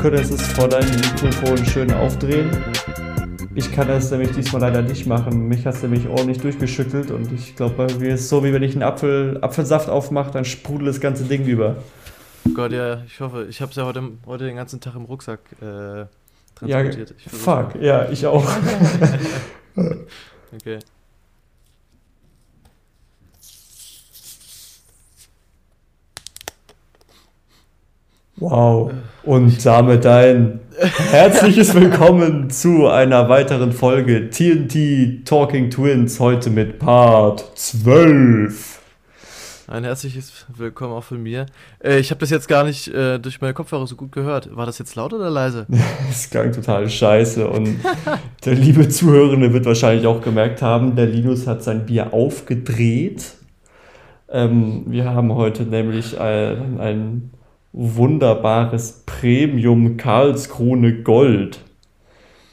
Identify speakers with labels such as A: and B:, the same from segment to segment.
A: Könntest es vor deinem Mikrofon schön aufdrehen? Ich kann das nämlich diesmal leider nicht machen. Mich hast du nämlich ordentlich durchgeschüttelt und ich glaube, bei mir ist es so, wie wenn ich einen Apfel, Apfelsaft aufmache, dann sprudelt das ganze Ding über.
B: Gott, ja, ich hoffe, ich habe es ja heute, heute den ganzen Tag im Rucksack äh,
A: Ja,
B: transportiert. Versuch's
A: fuck, ja, ich auch.
B: Okay.
A: Wow. Und damit ein herzliches Willkommen zu einer weiteren Folge TNT Talking Twins, heute mit Part 12.
B: Ein herzliches Willkommen auch von mir. Äh, ich habe das jetzt gar nicht äh, durch meine Kopfhörer so gut gehört. War das jetzt laut oder leise?
A: Das klang total scheiße und der liebe Zuhörende wird wahrscheinlich auch gemerkt haben, der Linus hat sein Bier aufgedreht. Ähm, wir haben heute nämlich ein, ein wunderbares Premium Karlskrone Gold,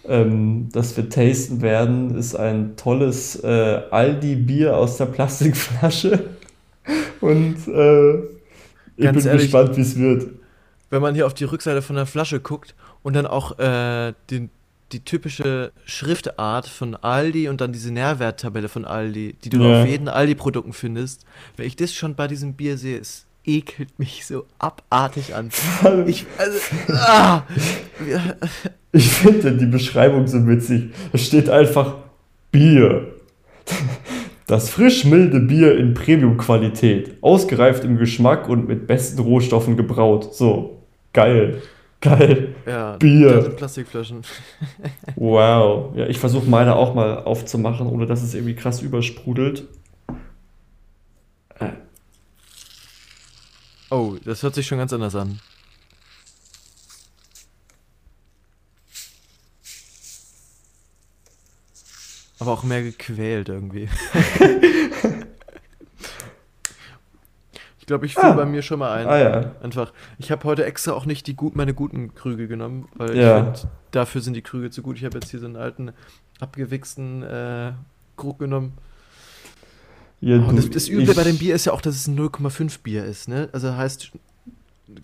A: ähm, das wir tasten werden. Ist ein tolles äh, Aldi-Bier aus der Plastikflasche und äh, ich
B: Ganz
A: bin
B: ehrlich,
A: gespannt, wie es wird.
B: Wenn man hier auf die Rückseite von der Flasche guckt und dann auch äh, den, die typische Schriftart von Aldi und dann diese Nährwerttabelle von Aldi, die du
A: Ja.
B: auf jeden Aldi-Produkten findest, wenn ich das schon bei diesem Bier sehe, es ekelt mich so abartig an. Ich, also, ah,
A: Ich finde die Beschreibung so witzig. Es steht einfach Bier. Das frisch milde Bier in Premium-Qualität. Ausgereift im Geschmack und mit besten Rohstoffen gebraut. So, geil. Geil.
B: ja,
A: Bier.
B: sind Plastikflaschen.
A: Wow. Ja, ich versuche meine auch mal aufzumachen, ohne dass es irgendwie krass übersprudelt. Äh,
B: Oh, das hört sich schon ganz anders an. Aber auch mehr gequält irgendwie. ich glaube, ich fülle
A: Ah.
B: bei mir schon mal ein.
A: Ah ja.
B: Einfach. Ich habe heute extra auch nicht die gut, meine guten Krüge genommen, weil
A: Ja.
B: ich finde, dafür sind die Krüge zu gut. Ich habe jetzt hier so einen alten, abgewichsten äh, Krug genommen.
A: Ja,
B: Und
A: du,
B: das, das Üble
A: ich-
B: bei dem Bier ist ja auch, dass es ein 0,5 Bier ist, ne? Also heißt,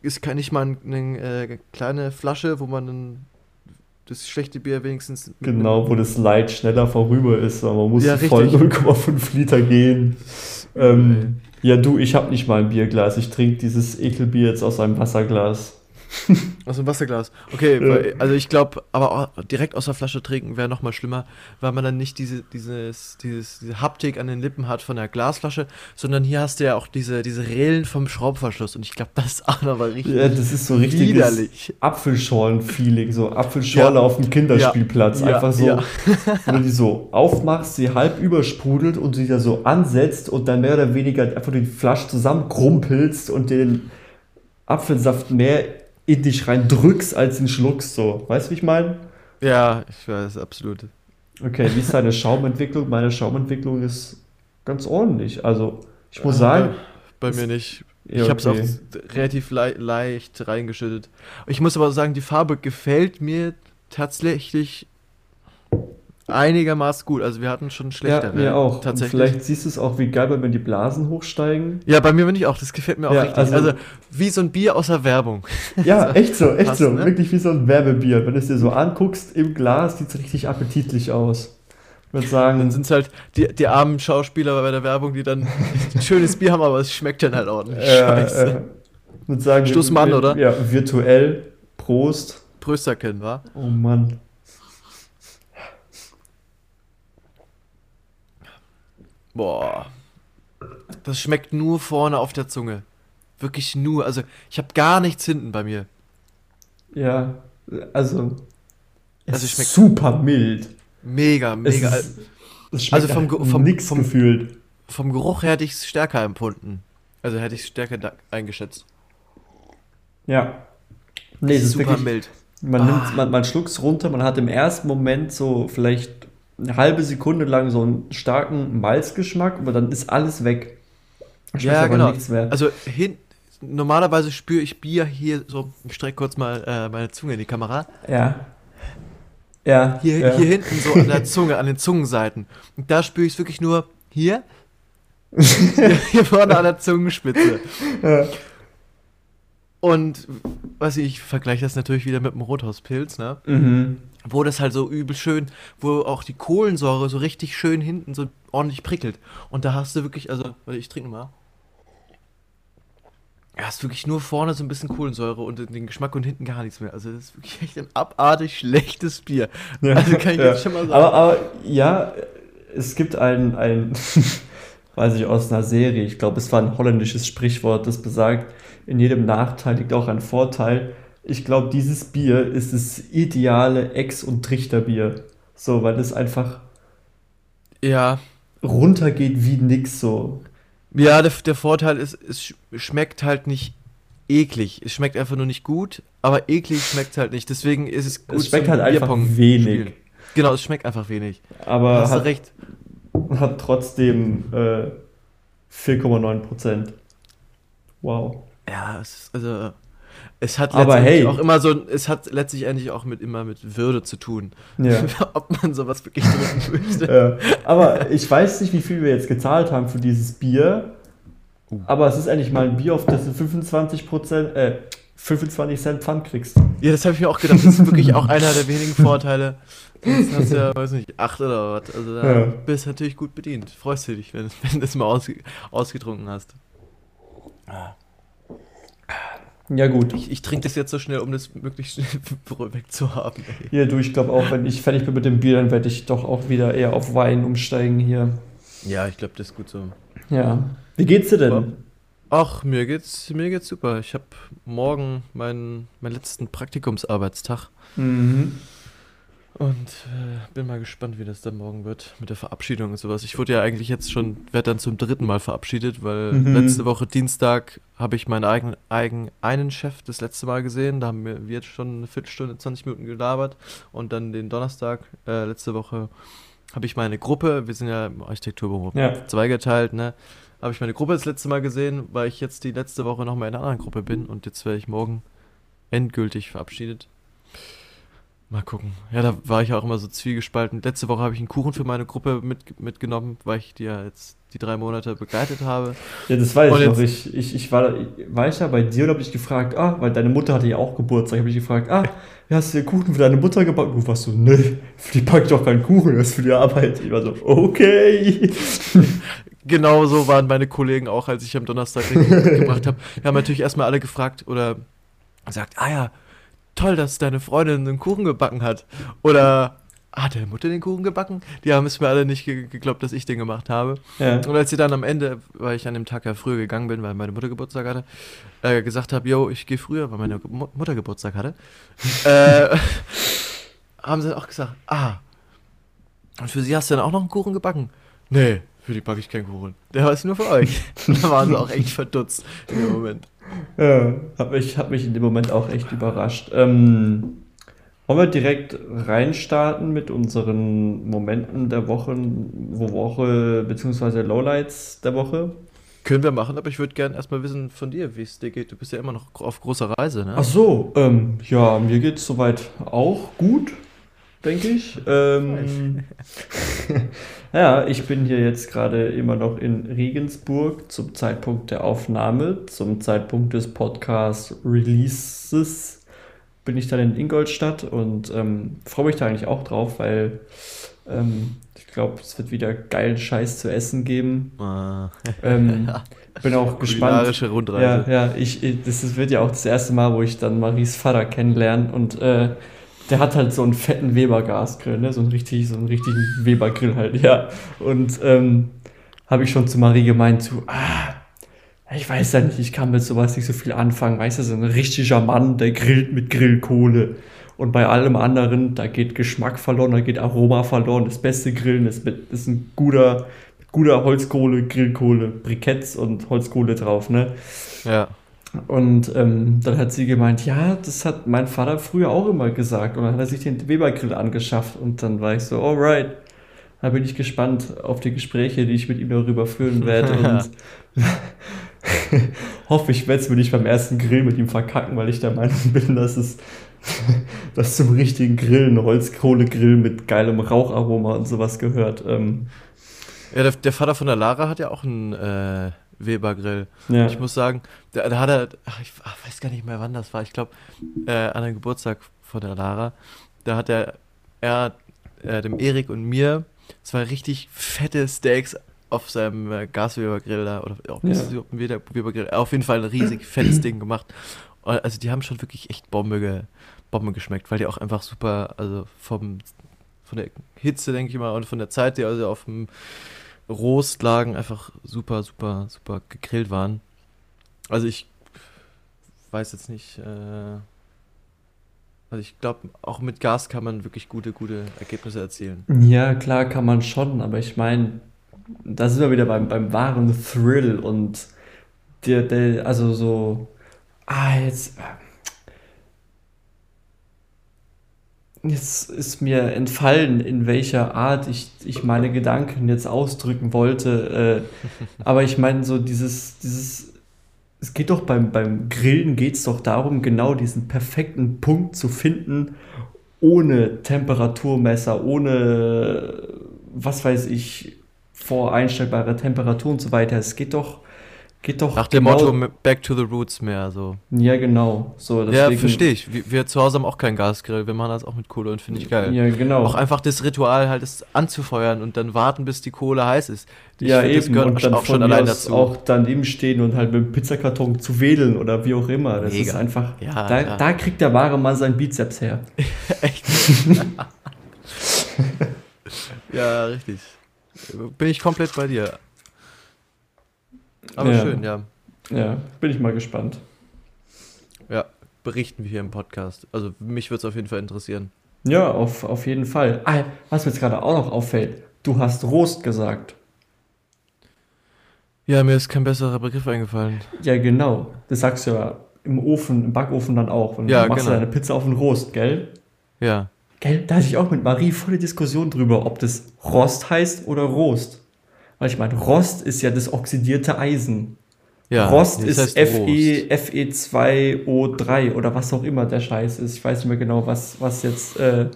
B: ist kann nicht mal eine äh, kleine Flasche, wo man dann das schlechte Bier wenigstens
A: Genau, wo das Light schneller vorüber ist, aber man muss
B: Ja,
A: voll
B: richtig.
A: 0,5 Liter gehen. Ähm, ja, du, ich habe nicht mal ein Bierglas. Ich trinke dieses Ekelbier jetzt aus einem Wasserglas.
B: Aus dem Wasserglas. Okay,
A: Ja.
B: weil, also ich glaube, aber auch direkt aus der Flasche trinken wäre nochmal schlimmer, weil man dann nicht diese, dieses, dieses, diese Haptik an den Lippen hat von der Glasflasche, sondern hier hast du ja auch diese, diese Rillen vom Schraubverschluss und ich glaube, das ist auch nochmal richtig
A: Ja, das ist so
B: widerlich.
A: Apfelschorlen-Feeling, so Apfelschorle
B: Ja.
A: auf dem Kinderspielplatz.
B: Ja,
A: Einfach so, wenn du die so aufmachst, sie halb übersprudelt und sie da so ansetzt und dann mehr oder weniger einfach die Flasche zusammenkrumpelst und den Apfelsaft mehr in dich rein drückst, als ihn schluckst. So. Weißt du, wie ich meine?
B: Ja, ich weiß, absolut.
A: Okay, wie ist deine Schaumentwicklung? Meine Schaumentwicklung ist ganz ordentlich. Also, ich muss
B: Äh,
A: sagen,
B: Bei
A: das-
B: mir nicht.
A: ja,
B: ich habe es
A: okay.
B: auch relativ lei leicht reingeschüttet. Ich muss aber sagen, die Farbe gefällt mir tatsächlich einigermaßen gut. Also wir hatten schon
A: ja,
B: schlechtere.
A: mir auch. Und
B: Tatsächlich.
A: vielleicht siehst du es auch, wie geil, wenn die Blasen hochsteigen.
B: Ja, bei mir bin ich auch. Das gefällt mir auch
A: Ja,
B: richtig.
A: also-
B: Also, wie so ein Bier aus der Werbung.
A: Ja, echt so, echt
B: Passt,
A: so.
B: ne?
A: Wirklich wie so ein Werbebier. Wenn du es dir so anguckst im Glas, sieht es richtig appetitlich aus. Ich würde
B: Dann
A: sagen,
B: sind es halt die, die armen Schauspieler bei der Werbung, die dann ein schönes Bier haben, aber es schmeckt dann halt ordentlich.
A: äh,
B: Scheiße.
A: äh, ich würde sagen,
B: Stoß mal an, oder?
A: Ja, virtuell. Prost.
B: Prösterken, wa?
A: Oh Mann.
B: Boah. Das schmeckt nur vorne auf der Zunge. Wirklich nur. Also, ich habe gar nichts hinten bei mir.
A: Ja, also. Es
B: Also
A: ist
B: schmeckt-
A: super mild.
B: Mega,
A: Es,
B: mega.
A: ist, es
B: Also vom vom-
A: nix
B: vom-
A: gefühlt.
B: Vom Geruch her hätte ich es stärker empfunden. Also hätte ich es stärker eingeschätzt.
A: Ja. Nee, es ist
B: Super
A: wirklich,
B: mild.
A: Man,
B: Ah.
A: nimmt, man, man schluckt es runter, man hat im ersten Moment so vielleicht eine halbe Sekunde lang so einen starken Malzgeschmack, aber dann ist alles weg. Schmeckt
B: Ja, genau.
A: nichts mehr.
B: Also hin, normalerweise spüre ich Bier hier so, ich strecke kurz mal äh, meine Zunge in die Kamera.
A: ja. Ja.
B: Hier,
A: ja.
B: hier hinten so an der Zunge, an den Zungenseiten. Und da spüre ich es wirklich nur hier. hier, hier vorne an der Zungenspitze.
A: Ja.
B: Und weiß ich, ich vergleiche das natürlich wieder mit dem Rothauspilz, ne?
A: Mhm.
B: Wo das halt so übel schön, wo auch die Kohlensäure so richtig schön hinten so ordentlich prickelt. Und da hast du wirklich, also, ich trinke mal. Ja, hast wirklich nur vorne so ein bisschen Kohlensäure und den Geschmack und hinten gar nichts mehr. Also das ist wirklich echt ein abartig schlechtes Bier.
A: Ja,
B: Also kann ich
A: ja.
B: jetzt schon mal sagen.
A: Aber, aber ja, es gibt ein, ein weiß ich, aus einer Serie, ich glaube, es war ein holländisches Sprichwort, das besagt, in jedem Nachteil liegt auch ein Vorteil. Ich glaube, dieses Bier ist das ideale Ex- und Trichterbier. So, weil es einfach
B: ja,
A: runtergeht wie nix so.
B: ja der, der Vorteil ist, es sch- schmeckt halt nicht eklig. Es schmeckt einfach nur nicht gut, aber eklig schmeckt halt nicht. Deswegen ist es gut
A: Es schmeckt halt einfach
B: Bierpong
A: wenig.
B: spielen. Genau, es schmeckt einfach wenig.
A: Aber
B: Hast du
A: hat,
B: recht.
A: hat trotzdem äh, 4,9 Prozent. Wow.
B: Ja, es ist, also es hat
A: Aber
B: letztendlich
A: hey.
B: auch immer so, es hat letztlich eigentlich auch mit immer mit Würde zu tun.
A: Ja.
B: Ob man sowas wirklich trinken möchte.
A: Ja, aber ich weiß nicht, wie viel wir jetzt gezahlt haben für dieses Bier.
B: Uh.
A: Aber es ist eigentlich mal ein Bier, auf das du 25 äh, 25 Cent Pfand kriegst.
B: Ja, das habe ich mir auch gedacht. Das ist wirklich auch einer der wenigen Vorteile. Sonst hast du ja, weiß nicht, acht oder was. Also da
A: Ja.
B: bist du natürlich gut bedient. Freust du dich, wenn, wenn du das mal ausge, ausgetrunken hast.
A: Ja, gut.
B: Ich, ich trinke das jetzt so schnell, um das möglichst schnell wegzuhaben. Ey.
A: Hier, du, ich glaube auch, wenn ich fertig bin mit dem Bier, dann werde ich doch auch wieder eher auf Wein umsteigen hier.
B: Ja, ich glaube, das ist gut so.
A: Ja. Wie geht's dir denn?
B: Ach, mir geht's, mir geht's super. Ich habe morgen meinen, meinen letzten Praktikumsarbeitstag
A: Mhm.
B: Und äh, bin mal gespannt, wie das dann morgen wird mit der Verabschiedung und sowas. Ich wurde ja eigentlich jetzt schon, werde dann zum dritten Mal verabschiedet, weil
A: Mhm.
B: letzte Woche Dienstag habe ich meinen eigenen, eigen, einen Chef das letzte Mal gesehen. Da haben wir, wir jetzt schon eine Viertelstunde, 20 Minuten gelabert und dann den Donnerstag, äh, letzte Woche, habe ich meine Gruppe, wir sind ja im Architekturbüro
A: Ja.
B: zweigeteilt, ne? Habe ich meine Gruppe das letzte Mal gesehen, weil ich jetzt die letzte Woche nochmal in einer anderen Gruppe bin und jetzt werde ich morgen endgültig verabschiedet. Mal gucken. Ja, da war ich ja auch immer so zwiegespalten. Letzte Woche habe ich einen Kuchen für meine Gruppe mit, mitgenommen, weil ich die ja jetzt die drei Monate begleitet habe.
A: Ja, das weiß
B: Und
A: ich noch. Ich, ich, ich war, war ich ja bei dir und habe dich gefragt, ah, weil deine Mutter hatte ja auch Geburtstag, habe ich gefragt, ah, hast du dir Kuchen für deine Mutter gebacken? Du warst so, nee, für die backe ich doch keinen Kuchen, das ist für die Arbeit. Ich war so, okay.
B: Genau so waren meine Kollegen auch, als ich am Donnerstag den mitgebracht habe. Wir haben natürlich erstmal alle gefragt oder gesagt, ah ja, toll, dass deine Freundin einen Kuchen gebacken hat. Oder hat deine Mutter den Kuchen gebacken? Die haben es mir alle nicht ge geglaubt, dass ich den gemacht habe.
A: Ja.
B: Und als sie dann am Ende, weil ich an dem Tag ja früher gegangen bin, weil meine Mutter Geburtstag hatte, äh, gesagt habe, yo, ich gehe früher, weil meine Mu- Mutter Geburtstag hatte, äh, haben sie auch gesagt, ah, und für sie hast du dann auch noch einen Kuchen gebacken? Nee, für die backe ich keinen Kuchen. Der ist nur für euch. da waren sie auch echt verdutzt in dem Moment.
A: Ja, hab mich, hab mich in dem Moment auch echt überrascht. Ähm, wollen wir direkt reinstarten mit unseren Momenten der Wochen, wo Woche, beziehungsweise Lowlights der Woche?
B: Können wir machen, aber ich würde gerne erstmal wissen von dir, wie es dir geht. Du bist ja immer noch auf großer Reise, ne?
A: Ach so, ähm, ja, mir geht es soweit auch gut, denke ich. Ähm, ja, ich bin hier jetzt gerade immer noch in Regensburg zum Zeitpunkt der Aufnahme, zum Zeitpunkt des Podcast-Releases bin ich dann in Ingolstadt und ähm, freue mich da eigentlich auch drauf, weil ähm, ich glaube, es wird wieder geilen Scheiß zu essen geben.
B: Ah,
A: Ähm, bin auch gespannt.
B: kulinarische Rundreise.
A: Ja, ja, ich, ich- das wird ja auch das erste Mal, wo ich dann Maries Vater kennenlerne und äh, der hat halt so einen fetten Weber-Gasgrill, ne? so einen richtig, so einen richtigen Weber-Grill halt, ja. Und ähm, habe ich schon zu Marie gemeint, so, ah, ich weiß ja nicht, ich kann mit sowas nicht so viel anfangen, weißt du, so ein richtiger Mann, der grillt mit Grillkohle. Und bei allem anderen, da geht Geschmack verloren, da geht Aroma verloren. Das beste Grillen ist, mit, ist ein guter, guter Holzkohle, Grillkohle, Briketts und Holzkohle drauf, ne?
B: ja.
A: Und ähm, dann hat sie gemeint, ja, das hat mein Vater früher auch immer gesagt. Und dann hat er sich den Weber-Grill angeschafft. Und dann war ich so, alright. Da bin ich gespannt auf die Gespräche, die ich mit ihm darüber führen werde. Und hoffe, ich werde es mir nicht beim ersten Grill mit ihm verkacken, weil ich der Meinung bin, dass es dass zum richtigen Grillen, Holzkohlegrill mit geilem Raucharoma und sowas gehört. Ähm,
B: Ja, der, der Vater von der Lara hat ja auch einen äh, Weber-Grill.
A: ja.
B: Ich muss sagen, da, da hat er, ach, ich ach, weiß gar nicht mehr, wann das war. Ich glaube, äh, an dem Geburtstag von der Lara, da hat er, er äh, dem Erik und mir zwei richtig fette Steaks auf seinem äh, Gasweber-Grill da, oder auch
A: Ja.
B: Weber-Grill, auf jeden Fall ein riesig fettes Ding gemacht. Und, also die haben schon wirklich echt Bombe, ge, Bombe geschmeckt, weil die auch einfach super, also vom, von der Hitze, denke ich mal, und von der Zeit, die also auf dem Rost lagen, einfach super, super, super gegrillt waren. Also ich weiß jetzt nicht, äh, also ich glaube, auch mit Gas kann man wirklich gute, gute Ergebnisse erzielen.
A: Ja, klar kann man schon, aber ich meine, da sind wir wieder beim, beim wahren Thrill und der, der, also so, ah, jetzt, jetzt ist mir entfallen, in welcher Art ich, ich meine Gedanken jetzt ausdrücken wollte, äh, aber ich meine so dieses, dieses, es geht doch beim, beim Grillen geht es doch darum, genau diesen perfekten Punkt zu finden, ohne Temperaturmesser, ohne was weiß ich, voreinstellbare Temperatur und so weiter. Es geht doch, geht doch
B: Nach dem
A: genau-
B: Motto Back to the Roots mehr so.
A: Ja, genau. So,
B: ja, verstehe ich. Wir, wir zu Hause haben auch keinen Gasgrill, wir machen das auch mit Kohle und finde ich geil.
A: Ja, genau.
B: Auch einfach das Ritual halt, es anzufeuern und dann warten, bis die Kohle heiß ist. Ich
A: ja,
B: find, das
A: eben.
B: gehört
A: Und dann
B: auch
A: von
B: schon allein dazu.
A: auch daneben stehen und halt mit dem Pizzakarton zu wedeln oder wie auch immer. Das
B: Mega.
A: ist einfach,
B: Ja,
A: da,
B: ja.
A: da kriegt der wahre Mann seinen Bizeps her.
B: Echt? ja, richtig. Bin ich komplett bei dir. Aber
A: Ja.
B: schön, ja.
A: Ja, bin ich mal gespannt.
B: Ja, berichten wir hier im Podcast. Also mich würde es auf jeden Fall interessieren.
A: Ja, auf, auf jeden Fall. Ah, was mir jetzt gerade auch noch auffällt, du hast Rost gesagt.
B: Ja, mir ist kein besserer Begriff eingefallen.
A: Ja, genau. Das sagst du ja im Ofen, im Backofen dann auch. Und
B: Ja,
A: du machst
B: genau.
A: deine Pizza auf den Rost, gell?
B: Ja.
A: Gell, da hatte ich auch mit Marie volle Diskussion drüber, ob das Rost heißt oder Rost. Weil ich meine, Rost ist ja das oxidierte Eisen.
B: ja
A: Rost ist Fe,
B: Rost.
A: Fe2O3 oder was auch immer der Scheiß ist. Ich weiß nicht mehr genau, was, was jetzt. Äh,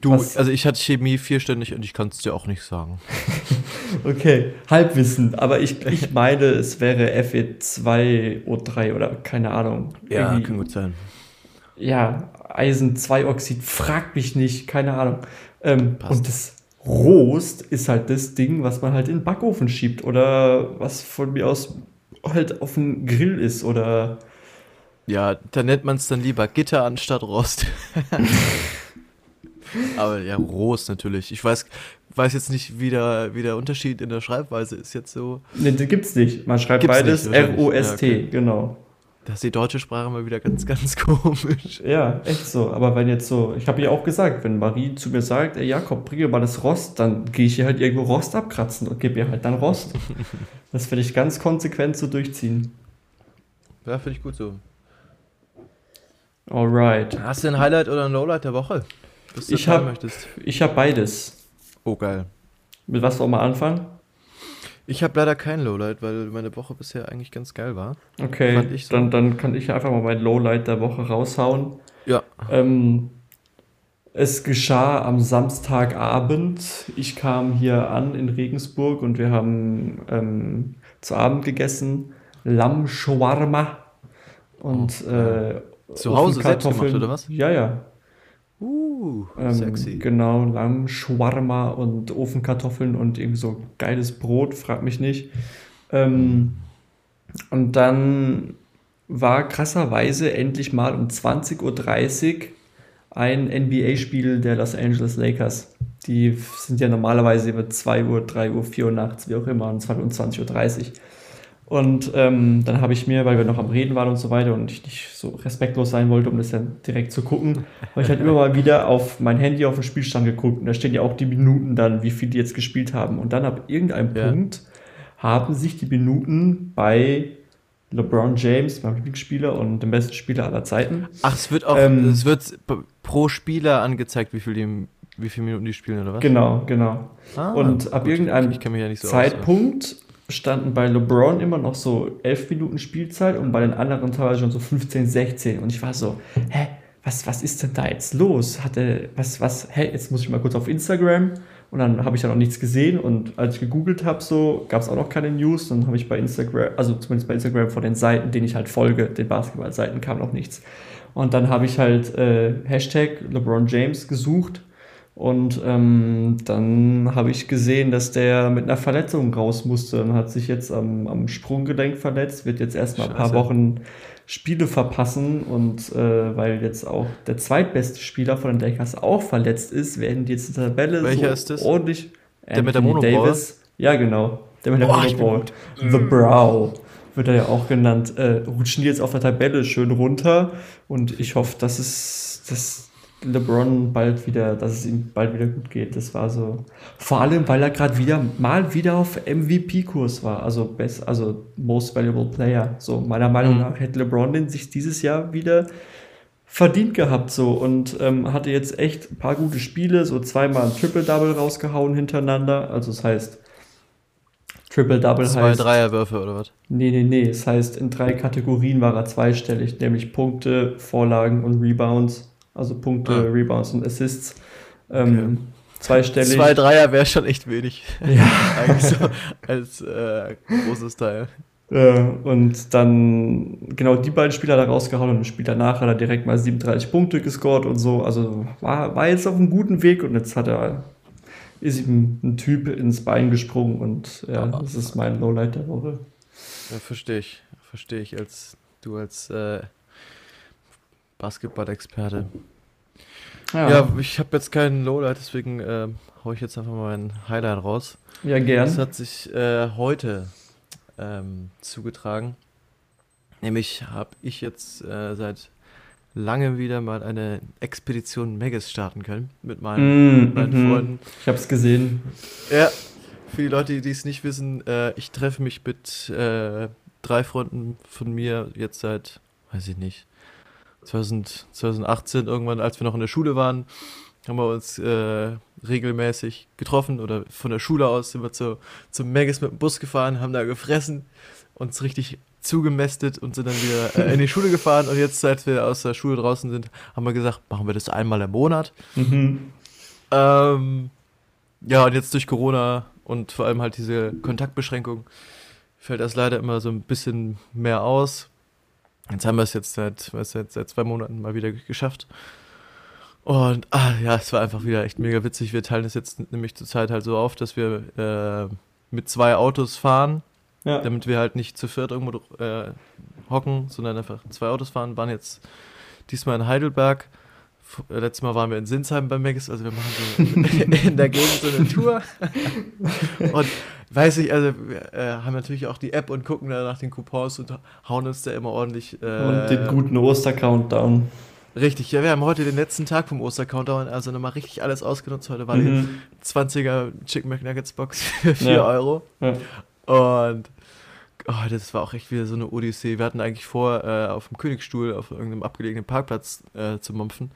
B: Du,
A: was-
B: also ich hatte Chemie vierständig und ich kann es dir auch nicht sagen.
A: okay, Halbwissen, aber ich, ich meine, es wäre Fe2O3 oder keine Ahnung. Irgendwie-
B: kann gut sein.
A: ja, Eisen-2-Oxid, frag mich nicht, keine Ahnung. Ähm, und das Rost ist halt das Ding, was man halt in den Backofen schiebt oder was von mir aus halt auf dem Grill ist oder
B: Ja, da nennt man es dann lieber Gitter anstatt Rost. Aber ja, Rost natürlich. Ich weiß, weiß jetzt nicht, wie der, wie der Unterschied in der Schreibweise ist jetzt so.
A: ne, das gibt's nicht. Man schreibt
B: Gibt's
A: beides. R-O-S-T,
B: Ja, okay.
A: genau.
B: Da ist die deutsche Sprache mal wieder ganz, ganz komisch.
A: Ja, echt so. Aber wenn jetzt so, ich habe ihr auch gesagt, wenn Marie zu mir sagt, ey Jakob, bring mir mal das Rost, dann gehe ich ihr halt irgendwo Rost abkratzen und gebe ihr halt dann Rost. das werde ich ganz konsequent so durchziehen.
B: Ja, finde ich gut so.
A: Alright.
B: Hast du ein Highlight oder ein Lowlight der Woche? Was du
A: Ich
B: teilen
A: hab- habe beides.
B: Oh, geil.
A: Mit was wollen wir anfangen?
B: Ich habe leider kein Lowlight, weil meine Woche bisher eigentlich ganz geil war.
A: Okay,
B: so.
A: dann, dann kann ich einfach mal mein Lowlight der Woche raushauen.
B: Ja.
A: Ähm, es geschah am Samstagabend. Ich kam hier an in Regensburg und wir haben ähm, zu Abend gegessen Lamm Shawarma und äh,
B: Oh, Zu Hause selbst gemacht, oder was?
A: Ja, ja.
B: Uh,
A: Ähm,
B: sexy.
A: Genau, Lamm, Shawarma und Ofenkartoffeln und irgendwie so geiles Brot, frag mich nicht. Ähm, und dann war krasserweise endlich mal um 20.30 Uhr ein NBA-Spiel der Los Angeles Lakers. Die sind ja normalerweise über 2 Uhr, 3 Uhr, 4 Uhr nachts, wie auch immer, und zwar um 20.30 Uhr. Und ähm, dann habe ich mir, weil wir noch am Reden waren und so weiter und ich nicht so respektlos sein wollte, um das dann direkt zu gucken, habe ich halt immer mal wieder auf mein Handy auf den Spielstand geguckt und da stehen ja auch die Minuten dann, wie viel die jetzt gespielt haben. Und dann ab irgendeinem
B: Ja.
A: Punkt haben sich die Minuten bei LeBron James, meinem Lieblingsspieler und dem besten Spieler aller Zeiten.
B: Ach, es wird auch,
A: Ähm,
B: es wird pro Spieler angezeigt, wie viel, die, wie viele Minuten die spielen, oder was?
A: Genau, genau.
B: Ah,
A: und ab
B: gut.
A: irgendeinem
B: ja so aus,
A: Zeitpunkt standen bei LeBron immer noch so 11 Minuten Spielzeit und bei den anderen teilweise schon so 15, 16. Und ich war so, hä, was, was ist denn da jetzt los? Hatte, was, was, hä, jetzt muss ich mal kurz auf Instagram und dann habe ich ja noch nichts gesehen und als ich gegoogelt habe, so gab es auch noch keine News. Dann habe ich bei Instagram, also zumindest bei Instagram von den Seiten, denen ich halt folge, den Basketball-Seiten, kam noch nichts. Und dann habe ich halt äh, Hashtag LeBron James gesucht und ähm, dann habe ich gesehen, dass der mit einer Verletzung raus musste und hat sich jetzt am, am Sprunggelenk verletzt, wird jetzt erstmal ein paar. Wochen Spiele verpassen und äh, weil jetzt auch der zweitbeste Spieler von den Lakers auch verletzt ist, werden die jetzt in der Tabelle
B: Welcher
A: so
B: ist das?
A: ordentlich.
B: Der mit der
A: Anthony
B: Monoball?
A: Davis. Ja, genau. Der mit der
B: Boah,
A: Monoball. The Brow wird er ja auch genannt. Äh, rutschen die jetzt auf der Tabelle schön runter und ich hoffe, dass es, dass LeBron bald wieder, dass es ihm bald wieder gut geht. Das war so. Vor allem, weil er gerade wieder mal wieder auf MVP-Kurs war, also best, also Most Valuable Player. So meiner Meinung
B: Mhm.
A: nach hätte LeBron den sich dieses Jahr wieder verdient gehabt so und ähm, hatte jetzt echt ein paar gute Spiele, so zweimal ein Triple-Double rausgehauen hintereinander. Also das heißt Triple-Double
B: Zwei
A: heißt
B: Dreierwürfe oder was?
A: Nee, nee, nee. Das heißt, in drei Kategorien war er zweistellig, nämlich Punkte, Vorlagen und Rebounds. Also Punkte,
B: Ah.
A: Rebounds und Assists. Ähm, Zweistellig.
B: Zwei Dreier wäre schon echt wenig.
A: Ja.
B: Eigentlich so als äh, großes Teil.
A: Äh, und dann, genau, die beiden Spieler da rausgehauen und im Spiel danach hat er direkt mal 37 Punkte gescored und so. Also war, war jetzt auf einem guten Weg und jetzt hat er, ist ihm ein Typ ins Bein gesprungen und ja,
B: Ah.
A: das ist mein Lowlight der Woche.
B: Ja, verstehe ich. Verstehe ich als du als äh, Basketball-Experte. Ja, ich habe jetzt keinen Lowlight, deswegen äh, hau ich jetzt einfach mal mein Highlight raus.
A: ja
B: Das
A: gern.
B: hat sich äh, heute ähm, zugetragen. Nämlich habe ich jetzt äh, seit langem wieder mal eine Expedition Megas starten können mit meinen,
A: Mm,
B: meinen
A: mhm.
B: Freunden.
A: Ich hab's gesehen.
B: Ja, für die Leute, die es nicht wissen, äh, ich treffe mich mit äh, drei Freunden von mir jetzt seit, weiß ich nicht, 2000, 2018 irgendwann, als wir noch in der Schule waren, haben wir uns äh, regelmäßig getroffen oder von der Schule aus sind wir zu, zum Megas mit dem Bus gefahren, haben da gefressen, uns richtig zugemästet und sind dann wieder äh, in die Schule gefahren und jetzt, seit wir aus der Schule draußen sind, haben wir gesagt, machen wir das einmal im Monat.
A: Mhm.
B: Ähm, ja, und jetzt durch Corona und vor allem halt diese Kontaktbeschränkung fällt das leider immer so ein bisschen mehr aus. Jetzt haben wir es jetzt seit, was, seit, seit zwei Monaten mal wieder geschafft. Und ah, ja, es war einfach wieder echt mega witzig. Wir teilen es jetzt nämlich zurzeit halt so auf, dass wir äh, mit zwei Autos fahren,
A: Ja.
B: damit wir halt nicht zu viert irgendwo äh, hocken, sondern einfach zwei Autos fahren. Waren jetzt diesmal in Heidelberg. Äh, Letztes Mal waren wir in Sinsheim bei Megas, also wir machen so in der Gegend so eine Tour. Und weiß ich, also wir äh, haben natürlich auch die App und gucken da nach den Coupons und hauen uns da immer ordentlich. Äh,
A: Und den guten Oster-Countdown.
B: Richtig, ja, wir haben heute den letzten Tag vom Oster-Countdown, also nochmal richtig alles ausgenutzt. Heute war
A: Mhm.
B: die 20er Chicken McNuggets Box für 4
A: Ja.
B: Euro.
A: Ja.
B: Und oh, das war auch echt wieder so eine Odyssee. Wir hatten eigentlich vor, äh, auf dem Königsstuhl auf irgendeinem abgelegenen Parkplatz äh, zu mampfen.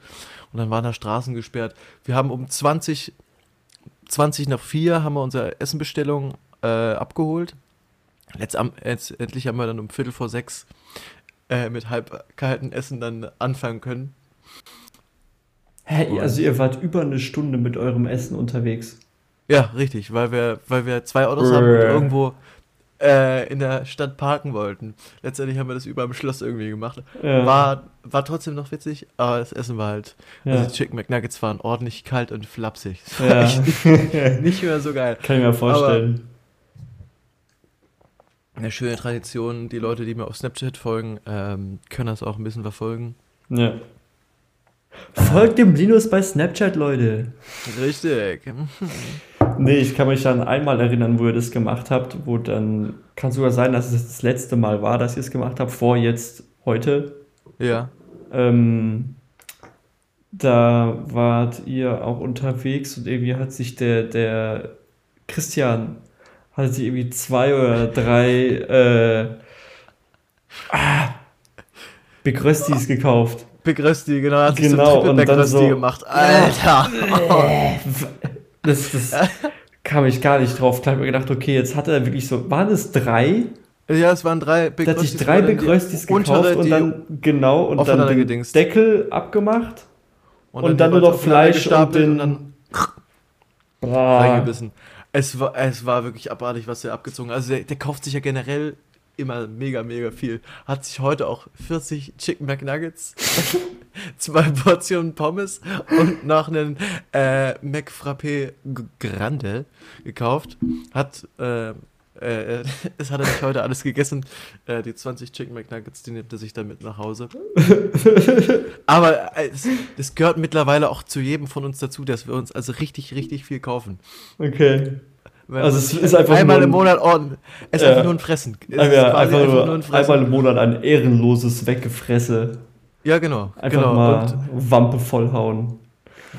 B: Und dann waren da Straßen gesperrt. Wir haben um 20, 20 nach 4 haben wir unsere Essenbestellung äh, abgeholt. Letzt, am, jetzt, endlich haben wir dann um Viertel vor sechs äh, mit halb kaltem Essen dann anfangen können.
A: Hä, also ihr wart über eine Stunde mit eurem Essen unterwegs.
B: Ja, richtig, weil wir, weil wir zwei Autos haben und irgendwo äh, in der Stadt parken wollten. Letztendlich haben wir das über dem Schloss irgendwie gemacht.
A: Ja.
B: War, war trotzdem noch witzig, aber das Essen war halt.
A: ja.
B: Also die Chicken McNuggets waren ordentlich kalt und flapsig. Das war
A: ja.
B: echt nicht mehr so geil.
A: Kann ich mir vorstellen.
B: Eine schöne Tradition. Die Leute, die mir auf Snapchat folgen, ähm, können das auch ein bisschen verfolgen.
A: ja. Folgt dem Linus bei Snapchat, Leute.
B: Richtig.
A: Nee, ich kann mich an einmal erinnern, wo ihr das gemacht habt, wo dann, kann sogar sein, dass es das letzte Mal war, dass ihr es gemacht habt, vor jetzt, heute.
B: Ja.
A: Ähm, da wart ihr auch unterwegs und irgendwie hat sich der, der Christian, hat sich irgendwie zwei oder drei äh, Big Röstis gekauft.
B: Big Rösti, genau, hat sich
A: Genau,
B: zum
A: und dann so-
B: gemacht. Alter!
A: Das, das kam ich gar nicht drauf. Klar, hab mir gedacht, okay, jetzt hat er wirklich so, waren es drei?
B: Ja, es waren drei Big
A: Da hat sich
B: Röstis,
A: drei
B: dann
A: Big Röstis gekauft und dann, genau, und dann den
B: gedingst.
A: Deckel abgemacht und dann
B: die
A: nur noch Fleisch und den-
B: und dann
A: Boah.
B: reingebissen. Es war, es war wirklich abartig, was der abgezogen hat. Also der, der kauft sich ja generell immer mega, mega viel. Hat sich heute auch 40 Chicken McNuggets, zwei Portionen Pommes und noch einen äh, McFrappé Grande gekauft. Hat, äh, äh, das hat er nicht heute alles gegessen. Äh, die 20 Chicken McNuggets, die nimmt er sich dann mit nach Hause. Aber äh, es, das gehört mittlerweile auch zu jedem von uns dazu, dass wir uns also richtig, richtig viel kaufen.
A: Okay.
B: Wenn
A: Also es ist einfach
B: einmal
A: nur
B: im
A: ein-
B: Monat ordnen. Es ist
A: Ja.
B: einfach nur ein Fressen.
A: Ja,
B: quasi
A: einfach, nur,
B: ein Fressen.
A: einmal im Monat ein ehrenloses Weggefresse.
B: Ja, genau.
A: Einfach
B: genau.
A: mal
B: Und,
A: Wampe vollhauen.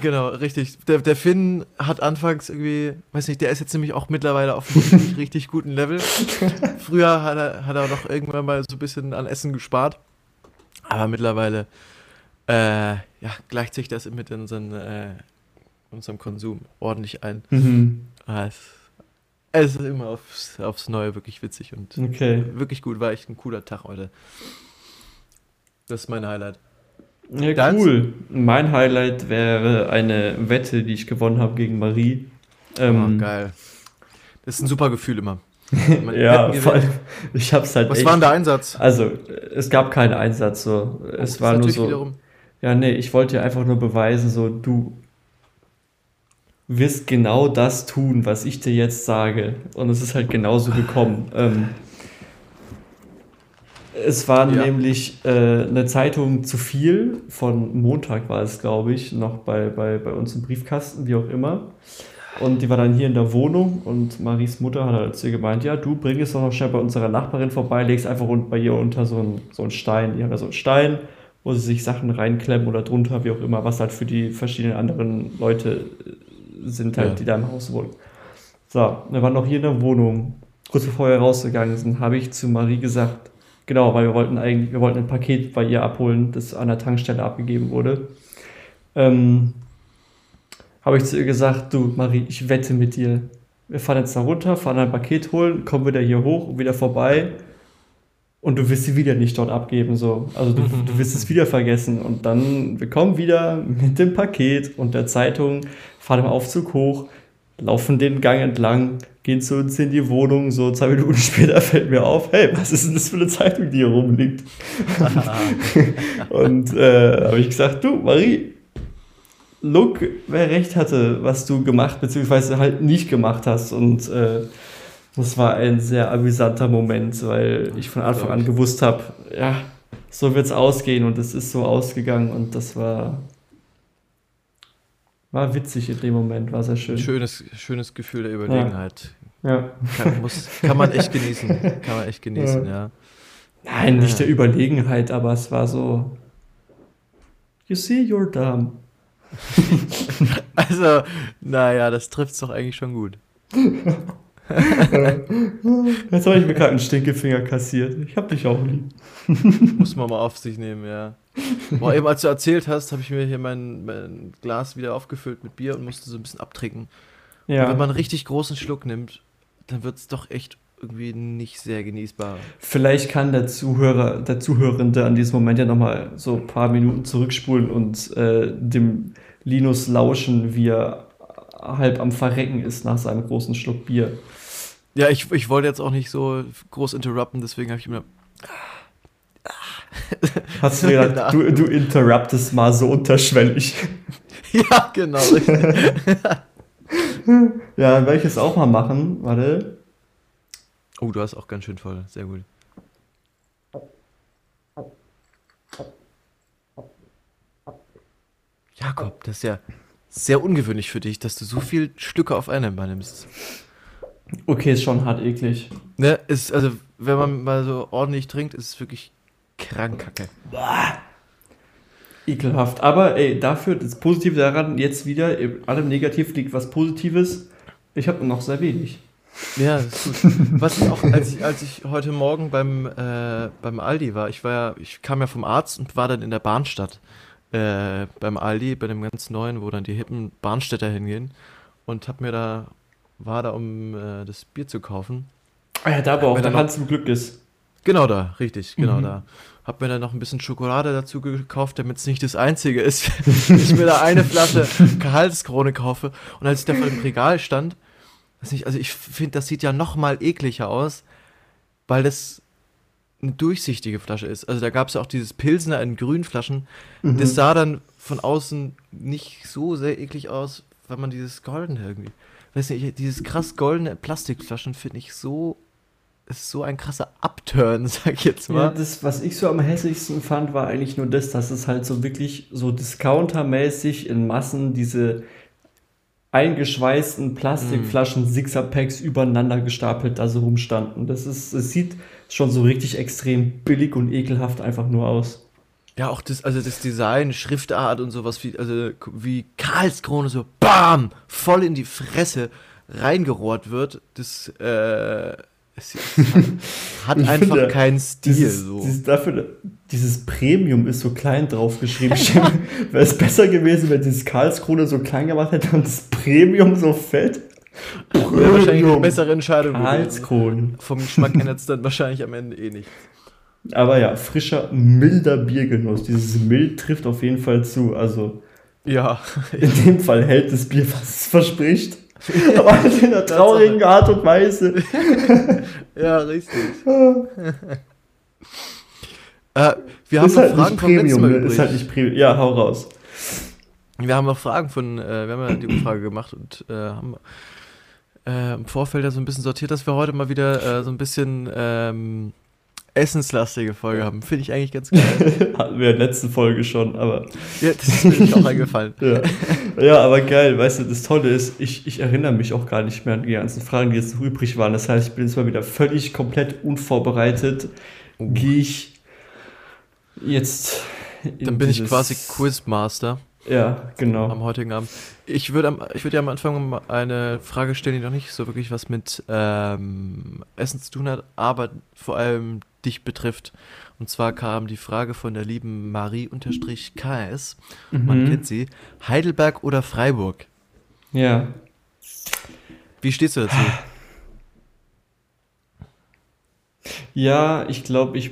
B: genau, richtig. Der, der Finn hat anfangs irgendwie, weiß nicht, der ist jetzt nämlich auch mittlerweile auf einem richtig, richtig guten Level. Früher hat er, hat er noch irgendwann mal so ein bisschen an Essen gespart. Aber mittlerweile, äh, ja, gleicht sich das mit unseren, äh, unserem Konsum ordentlich ein.
A: Mhm.
B: Ah, es, es ist immer aufs, aufs Neue wirklich witzig und
A: Okay.
B: wirklich gut. War echt ein cooler Tag heute. Das ist mein Highlight.
A: Ja,
B: Deins?
A: cool. Mein Highlight wäre eine Wette, die ich gewonnen habe gegen Marie. Ähm,
B: oh, geil. Das ist ein super Gefühl immer. Man
A: Ja, vor allem, ich hab's halt
B: Was
A: echt,
B: war denn der Einsatz?
A: Also, es gab keinen Einsatz so. Es
B: Das ist
A: war nur so.
B: wiederum-
A: Ja, nee, ich wollte dir einfach nur beweisen, so, du wirst genau das tun, was ich dir jetzt sage. Und es ist halt genauso gekommen. Ähm, es war
B: Ja.
A: nämlich äh, eine Zeitung zu viel, von Montag war es, glaube ich, noch bei, bei, bei uns im Briefkasten, wie auch immer. Und die war dann hier in der Wohnung und Maries Mutter hat halt zu ihr gemeint, ja, du bring es doch noch schnell bei unserer Nachbarin vorbei, legst einfach bei ihr unter so einen, so einen Stein. Die haben ja so einen Stein, wo sie sich Sachen reinklemmen oder drunter, wie auch immer, was halt für die verschiedenen anderen Leute äh, sind halt,
B: Ja.
A: die da im Haus wohnen. So, wir waren noch hier in der Wohnung. Kurz bevor wir rausgegangen sind, habe ich zu Marie gesagt, genau, weil wir wollten eigentlich, wir wollten ein Paket bei ihr abholen, das an der Tankstelle abgegeben wurde. Ähm, habe ich zu ihr gesagt, du Marie, ich wette mit dir. Wir fahren jetzt da runter, fahren ein Paket holen, kommen wieder hier hoch und wieder vorbei und du wirst sie wieder nicht dort abgeben. So. Also du, du wirst es wieder vergessen. Und dann, wir kommen wieder mit dem Paket und der Zeitung, fahren im Aufzug hoch, laufen den Gang entlang, gehen zu uns in die Wohnung. So zwei Minuten später fällt mir auf, hey, was ist denn das für eine Zeitung, die hier rumliegt? und äh, habe ich gesagt, du Marie, look, wer recht hatte, was du gemacht bzw. halt nicht gemacht hast. Und äh, das war ein sehr amüsanter Moment, weil ich von Anfang an gewusst habe, ja, so wird's ausgehen und es ist so ausgegangen und das war war witzig in dem Moment, war sehr schön.
B: Schönes, schönes Gefühl der Überlegenheit.
A: Ja.
B: Kann, muss, kann man echt genießen. Kann man echt genießen, ja.
A: Nein, nicht der Überlegenheit, aber es war so. You see, you're dumb.
B: Also, naja, das trifft es doch eigentlich schon gut.
A: Jetzt habe ich mir gerade einen Stinkefinger kassiert. Ich hab dich auch lieb.
B: Muss man mal auf sich nehmen, ja. Boah, eben als du erzählt hast, habe ich mir hier mein, mein Glas wieder aufgefüllt mit Bier und musste so ein bisschen abtrinken. Und
A: Ja.
B: wenn man einen richtig großen Schluck nimmt, dann wird es doch echt irgendwie nicht sehr genießbar.
A: Vielleicht kann der Zuhörer, der Zuhörende an diesem Moment ja nochmal so ein paar Minuten zurückspulen und äh, dem Linus lauschen, wie er halb am Verrecken ist nach seinem großen Schluck Bier.
B: Ja, ich, ich wollte jetzt auch nicht so groß interrupten, deswegen habe ich mir.
A: Hast du gedacht, du, du interruptest mal so unterschwellig.
B: Ja, genau.
A: Ja, werde ich es auch mal machen. Warte.
B: oh, du hast auch ganz schön voll. Sehr gut. Jakob, das ist ja sehr ungewöhnlich für dich, dass du so viel Stücke auf einmal nimmst.
A: Okay, ist schon hart eklig.
B: Ne, ist, also, wenn man mal so ordentlich trinkt, ist es wirklich krank kacke.
A: Ekelhaft. Aber ey, dafür, das Positive daran, jetzt wieder, in allem Negativ liegt was Positives. Ich habe noch sehr wenig.
B: Ja, das ist gut. Was ich auch, als ich, als ich heute Morgen beim, äh, beim Aldi war, ich war ja, ich kam ja vom Arzt und war dann in der Bahnstadt äh, beim Aldi, bei dem ganz neuen, wo dann die hippen Bahnstädter hingehen und hab mir da, war da, um äh, das Bier zu kaufen.
A: Ah ja, da wo auch
B: Wenn
A: der
B: er
A: Hans im Glück ist.
B: Genau da, richtig, genau
A: Mhm.
B: da. Hab mir dann noch ein bisschen Schokolade dazu gekauft, damit es nicht das einzige ist. ich mir da eine Flasche Gehaltskrone kaufe. Und als ich da vor dem Regal stand, weiß nicht, also ich finde, das sieht ja noch mal ekliger aus, weil das eine durchsichtige Flasche ist. Also da gab es ja auch dieses Pilsener in grünen Flaschen.
A: Mhm.
B: Das sah dann von außen nicht so sehr eklig aus, weil man dieses goldene irgendwie, weiß nicht, dieses krass goldene Plastikflaschen finde ich so, ist so ein krasser Upturn, sag ich jetzt
A: Ja,
B: mal.
A: das, was ich so am hässlichsten fand, war eigentlich nur das, dass es halt so wirklich so discountermäßig in Massen diese eingeschweißten Plastikflaschen Sixer-Packs übereinander gestapelt da so rumstanden. Das ist, es sieht schon so richtig extrem billig und ekelhaft einfach nur aus.
B: Ja, auch das, also das Design, Schriftart und sowas, wie, also wie Karlskrone so BAM! voll in die Fresse reingerohrt wird, das, äh, es, es hat, hat einfach
A: finde,
B: keinen Stil.
A: Dieses,
B: so.
A: dieses, dafür, dieses Premium ist so klein draufgeschrieben. Wäre es besser gewesen, wenn dieses Karlskrone so klein gemacht hätte und das Premium so fett?
B: Wäre wahrscheinlich eine bessere Entscheidung gewesen.
A: Karlskronen.
B: Vom Geschmack ändert es dann wahrscheinlich am Ende eh nicht.
A: Aber ja, frischer, milder Biergenuss. Dieses mild trifft auf jeden Fall zu. Also
B: Ja,
A: in dem Fall hält das Bier, was es verspricht. Aber halt in einer traurigen Art und Weise.
B: ja, richtig. äh, wir haben
A: Ist
B: noch
A: halt
B: Fragen
A: nicht
B: vom letzten
A: Premium,
B: Mal
A: ne?
B: übrig.
A: Ist halt nicht Premium. Ja, hau raus.
B: Wir haben noch Fragen von, äh, wir haben ja die Umfrage gemacht und äh, haben äh, im Vorfeld ja so ein bisschen sortiert, dass wir heute mal wieder äh, so ein bisschen ähm, essenslastige Folge haben. Finde ich eigentlich ganz geil.
A: Hatten wir in der letzten Folge schon, aber
B: ja, das ist mir auch eingefallen.
A: ja. ja, aber geil, weißt du, das Tolle ist, ich, ich erinnere mich auch gar nicht mehr an die ganzen Fragen, die jetzt noch übrig waren. Das heißt, ich bin jetzt mal wieder völlig komplett unvorbereitet. Gehe ich jetzt. in
B: Dann bin ich quasi Quizmaster
A: Ja, genau.
B: am heutigen Abend. Ich würde ich würde ja am Anfang eine Frage stellen, die noch nicht so wirklich was mit ähm, Essen zu tun hat, aber vor allem dich betrifft. Und zwar kam die Frage von der lieben Marie-KS. Man
A: Mhm.
B: kennt sie. Heidelberg oder Freiburg?
A: Ja.
B: Wie stehst du dazu?
A: Ja, ich glaube, ich.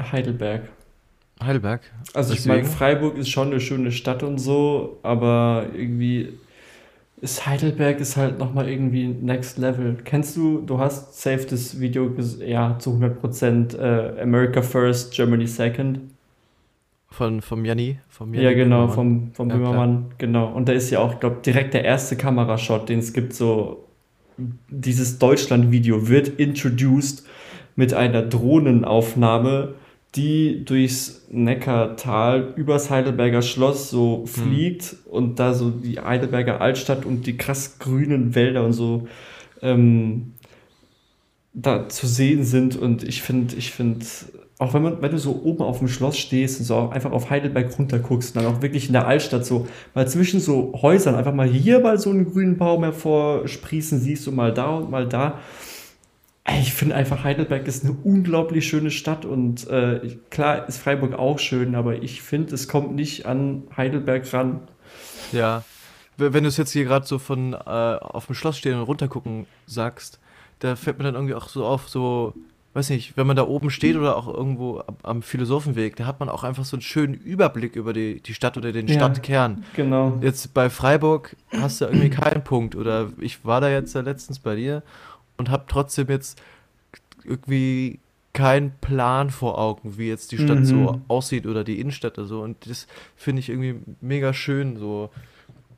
A: Heidelberg.
B: Heidelberg.
A: Also ich meine,
B: Deswegen?
A: Freiburg ist schon eine schöne Stadt und so, aber irgendwie ist Heidelberg ist halt nochmal irgendwie next level. Kennst du, du hast safe das Video, ja, zu 100% äh, America First, Germany Second.
B: Von, vom Janni? Vom Janni
A: Ja, genau,
B: Böhmermann.
A: vom, vom
B: Ja.
A: Böhmermann, genau. Und da ist ja auch, ich glaube, direkt der erste Kamerashot, den es gibt, so dieses Deutschland-Video wird introduced mit einer Drohnenaufnahme, die durchs Neckartal übers Heidelberger Schloss so fliegt und da so die Heidelberger Altstadt und die krass grünen Wälder und so ähm, da zu sehen sind. Und ich finde, ich finde, auch wenn man, wenn du so oben auf dem Schloss stehst und so auch einfach auf Heidelberg runter guckst und dann auch wirklich in der Altstadt so mal zwischen so Häusern einfach mal hier mal so einen grünen Baum hervorsprießen siehst du mal da und mal da. Ich finde einfach, Heidelberg ist eine unglaublich schöne Stadt und äh, klar ist Freiburg auch schön, aber ich finde, es kommt nicht an Heidelberg ran.
B: Ja. Wenn du es jetzt hier gerade so von äh, auf dem Schloss stehen und runtergucken sagst, da fällt mir dann irgendwie auch so auf, so, weiß nicht, wenn man da oben steht oder auch irgendwo am, am Philosophenweg, da hat man auch einfach so einen schönen Überblick über die, die Stadt oder den
A: Ja.
B: Stadtkern.
A: Genau.
B: Jetzt bei Freiburg hast du irgendwie keinen Punkt. Oder ich war da jetzt ja letztens bei dir und habe trotzdem jetzt irgendwie keinen Plan vor Augen, wie jetzt die Stadt
A: Mhm.
B: so aussieht oder die Innenstadt oder so. Und das finde ich irgendwie mega schön. So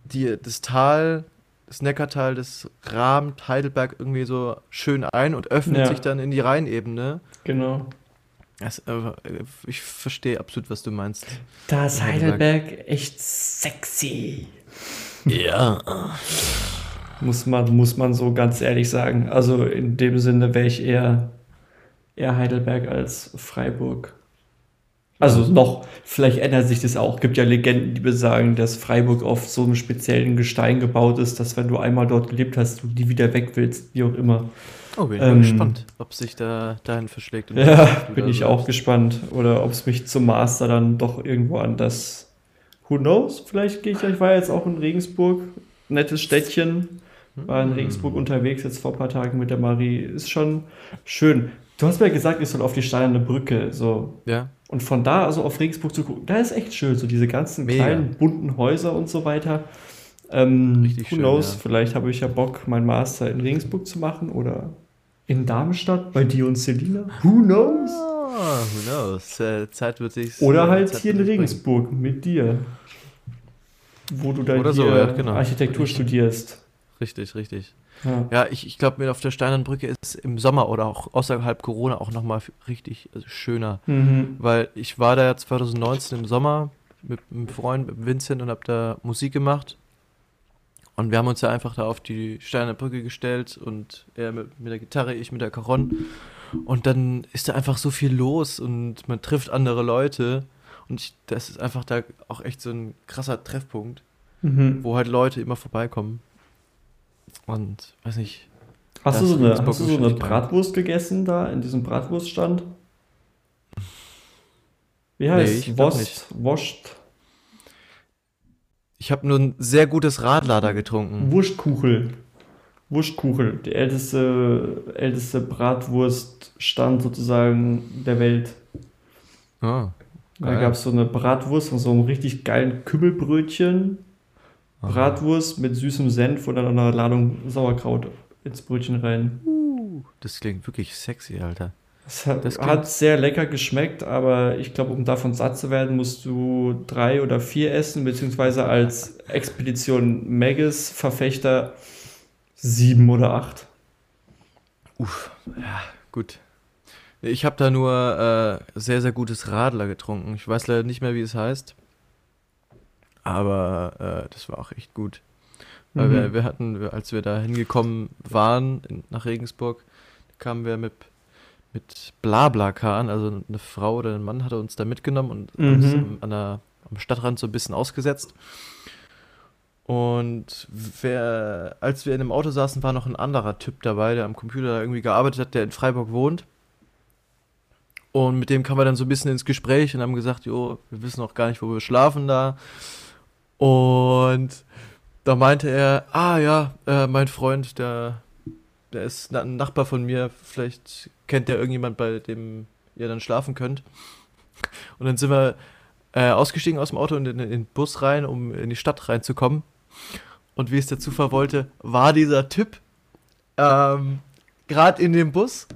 B: die, das Tal, das Neckartal, das rahmt Heidelberg irgendwie so schön ein und öffnet
A: Ja.
B: sich dann in die Rheinebene.
A: Genau.
B: Das, äh, ich verstehe absolut, was du meinst.
A: Da ist
B: Heidelberg.
A: Heidelberg echt sexy.
C: Ja.
A: Muss man, muss man so ganz ehrlich sagen. Also in dem Sinne wäre ich eher, eher Heidelberg als Freiburg. Also noch, vielleicht ändert sich das auch. Gibt ja Legenden, die besagen, dass Freiburg auf so einem speziellen Gestein gebaut ist, dass wenn du einmal dort gelebt hast, du die wieder weg willst, wie auch immer.
B: Oh, bin ich mal
A: Ähm,
B: gespannt, ob sich da dahin verschlägt.
A: Ja, bin ich auch gespannt. Oder ob es mich zum Master dann doch irgendwo anders. Who knows? Vielleicht gehe ich, ich war jetzt auch in Regensburg, nettes Städtchen. War in Regensburg unterwegs jetzt vor ein paar Tagen mit der Marie. Ist schon schön. Du hast mir gesagt, ich soll auf die steinerne Brücke. So.
B: Ja.
A: Und von da also auf Regensburg zu gucken, da ist echt schön. So diese ganzen
B: Mega.
A: kleinen bunten Häuser und so weiter. Ähm,
B: Richtig
A: who
B: schön,
A: knows?
B: ja.
A: Vielleicht habe ich ja Bock, meinen Master in Regensburg zu machen oder in Darmstadt bei dir und Selina. Who knows?
B: Oh, who knows? Äh, Zeit wird sich.
A: Oder halt
B: Zeit
A: hier in Regensburg mit dir. Wo du dann
B: so,
A: hier
B: ja, genau.
A: Architektur
B: Richtig.
A: studierst.
B: Richtig, richtig.
A: Ja.
B: Ja, ich, ich glaube, mir auf der Steinernen Brücke ist im Sommer oder auch außerhalb Corona auch nochmal richtig also schöner.
A: Mhm.
B: Weil ich war da ja 2019 im Sommer mit einem Freund, mit Vincent und hab da Musik gemacht. Und wir haben uns ja einfach da auf die Steinerne Brücke gestellt und er mit, mit der Gitarre, ich mit der Caron. Und dann ist da einfach so viel los und man trifft andere Leute. Und ich, das ist einfach da auch echt so ein krasser Treffpunkt,
A: Mhm.
B: wo halt Leute immer vorbeikommen. Und weiß nicht,
A: Hast, du so eine, hast du so eine. Bratwurst gegessen da in diesem Bratwurststand? Wie
B: Nee,
A: heißt
B: ich glaub
A: Wurst? Wurst?
B: ich habe nur ein sehr gutes Radler getrunken.
A: Wurstkuchel. Wurstkuchel. Der älteste, älteste Bratwurststand sozusagen der Welt.
B: Ah,
A: Da gab es so eine Bratwurst von so einem richtig geilen Kümmelbrötchen. Bratwurst mit süßem Senf und dann noch eine Ladung Sauerkraut ins Brötchen rein.
B: das klingt wirklich sexy, Alter.
A: Es hat,
B: Das klingt-
A: hat sehr lecker geschmeckt, aber ich glaube, um davon satt zu werden, musst du drei oder vier essen, beziehungsweise als Expedition Magus Verfechter sieben oder acht.
B: Uff, ja, gut. Ich habe da nur äh, sehr, sehr gutes Radler getrunken. Ich weiß leider nicht mehr, wie es heißt. Aber äh, das war auch echt gut. Weil
A: Mhm.
B: wir, wir hatten, als wir da hingekommen waren in, nach Regensburg, kamen wir mit, mit Blablakan, also eine Frau oder ein Mann hatte uns da mitgenommen und
A: Mhm.
B: uns am, an der, am Stadtrand so ein bisschen ausgesetzt. Und wer, als wir in dem Auto saßen, war noch ein anderer Typ dabei, der am Computer da irgendwie gearbeitet hat, der in Freiburg wohnt. Und mit dem kamen wir dann so ein bisschen ins Gespräch und haben gesagt, jo, wir wissen auch gar nicht, wo wir schlafen da. Und da meinte er, ah ja, äh, mein Freund, der, der ist ein Nachbar von mir, vielleicht kennt der irgendjemand, bei dem ihr dann schlafen könnt. Und dann sind wir äh, ausgestiegen aus dem Auto und in, in den Bus rein, um in die Stadt reinzukommen. Und wie es der Zufall wollte, war dieser Typ ähm, gerade in dem Bus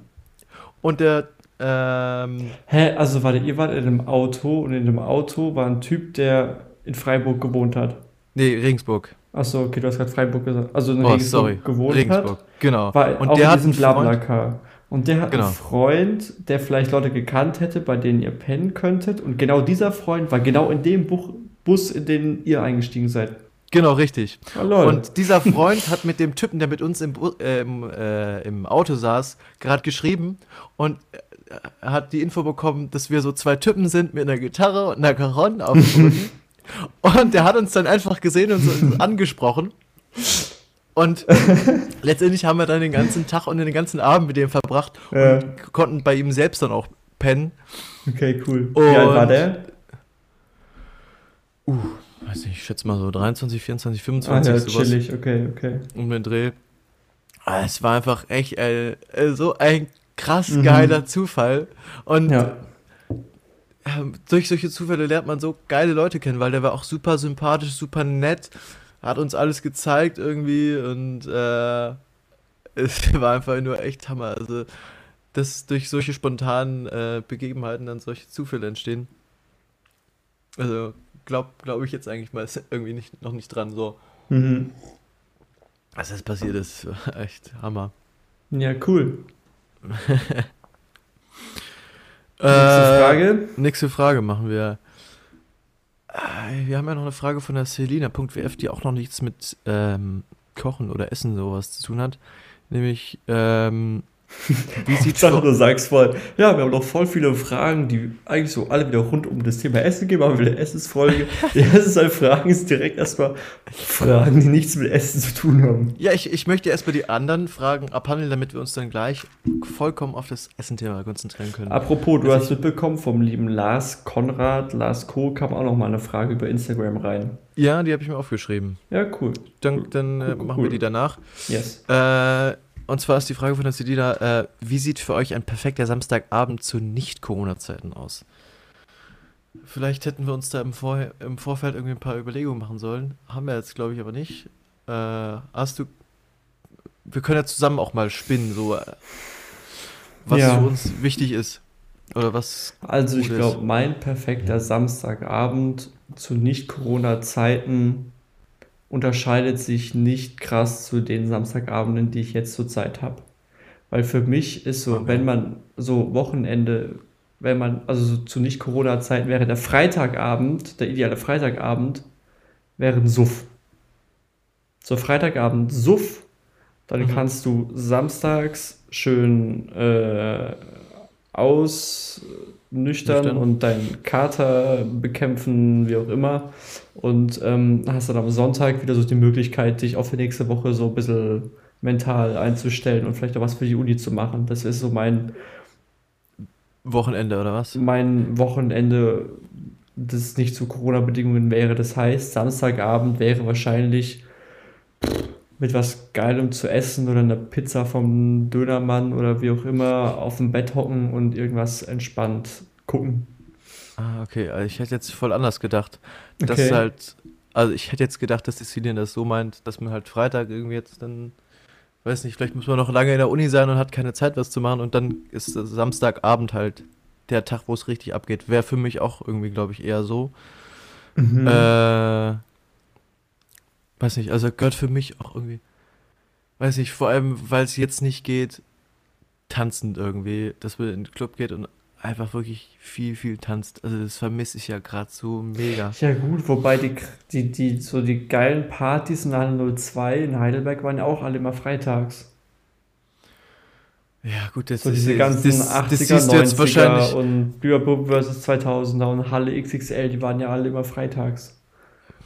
B: und der ähm,
A: Hä, also warte, ihr wart in einem Auto und in dem Auto war ein Typ, der in Freiburg gewohnt hat.
B: nee, Regensburg.
A: Achso, okay, du hast gerade Freiburg gesagt. Also in
B: Oh,
A: Regensburg
B: sorry.
A: gewohnt
B: Regensburg,
A: hat.
B: genau.
A: War
B: und
A: auch
B: der hat einen Freund,
A: Blablacar. Und der hat
B: Genau.
A: einen Freund, der vielleicht Leute gekannt hätte, bei denen ihr pennen könntet. Und genau dieser Freund war genau in dem Buch, Bus, in den ihr eingestiegen seid.
B: genau richtig.
A: Oh.
B: Und dieser Freund hat mit dem Typen, der mit uns im, äh, im, äh, im Auto saß, gerade geschrieben und äh, hat die Info bekommen, dass wir so zwei Typen sind mit einer Gitarre und einer Caron auf dem Rücken. und der hat uns dann einfach gesehen und so angesprochen. Und letztendlich haben wir dann den ganzen Tag und den ganzen Abend mit dem verbracht
A: Ja.
B: und konnten bei ihm selbst dann auch pennen.
A: okay, cool. Wie alt war
B: Und-
A: der?
B: Weiß nicht, ich schätze mal so 23, 24,
A: Ah,
B: 25
A: ja,
B: sowas.
A: chillig, okay, okay.
B: um den Dreh. Ah, Es war einfach echt äh, äh, so ein krass
A: Mhm.
B: geiler Zufall. Und
A: Ja.
B: Ähm, durch solche Zufälle lernt man so geile Leute kennen, weil der war auch super sympathisch, super nett, hat uns alles gezeigt irgendwie und äh, es war einfach nur echt Hammer. Also, dass durch solche spontanen äh, Begebenheiten dann solche Zufälle entstehen. Also, glaube glaub ich jetzt eigentlich mal irgendwie nicht, noch nicht dran so.
A: Mhm.
B: Was das passiert ist, echt Hammer.
A: Ja, cool.
B: Nächste
A: Nächste Frage.
B: Nächste Frage machen wir. Äh, Wir haben ja noch eine Frage von der Selina.wf, die auch noch nichts mit ähm, Kochen oder Essen sowas zu tun hat. Nämlich, ähm, Wie sieht
A: Sache, du sagst voll, ja, wir haben noch voll viele Fragen, die eigentlich so alle wieder rund um das Thema Essen gehen, aber wieder Essensfolge. Die erste Zeit Fragen ist direkt erstmal Fragen, die nichts mit Essen zu tun haben.
B: Ja, ich, ich möchte erstmal die anderen Fragen abhandeln, damit wir uns dann gleich vollkommen auf das Essenthema konzentrieren können.
A: Apropos, du
B: Also
A: hast mitbekommen vom lieben Lars Konrad, Lars Co. kam auch noch mal eine Frage über Instagram rein.
B: Ja, die habe ich mir aufgeschrieben.
A: Ja, cool.
B: Dann, dann äh,
A: Cool,
B: machen
A: cool.
B: wir die danach.
A: Yes.
B: Äh, und zwar ist die Frage von der Sedina, äh, wie sieht für euch ein perfekter Samstagabend zu Nicht-Corona-Zeiten aus? Vielleicht hätten wir uns da im, Vor im Vorfeld irgendwie ein paar Überlegungen machen sollen. Haben wir jetzt, glaube ich, aber nicht. Äh, hast du. Wir können ja zusammen auch mal spinnen, so äh, was
A: Ja.
B: für uns wichtig ist. Oder was.
A: Also ich glaube, mein perfekter Samstagabend zu Nicht-Corona-Zeiten unterscheidet sich nicht krass zu den Samstagabenden, die ich jetzt zurzeit habe. Weil für mich ist so,
B: Okay.
A: wenn man so Wochenende, wenn man, also so zu Nicht-Corona-Zeiten wäre der Freitagabend, der ideale Freitagabend, wäre ein Suff. So Freitagabend Suff, dann
B: Mhm.
A: kannst du samstags schön äh, ausnüchtern
B: Nüchtern.
A: und deinen Kater bekämpfen, wie auch immer. Und ähm, hast dann am Sonntag wieder so die Möglichkeit, dich auf die nächste Woche so ein bisschen mental einzustellen und vielleicht auch was für die Uni zu machen. Das ist so mein,
B: Wochenende oder was?
A: mein Wochenende, das nicht zu Corona-Bedingungen wäre. Das heißt, Samstagabend wäre wahrscheinlich mit was Geilem zu essen oder eine Pizza vom Dönermann oder wie auch immer auf dem Bett hocken und irgendwas entspannt gucken.
B: Ah, okay. Also ich hätte jetzt voll anders gedacht. Das
A: Okay.
B: ist halt, also ich hätte jetzt gedacht, dass die Celine das so meint, dass man halt Freitag irgendwie jetzt dann, weiß nicht, vielleicht muss man noch lange in der Uni sein und hat keine Zeit, was zu machen und dann ist Samstagabend halt der Tag, wo es richtig abgeht. Wäre für mich auch irgendwie, glaube ich, eher so.
A: Mhm.
B: Äh, weiß nicht, also gehört für mich auch irgendwie, weiß nicht, vor allem, weil es jetzt nicht geht, tanzend irgendwie, dass man in den Club geht und einfach wirklich viel, viel tanzt. Also das vermisse ich ja gerade so mega.
A: Ja gut, wobei die, die, die, so die geilen Partys in der 02 in Heidelberg waren ja auch alle immer freitags.
B: Ja, gut, das
A: So
B: ist
A: diese ganzen
B: das,
A: 80er,
B: das siehst du jetzt
A: 90er
B: wahrscheinlich.
A: und Bierbub vs. 2000er und Halle XXL, die waren ja alle immer freitags.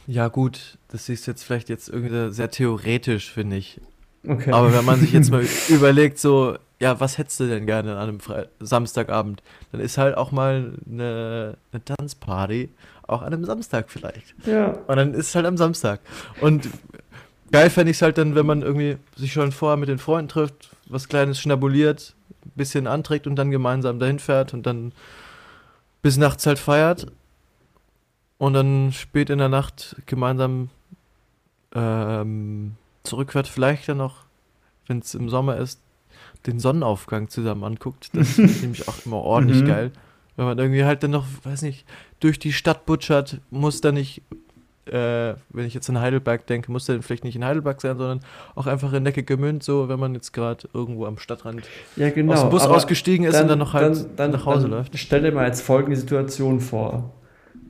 B: Ja, gut, das siehst du jetzt vielleicht jetzt irgendwie sehr theoretisch, finde ich.
A: Okay.
B: Aber wenn man sich jetzt mal überlegt, so, ja, was hättest du denn gerne an einem Fre Samstagabend? Dann ist halt auch mal eine, eine Tanzparty, auch an einem Samstag vielleicht.
A: ja,
B: Und dann ist es halt am Samstag. Und geil fände ich es halt dann, wenn man irgendwie sich schon vorher mit den Freunden trifft, was Kleines schnabuliert, ein bisschen anträgt und dann gemeinsam dahin fährt und dann bis nachts halt feiert. Und dann spät in der Nacht gemeinsam ähm, zurückfährt. Vielleicht dann noch, wenn es im Sommer ist, den Sonnenaufgang zusammen anguckt. Das finde ich nämlich auch immer ordentlich
A: Mhm.
B: geil. Wenn man irgendwie halt dann noch, weiß nicht, durch die Stadt butschert, muss da nicht, äh, wenn ich jetzt an Heidelberg denke, muss der vielleicht nicht in Heidelberg sein, sondern auch einfach in Neckargemünd, so, wenn man jetzt gerade irgendwo am Stadtrand
A: ja genau.
B: aus dem Bus ausgestiegen ist und dann noch halt
A: dann, dann,
B: nach Hause
A: dann
B: läuft.
A: Stell dir mal jetzt folgende Situation vor.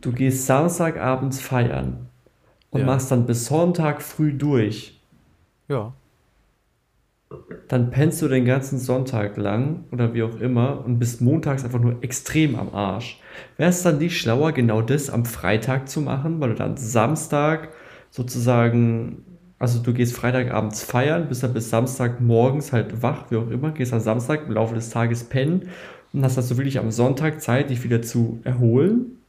A: Du gehst Samstagabends feiern und
B: Ja.
A: machst dann bis Sonntag früh durch.
B: Ja.
A: Dann pennst du den ganzen Sonntag lang oder wie auch immer und bist montags einfach nur extrem am Arsch. Wäre es dann nicht schlauer, genau das am Freitag zu machen, weil du dann Samstag sozusagen, also du gehst Freitagabends feiern, bist dann bis Samstag morgens halt wach, wie auch immer, gehst dann Samstag im Laufe des Tages pennen und hast also wirklich am Sonntag Zeit, dich wieder zu erholen.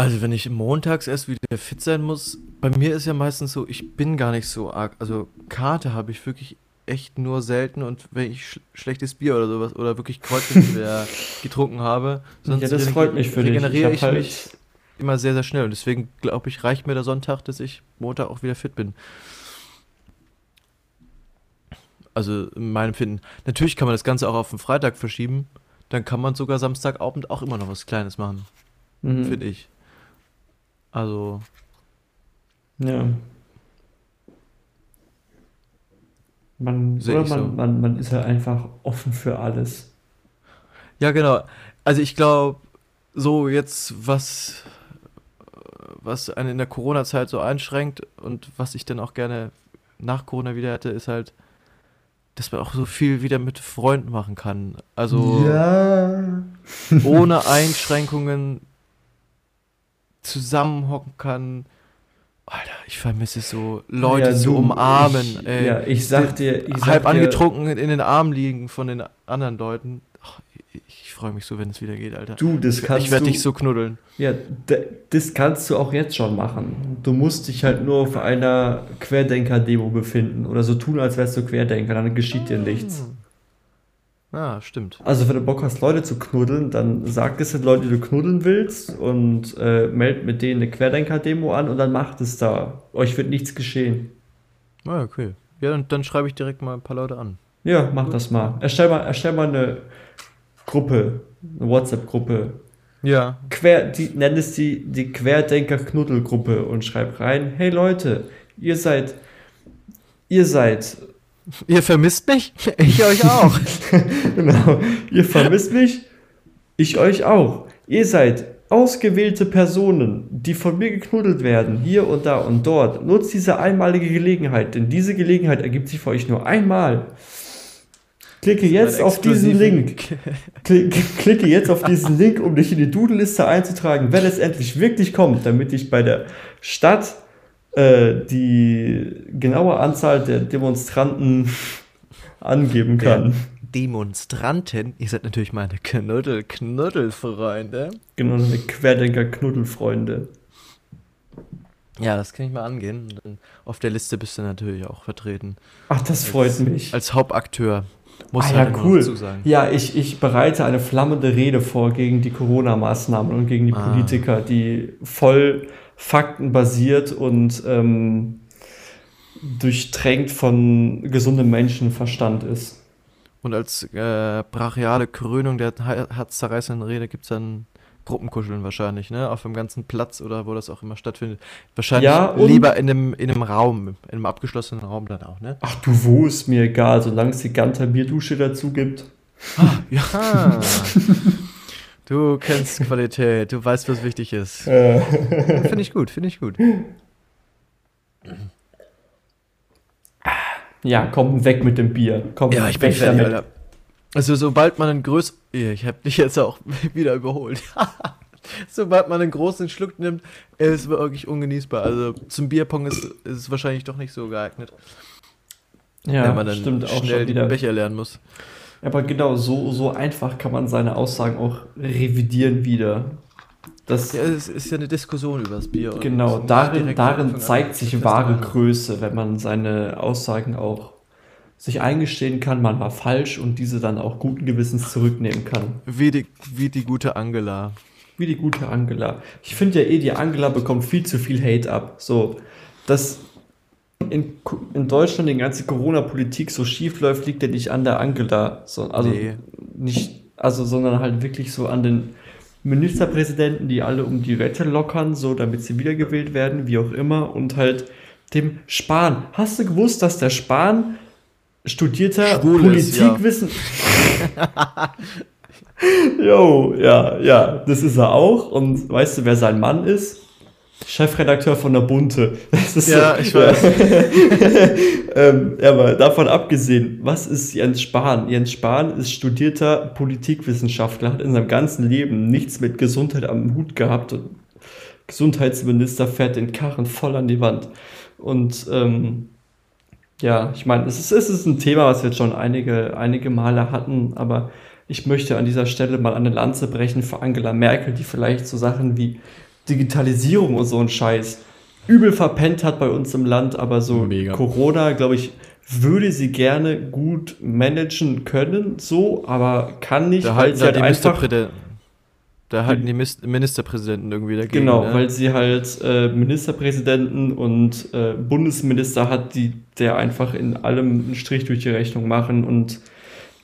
B: Also wenn ich montags erst wieder fit sein muss, bei mir ist ja meistens so, ich bin gar nicht so arg, also Karte habe ich wirklich echt nur selten und wenn ich sch schlechtes Bier oder sowas oder wirklich Kreuzbier getrunken habe, sonst
A: ja, das freut mich für dich.
B: regeneriere
A: hab
B: ich,
A: halt-
B: mich immer sehr, sehr schnell und deswegen glaube ich, reicht mir der Sonntag, dass ich Montag auch wieder fit bin. Also in meinem Finden. Natürlich kann man das Ganze auch auf den Freitag verschieben, dann kann man sogar Samstagabend auch immer noch was Kleines machen,
A: Mhm.
B: finde ich. Also,
A: Ja. Man, oder
B: ich
A: man,
B: so.
A: man, man ist halt einfach offen für alles.
B: Ja, genau. Also ich glaube, so jetzt, was, was einen in der Corona-Zeit so einschränkt und was ich dann auch gerne nach Corona wieder hätte, ist halt dass man auch so viel wieder mit Freunden machen kann. Also
A: Ja.
B: ohne Einschränkungen zusammenhocken kann. Alter, ich vermisse es so. Leute
A: Ja,
B: so
A: du,
B: umarmen.
A: Ich,
B: ey.
A: ja, ich sag dir, ich sag
B: halb
A: dir,
B: angetrunken in den Armen liegen von den anderen Leuten. Ach, ich ich freue mich so, wenn es wieder geht, Alter.
A: Du, das kannst
B: ich werde
A: du,
B: dich so knuddeln.
A: Ja, das kannst du auch jetzt schon machen. Du musst dich halt nur auf einer Querdenker-Demo befinden oder so tun, als wärst du Querdenker, dann geschieht dir nichts.
B: Ah, stimmt.
A: Also, wenn du Bock hast, Leute zu knuddeln, dann sag es den Leuten, die du knuddeln willst und äh, meld mit denen eine Querdenker-Demo an und dann macht es da. Euch wird nichts geschehen.
B: Ah, okay. Ja, dann, dann schreibe ich direkt mal ein paar Leute an.
A: Ja, mach das mal. Erstell mal, erstell mal eine Gruppe, eine WhatsApp-Gruppe.
B: Ja.
A: Quer, die, nenn es die, die Querdenker-Knuddelgruppe und schreib rein, hey Leute, ihr seid, ihr seid,
B: Ihr vermisst mich? Ich euch auch.
A: genau, ihr vermisst mich, ich euch auch. Ihr seid ausgewählte Personen, die von mir geknuddelt werden, hier und da und dort. Nutzt diese einmalige Gelegenheit, denn diese Gelegenheit ergibt sich für euch nur einmal. Klicke jetzt auf diesen Link. Klick, klicke jetzt auf diesen Link, um dich in die Doodle-Liste einzutragen, wenn es endlich wirklich kommt, damit ich bei der Stadt äh, die genaue Anzahl der Demonstranten angeben kann.
B: Demonstranten, ihr seid natürlich meine Knuddel, Knuddelfreunde.
A: Genau, eine Querdenker-Knuddelfreunde.
B: Ja, das kann ich mal angehen. Auf der Liste bist du natürlich auch vertreten.
A: Ach, das freut mich.
B: Als Hauptakteur. Muss
A: Ah,
B: ich
A: ja,
B: halt
A: cool.
B: dazu sagen.
A: Ja, ich, ich bereite eine flammende Rede vor gegen die Corona-Maßnahmen und gegen die
B: Ah.
A: Politiker, die voll faktenbasiert und ähm, durchtränkt von gesundem Menschenverstand ist.
B: Und als äh, brachiale Krönung der he- herzzerreißenden Rede gibt es dann Gruppenkuscheln wahrscheinlich, ne? Auf dem ganzen Platz oder wo das auch immer stattfindet. Wahrscheinlich
A: Ja,
B: lieber in einem, in einem Raum, in einem abgeschlossenen Raum dann auch, ne?
A: Ach du, wo ist mir egal, solange es die Ganter Bierdusche dazu gibt.
B: Ja. du kennst Qualität, du weißt, was wichtig ist.
A: Äh,
B: Finde ich gut, finde ich gut.
A: ja, komm, weg mit dem Bier. Komm,
B: Ja, ich bin
A: weg
B: fertig,
A: damit.
B: Alter. Also sobald man einen größeren... Ich habe dich jetzt auch wieder überholt. sobald man einen großen Schluck nimmt, ist es wirklich ungenießbar. Also zum Bierpong ist, ist es wahrscheinlich doch nicht so geeignet,
A: Ja,
B: wenn man dann
A: stimmt auch
B: schnell
A: schon
B: den
A: wieder.
B: Becher lernen muss.
A: Aber genau, so, so einfach kann man seine Aussagen auch revidieren wieder. Das,
B: Ja, es ist ja eine Diskussion über das Bier.
A: genau,
B: nicht
A: darin, darin zeigt sich wahre. Größe, wenn man seine Aussagen auch sich eingestehen kann, man war falsch und diese dann auch guten Gewissens zurücknehmen kann.
B: Wie die, wie die gute Angela.
A: Wie die gute Angela. Ich finde ja eh, die Angela bekommt viel zu viel Hate ab. So, dass in, in Deutschland die ganze Corona-Politik so schief läuft, liegt ja nicht an der Angela. So, also
B: Nee.
A: nicht, also, sondern halt wirklich so an den Ministerpräsidenten, die alle um die Wette lockern, so damit sie wiedergewählt werden, wie auch immer, und halt dem Spahn. Hast du gewusst, dass der Spahn studierter
B: ist, ja.
A: Jo, ja, ja, das ist er auch. Und weißt du, wer sein Mann ist? Chefredakteur von der Bunte. Das ist
B: Ja,
A: so,
B: ich weiß.
A: ähm, ja, aber davon abgesehen, was ist Jens Spahn? Jens Spahn ist studierter Politikwissenschaftler, hat in seinem ganzen Leben nichts mit Gesundheit am Hut gehabt und Gesundheitsminister fährt den Karren voll an die Wand. Und ähm, ja, ich meine, es ist, es ist ein Thema, was wir jetzt schon einige, einige Male hatten, aber ich möchte an dieser Stelle mal eine Lanze brechen für Angela Merkel, die vielleicht so Sachen wie Digitalisierung und so ein Scheiß übel verpennt hat bei uns im Land, aber so
B: Mega.
A: Corona, glaube ich, würde sie gerne gut managen können, so, aber kann nicht,
B: Da
A: weil
B: halten,
A: sie halt
B: die
A: einfach
B: Ministerpräsidenten, da halten die Ministerpräsidenten irgendwie dagegen.
A: Genau,
B: ne?
A: weil sie halt äh, Ministerpräsidenten und äh, Bundesminister hat, die der einfach in allem einen Strich durch die Rechnung machen und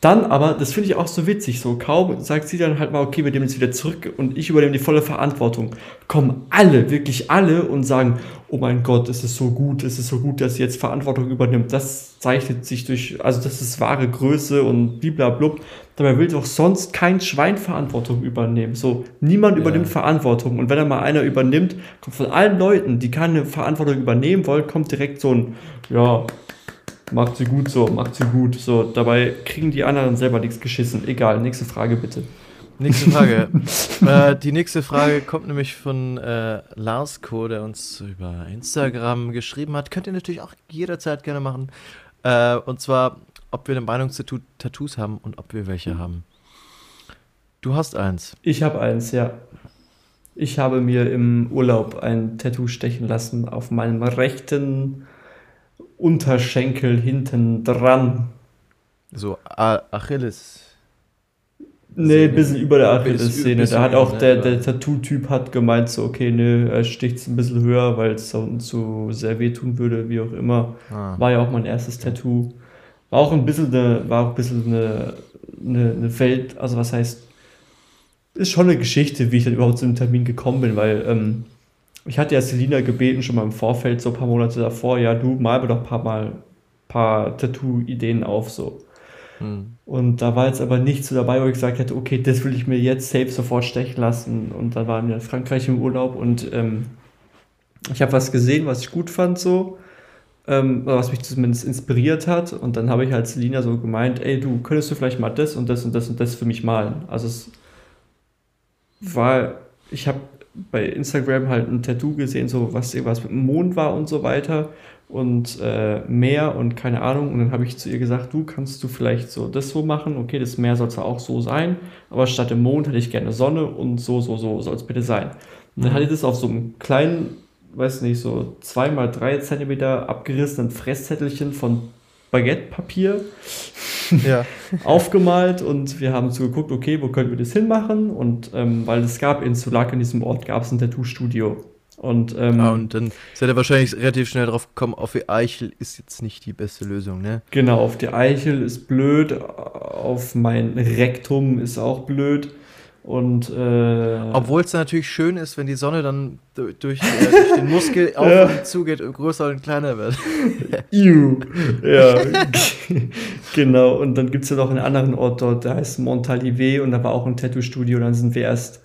A: dann aber, das finde ich auch so witzig, so kaum sagt sie dann halt mal, okay, wir nehmen jetzt wieder zurück und ich übernehme die volle Verantwortung. Kommen alle, wirklich alle und sagen, oh mein Gott, es ist so gut, es ist so gut, dass sie jetzt Verantwortung übernimmt. Das zeichnet sich durch, also das ist wahre Größe und bliblablub. Dabei will doch sonst kein Schwein Verantwortung übernehmen. So, niemand
B: Ja.
A: übernimmt Verantwortung. Und wenn da mal einer übernimmt, kommt von allen Leuten, die keine Verantwortung übernehmen wollen, kommt direkt so ein, ja, Macht sie gut so, macht sie gut. So, dabei kriegen die anderen selber nichts geschissen. Egal, nächste Frage bitte.
B: Nächste Frage. äh, die nächste Frage kommt nämlich von äh, Lars Co., der uns über Instagram geschrieben hat. Könnt ihr natürlich auch jederzeit gerne machen. Äh, und zwar, ob wir eine Meinung zu Tattoos haben und ob wir welche haben. Du hast eins.
A: Ich habe eins, ja. Ich habe mir im Urlaub ein Tattoo stechen lassen auf meinem rechten Unterschenkel hinten dran.
B: So, Achilles.
A: Nee, ein bisschen über der
B: bisschen
A: Da hat auch
B: ne?
A: der,
B: Ja.
A: der Tattoo-Typ hat gemeint, so, okay, nö, er sticht es ein bisschen höher, weil es da unten zu sehr wehtun würde, wie auch immer.
B: Ah.
A: War ja auch mein erstes Tattoo. War auch ein bisschen eine, war auch ein bisschen eine, eine, eine Welt, also was heißt, ist schon eine Geschichte, wie ich dann überhaupt zu dem Termin gekommen bin, weil ähm, ich hatte ja Selina gebeten, schon mal im Vorfeld, so ein paar Monate davor, ja, du mal mir doch ein paar Mal paar Tattoo-Ideen auf, so.
B: Hm.
A: Und da war jetzt aber nichts so dabei, wo ich gesagt hätte, okay, das will ich mir jetzt safe sofort stechen lassen. Und dann waren wir in Frankreich im Urlaub und ähm, ich habe was gesehen, was ich gut fand, so, ähm, was mich zumindest inspiriert hat. Und dann habe ich halt Selina so gemeint, ey, du könntest du vielleicht mal das und das und das und das für mich malen. Also es war, ich habe bei Instagram halt ein Tattoo gesehen, so was irgendwas mit dem Mond war und so weiter und äh, Meer und keine Ahnung. Und dann habe ich zu ihr gesagt, du kannst du vielleicht so das so machen. Okay, das Meer soll zwar auch so sein, aber statt dem Mond hätte ich gerne Sonne und so, so, so soll es bitte sein. Und dann
B: Mhm.
A: hatte ich das auf so einem kleinen, weiß nicht, so zwei mal drei Zentimeter abgerissenen Fresszettelchen von Baguettepapier
B: Ja.
A: aufgemalt und wir haben so geguckt, okay, wo können wir das hinmachen? Und ähm, weil es gab in Sulak, in diesem Ort, gab es ein Tattoo-Studio. Und, ähm,
B: Ah, und dann seid ihr wahrscheinlich relativ schnell drauf gekommen, auf die Eichel ist jetzt nicht die beste Lösung, ne?
A: genau, auf die Eichel ist blöd, auf mein Rektum ist auch blöd. Und äh,
B: Obwohl es natürlich schön ist, wenn die Sonne dann du- durch, äh, durch den Muskel auf
A: Ja.
B: und zu geht und größer und kleiner wird.
A: Ew. Ja, genau. Und dann gibt es ja noch einen anderen Ort dort, der heißt Montalivet und da war auch ein Tattoo-Studio. Dann sind wir erst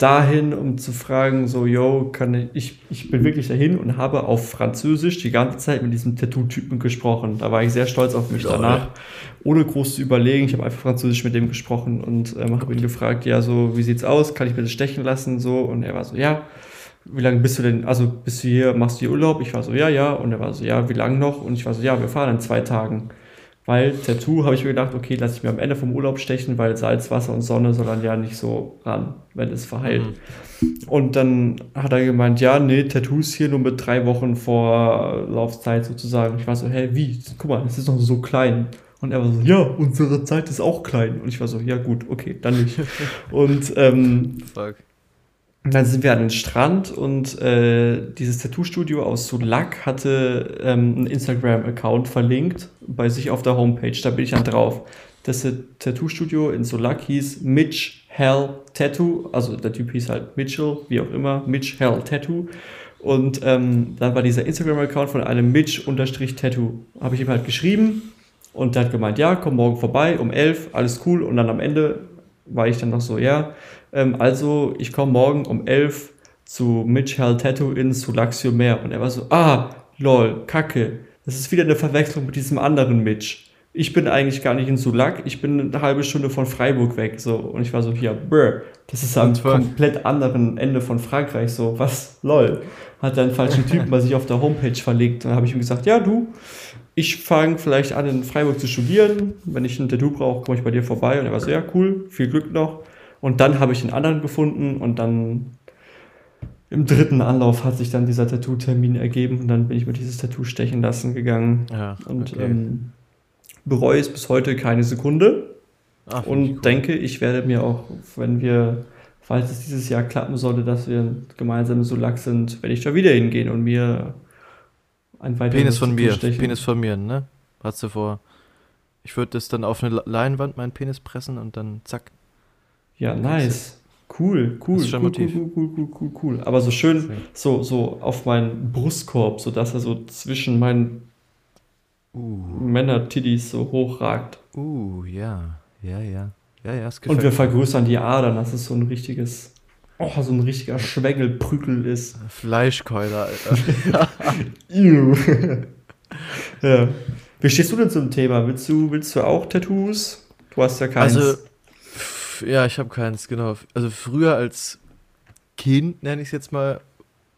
A: dahin, um zu fragen, so, yo, kann ich, ich, ich bin wirklich dahin und habe auf Französisch die ganze Zeit mit diesem Tattoo-Typen gesprochen. Da war ich sehr stolz auf mich
B: Lol.
A: danach, ohne groß zu überlegen. Ich habe einfach Französisch mit dem gesprochen und ähm, habe ihn gefragt, ja, so, wie sieht's aus? Kann ich mir das stechen lassen? So, und er war so, ja, wie lange bist du denn, also bist du hier, machst du hier Urlaub? Ich war so, ja, ja. Und er war so, ja, wie lange noch? Und ich war so, ja, wir fahren in zwei Tagen. Weil Tattoo habe ich mir gedacht, okay, lass ich mir am Ende vom Urlaub stechen, weil Salz, Wasser und Sonne soll dann ja nicht so ran, wenn es verheilt. Und dann hat er gemeint, ja, nee, Tattoos hier nur mit drei Wochen vor Laufzeit sozusagen. Ich war so, hä, wie? Guck mal, das ist noch so klein. Und er war so, ja, unsere Zeit ist auch klein. Und ich war so, ja gut, okay, dann nicht. und ähm,
B: Fuck.
A: Und dann sind wir an den Strand und äh, dieses Tattoo-Studio aus Sulak hatte ähm, einen Instagram-Account verlinkt bei sich auf der Homepage. Da bin ich dann drauf. Das Tattoo-Studio in Sulak hieß Mitch Hell Tattoo. Also der Typ hieß halt Mitchell, wie auch immer. Mitch Hell Tattoo. Und ähm, dann war dieser Instagram-Account von einem Mitch-Tattoo. Habe ich ihm halt geschrieben und der hat gemeint, ja, komm morgen vorbei um 11, alles cool. Und dann am Ende war ich dann noch so, ja, ähm, also ich komme morgen um 11 zu Mitch Hell Tattoo in Sulaxio Meer. Und er war so, ah, lol, kacke. Das ist wieder eine Verwechslung mit diesem anderen Mitch. Ich bin eigentlich gar nicht in Sulak, ich bin eine halbe Stunde von Freiburg weg. So. Und ich war so, ja, brr, das ist am komplett anderen Ende von Frankreich. So, was, lol. Hat einen falschen Typen bei sich auf der Homepage verlegt. Und dann habe ich ihm gesagt, ja, du, ich fange vielleicht an, in Freiburg zu studieren. Wenn ich ein Tattoo brauche, komme ich bei dir vorbei. Und er war so, ja, cool, viel Glück noch. Und dann habe ich den anderen gefunden und dann im dritten Anlauf hat sich dann dieser Tattoo-Termin ergeben und dann bin ich mir dieses Tattoo stechen lassen gegangen.
B: Ja,
A: Und
B: okay.
A: ähm, bereue es bis heute keine Sekunde
B: find
A: und
B: ich cool.
A: denke, ich werde mir auch, wenn wir, falls es dieses Jahr klappen sollte, dass wir gemeinsam so lack sind, werde ich da wieder hingehen und mir ein weiteres
B: Penis von
A: Tattoo
B: mir,
A: stechen.
B: Penis von mir, ne? Hast du vor? Ich würde das dann auf eine Leinwand, meinen Penis pressen und dann zack.
A: Ja, nice. Cool, cool, cool, cool, cool, cool, cool, cool, cool. Aber so schön, so, so auf meinen Brustkorb, so dass er so zwischen meinen
B: Uh,
A: Männer-Tiddies so hochragt.
B: uh, ja, ja, ja. Ja, ja, es
A: Und wir vergrößern die Adern, dass es so ein richtiges, oh, so ein richtiger Schwengelprügel ist.
B: Fleischkeuler, Alter.
A: Ja. Wie stehst du denn zum Thema? Willst du, willst du auch Tattoos? Du hast ja keins.
B: Also, ja, ich habe keins, genau. Also früher als Kind, nenne ich es jetzt mal,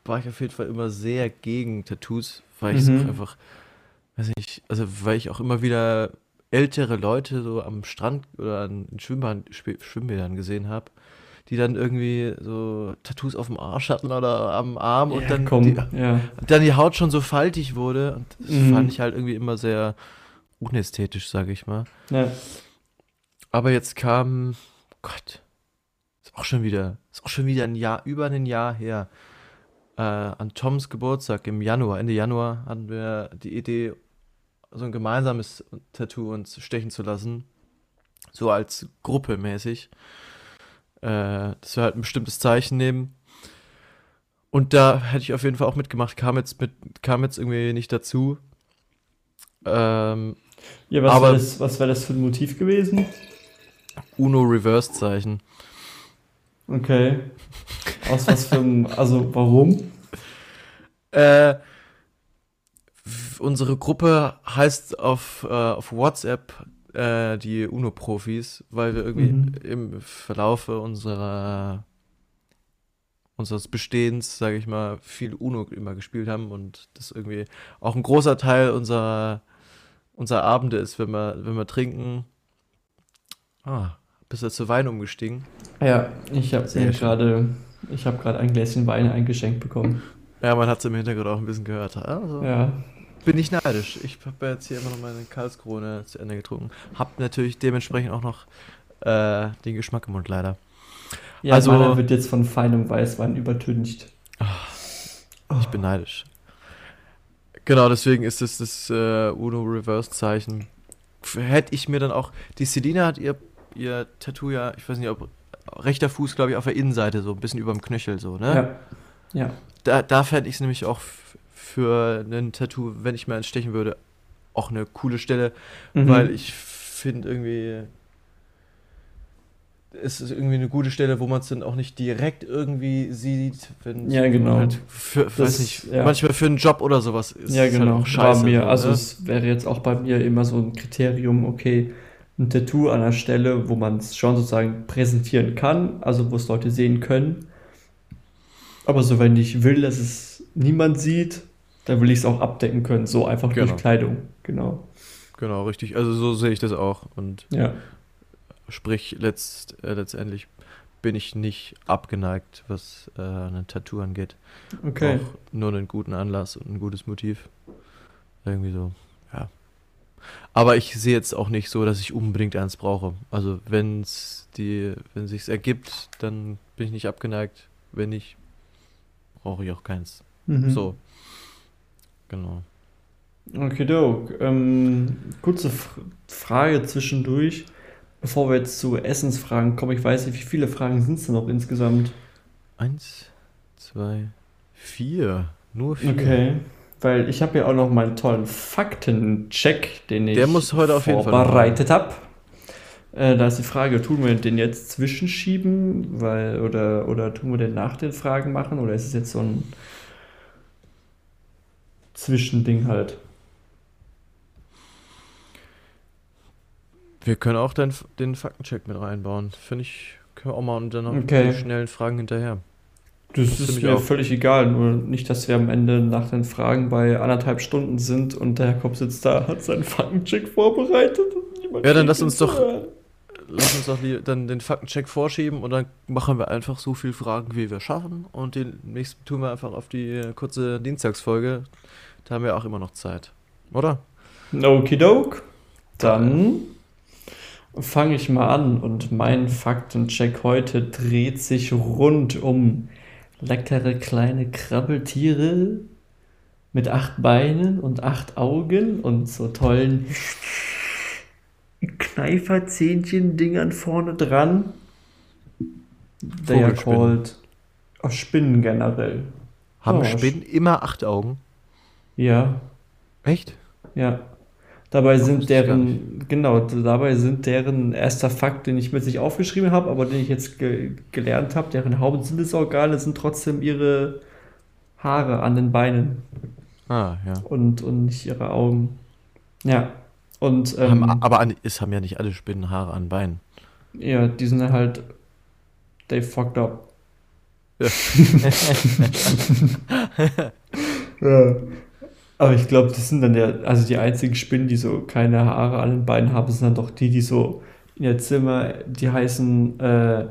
B: war ich auf jeden Fall immer sehr gegen Tattoos, weil ich es
A: Mhm.
B: auch einfach, weiß nicht, also weil ich auch immer wieder ältere Leute so am Strand oder an Schwimmbahn, Schw- Schwimmbädern gesehen habe, die dann irgendwie so Tattoos auf dem Arsch hatten oder am Arm und
A: ja,
B: dann,
A: komm,
B: die,
A: ja.
B: dann die Haut schon so faltig wurde und das
A: Mhm.
B: fand ich halt irgendwie immer sehr unästhetisch, sage ich mal.
A: ja.
B: Aber jetzt kam, Gott, ist auch schon wieder, ist auch schon wieder ein Jahr, über ein Jahr her. Äh, an Toms Geburtstag im Januar, Ende Januar, hatten wir die Idee, so ein gemeinsames Tattoo uns stechen zu lassen. So als Gruppe mäßig. Äh, dass wir halt ein bestimmtes Zeichen nehmen. Und da hätte ich auf jeden Fall auch mitgemacht, kam jetzt mit, kam jetzt irgendwie nicht dazu. Ähm,
A: Ja, was wäre das, was wär das für ein Motiv gewesen?
B: Uno Reverse Zeichen.
A: Okay. Aus was für einem, also warum?
B: Äh, unsere Gruppe heißt auf, äh, auf WhatsApp äh, die UNO-Profis, weil wir irgendwie
A: Mhm.
B: im Verlaufe unserer unseres Bestehens, sage ich mal, viel UNO immer gespielt haben und das irgendwie auch ein großer Teil unserer, unserer Abende ist, wenn wir, wenn wir trinken. Ah, bist du zu Wein umgestiegen?
A: Ja, ich habe mir gerade, ich habe gerade ein Gläschen Wein eingeschenkt bekommen.
B: Ja, man hat es im Hintergrund auch ein bisschen gehört. Also,
A: Ja.
B: Bin ich neidisch. Ich habe jetzt hier immer noch meine Karlskrone zu Ende getrunken. Hab natürlich dementsprechend auch noch äh, den Geschmack im Mund leider.
A: Ja,
B: Also-
A: meiner wird jetzt von feinem Weißwein übertüncht.
B: Ich bin neidisch. Genau, deswegen ist es das äh, Uno Reverse Zeichen. Hätte ich mir dann auch. Die Selina hat ihr, ihr Tattoo ja, ich weiß nicht, ob rechter Fuß, glaube ich, auf der Innenseite, so ein bisschen über dem Knöchel, so, ne?
A: Ja. Ja.
B: Da, da fände ich es nämlich auch für ein Tattoo, wenn ich mal eins stechen würde, auch eine coole Stelle,
A: Mhm.
B: weil ich finde irgendwie, es ist irgendwie eine gute Stelle, wo man es dann auch nicht direkt irgendwie sieht, wenn
A: Ja, genau.
B: halt für,
A: Das-
B: weiß nicht,
A: ja.
B: manchmal für einen Job oder sowas ist
A: Ja, genau.
B: halt auch scheiße.
A: Mir,
B: so,
A: also
B: ne?
A: es wäre jetzt auch bei mir immer so ein Kriterium, okay, ein Tattoo an der Stelle, wo man es schon sozusagen präsentieren kann, also wo es Leute sehen können. Aber so, wenn ich will, dass es niemand sieht, dann will ich es auch abdecken können, so einfach
B: Genau.
A: durch Kleidung. Genau.
B: Genau, richtig. Also so sehe ich das auch. Und
A: Ja.
B: sprich, letzt, äh, letztendlich bin ich nicht abgeneigt, was äh, ein Tattoo angeht.
A: Okay.
B: Auch nur einen guten Anlass und ein gutes Motiv. Irgendwie so. Aber ich sehe jetzt auch nicht so, dass ich unbedingt eins brauche. Also wenn es die, wenn sich's ergibt, dann bin ich nicht abgeneigt. Wenn nicht, brauche ich auch keins.
A: Mhm.
B: So. Genau.
A: Okay, doke. Ähm, kurze F Frage zwischendurch, bevor wir jetzt zu Essensfragen kommen. Ich weiß nicht, wie viele Fragen sind es denn noch insgesamt?
B: Eins, zwei, vier. Nur vier.
A: Okay. Weil ich habe ja auch noch meinen tollen Faktencheck, den ich
B: Der muss heute auf jeden
A: vorbereitet habe. Äh, da ist die Frage, tun wir den jetzt zwischenschieben, weil, oder, oder tun wir den nach den Fragen machen, oder ist es jetzt so ein Zwischending halt?
B: Wir können auch den, den Faktencheck mit reinbauen. Finde ich, können wir auch mal und dann noch
A: Okay.
B: die schnellen Fragen hinterher.
A: Das,
B: Das
A: ist mir
B: auch.
A: völlig egal, nur nicht, dass wir am Ende nach den Fragen bei anderthalb Stunden sind und der Herr Kopp sitzt da, hat seinen Faktencheck vorbereitet.
B: Ja, dann lass uns doch- Lass uns doch dann den Faktencheck vorschieben und dann machen wir einfach so viele Fragen, wie wir schaffen. Und den nächsten tun wir einfach auf die äh, kurze Dienstagsfolge. Da haben wir auch immer noch Zeit. Oder?
A: Okidoke. Dann fange ich mal an und mein Faktencheck heute dreht sich rund um leckere kleine Krabbeltiere mit acht Beinen und acht Augen und so tollen Kneiferzähnchen-Dingern vorne dran. They are called oh, Spinnen generell.
B: Haben
A: Oh,
B: Spinnen immer acht Augen?
A: Ja,
B: Echt?
A: Ja. Dabei
B: Das
A: sind deren, genau, dabei sind deren erster Fakt, den ich mir nicht aufgeschrieben habe, aber den ich jetzt ge gelernt habe, deren Hauptsinnesorgane sind trotzdem ihre Haare an den Beinen
B: Ah, ja.
A: und, und nicht ihre Augen. Ja. Und
B: Haben,
A: ähm,
B: aber an, es haben ja nicht alle Spinnen Haare an Beinen.
A: ja, die sind halt. They fucked up.
B: Ja.
A: ja. Aber ich glaube, das sind dann ja, also die einzigen Spinnen, die so keine Haare an den Beinen haben, sind dann doch die, die so in ihr Zimmer, die heißen, äh,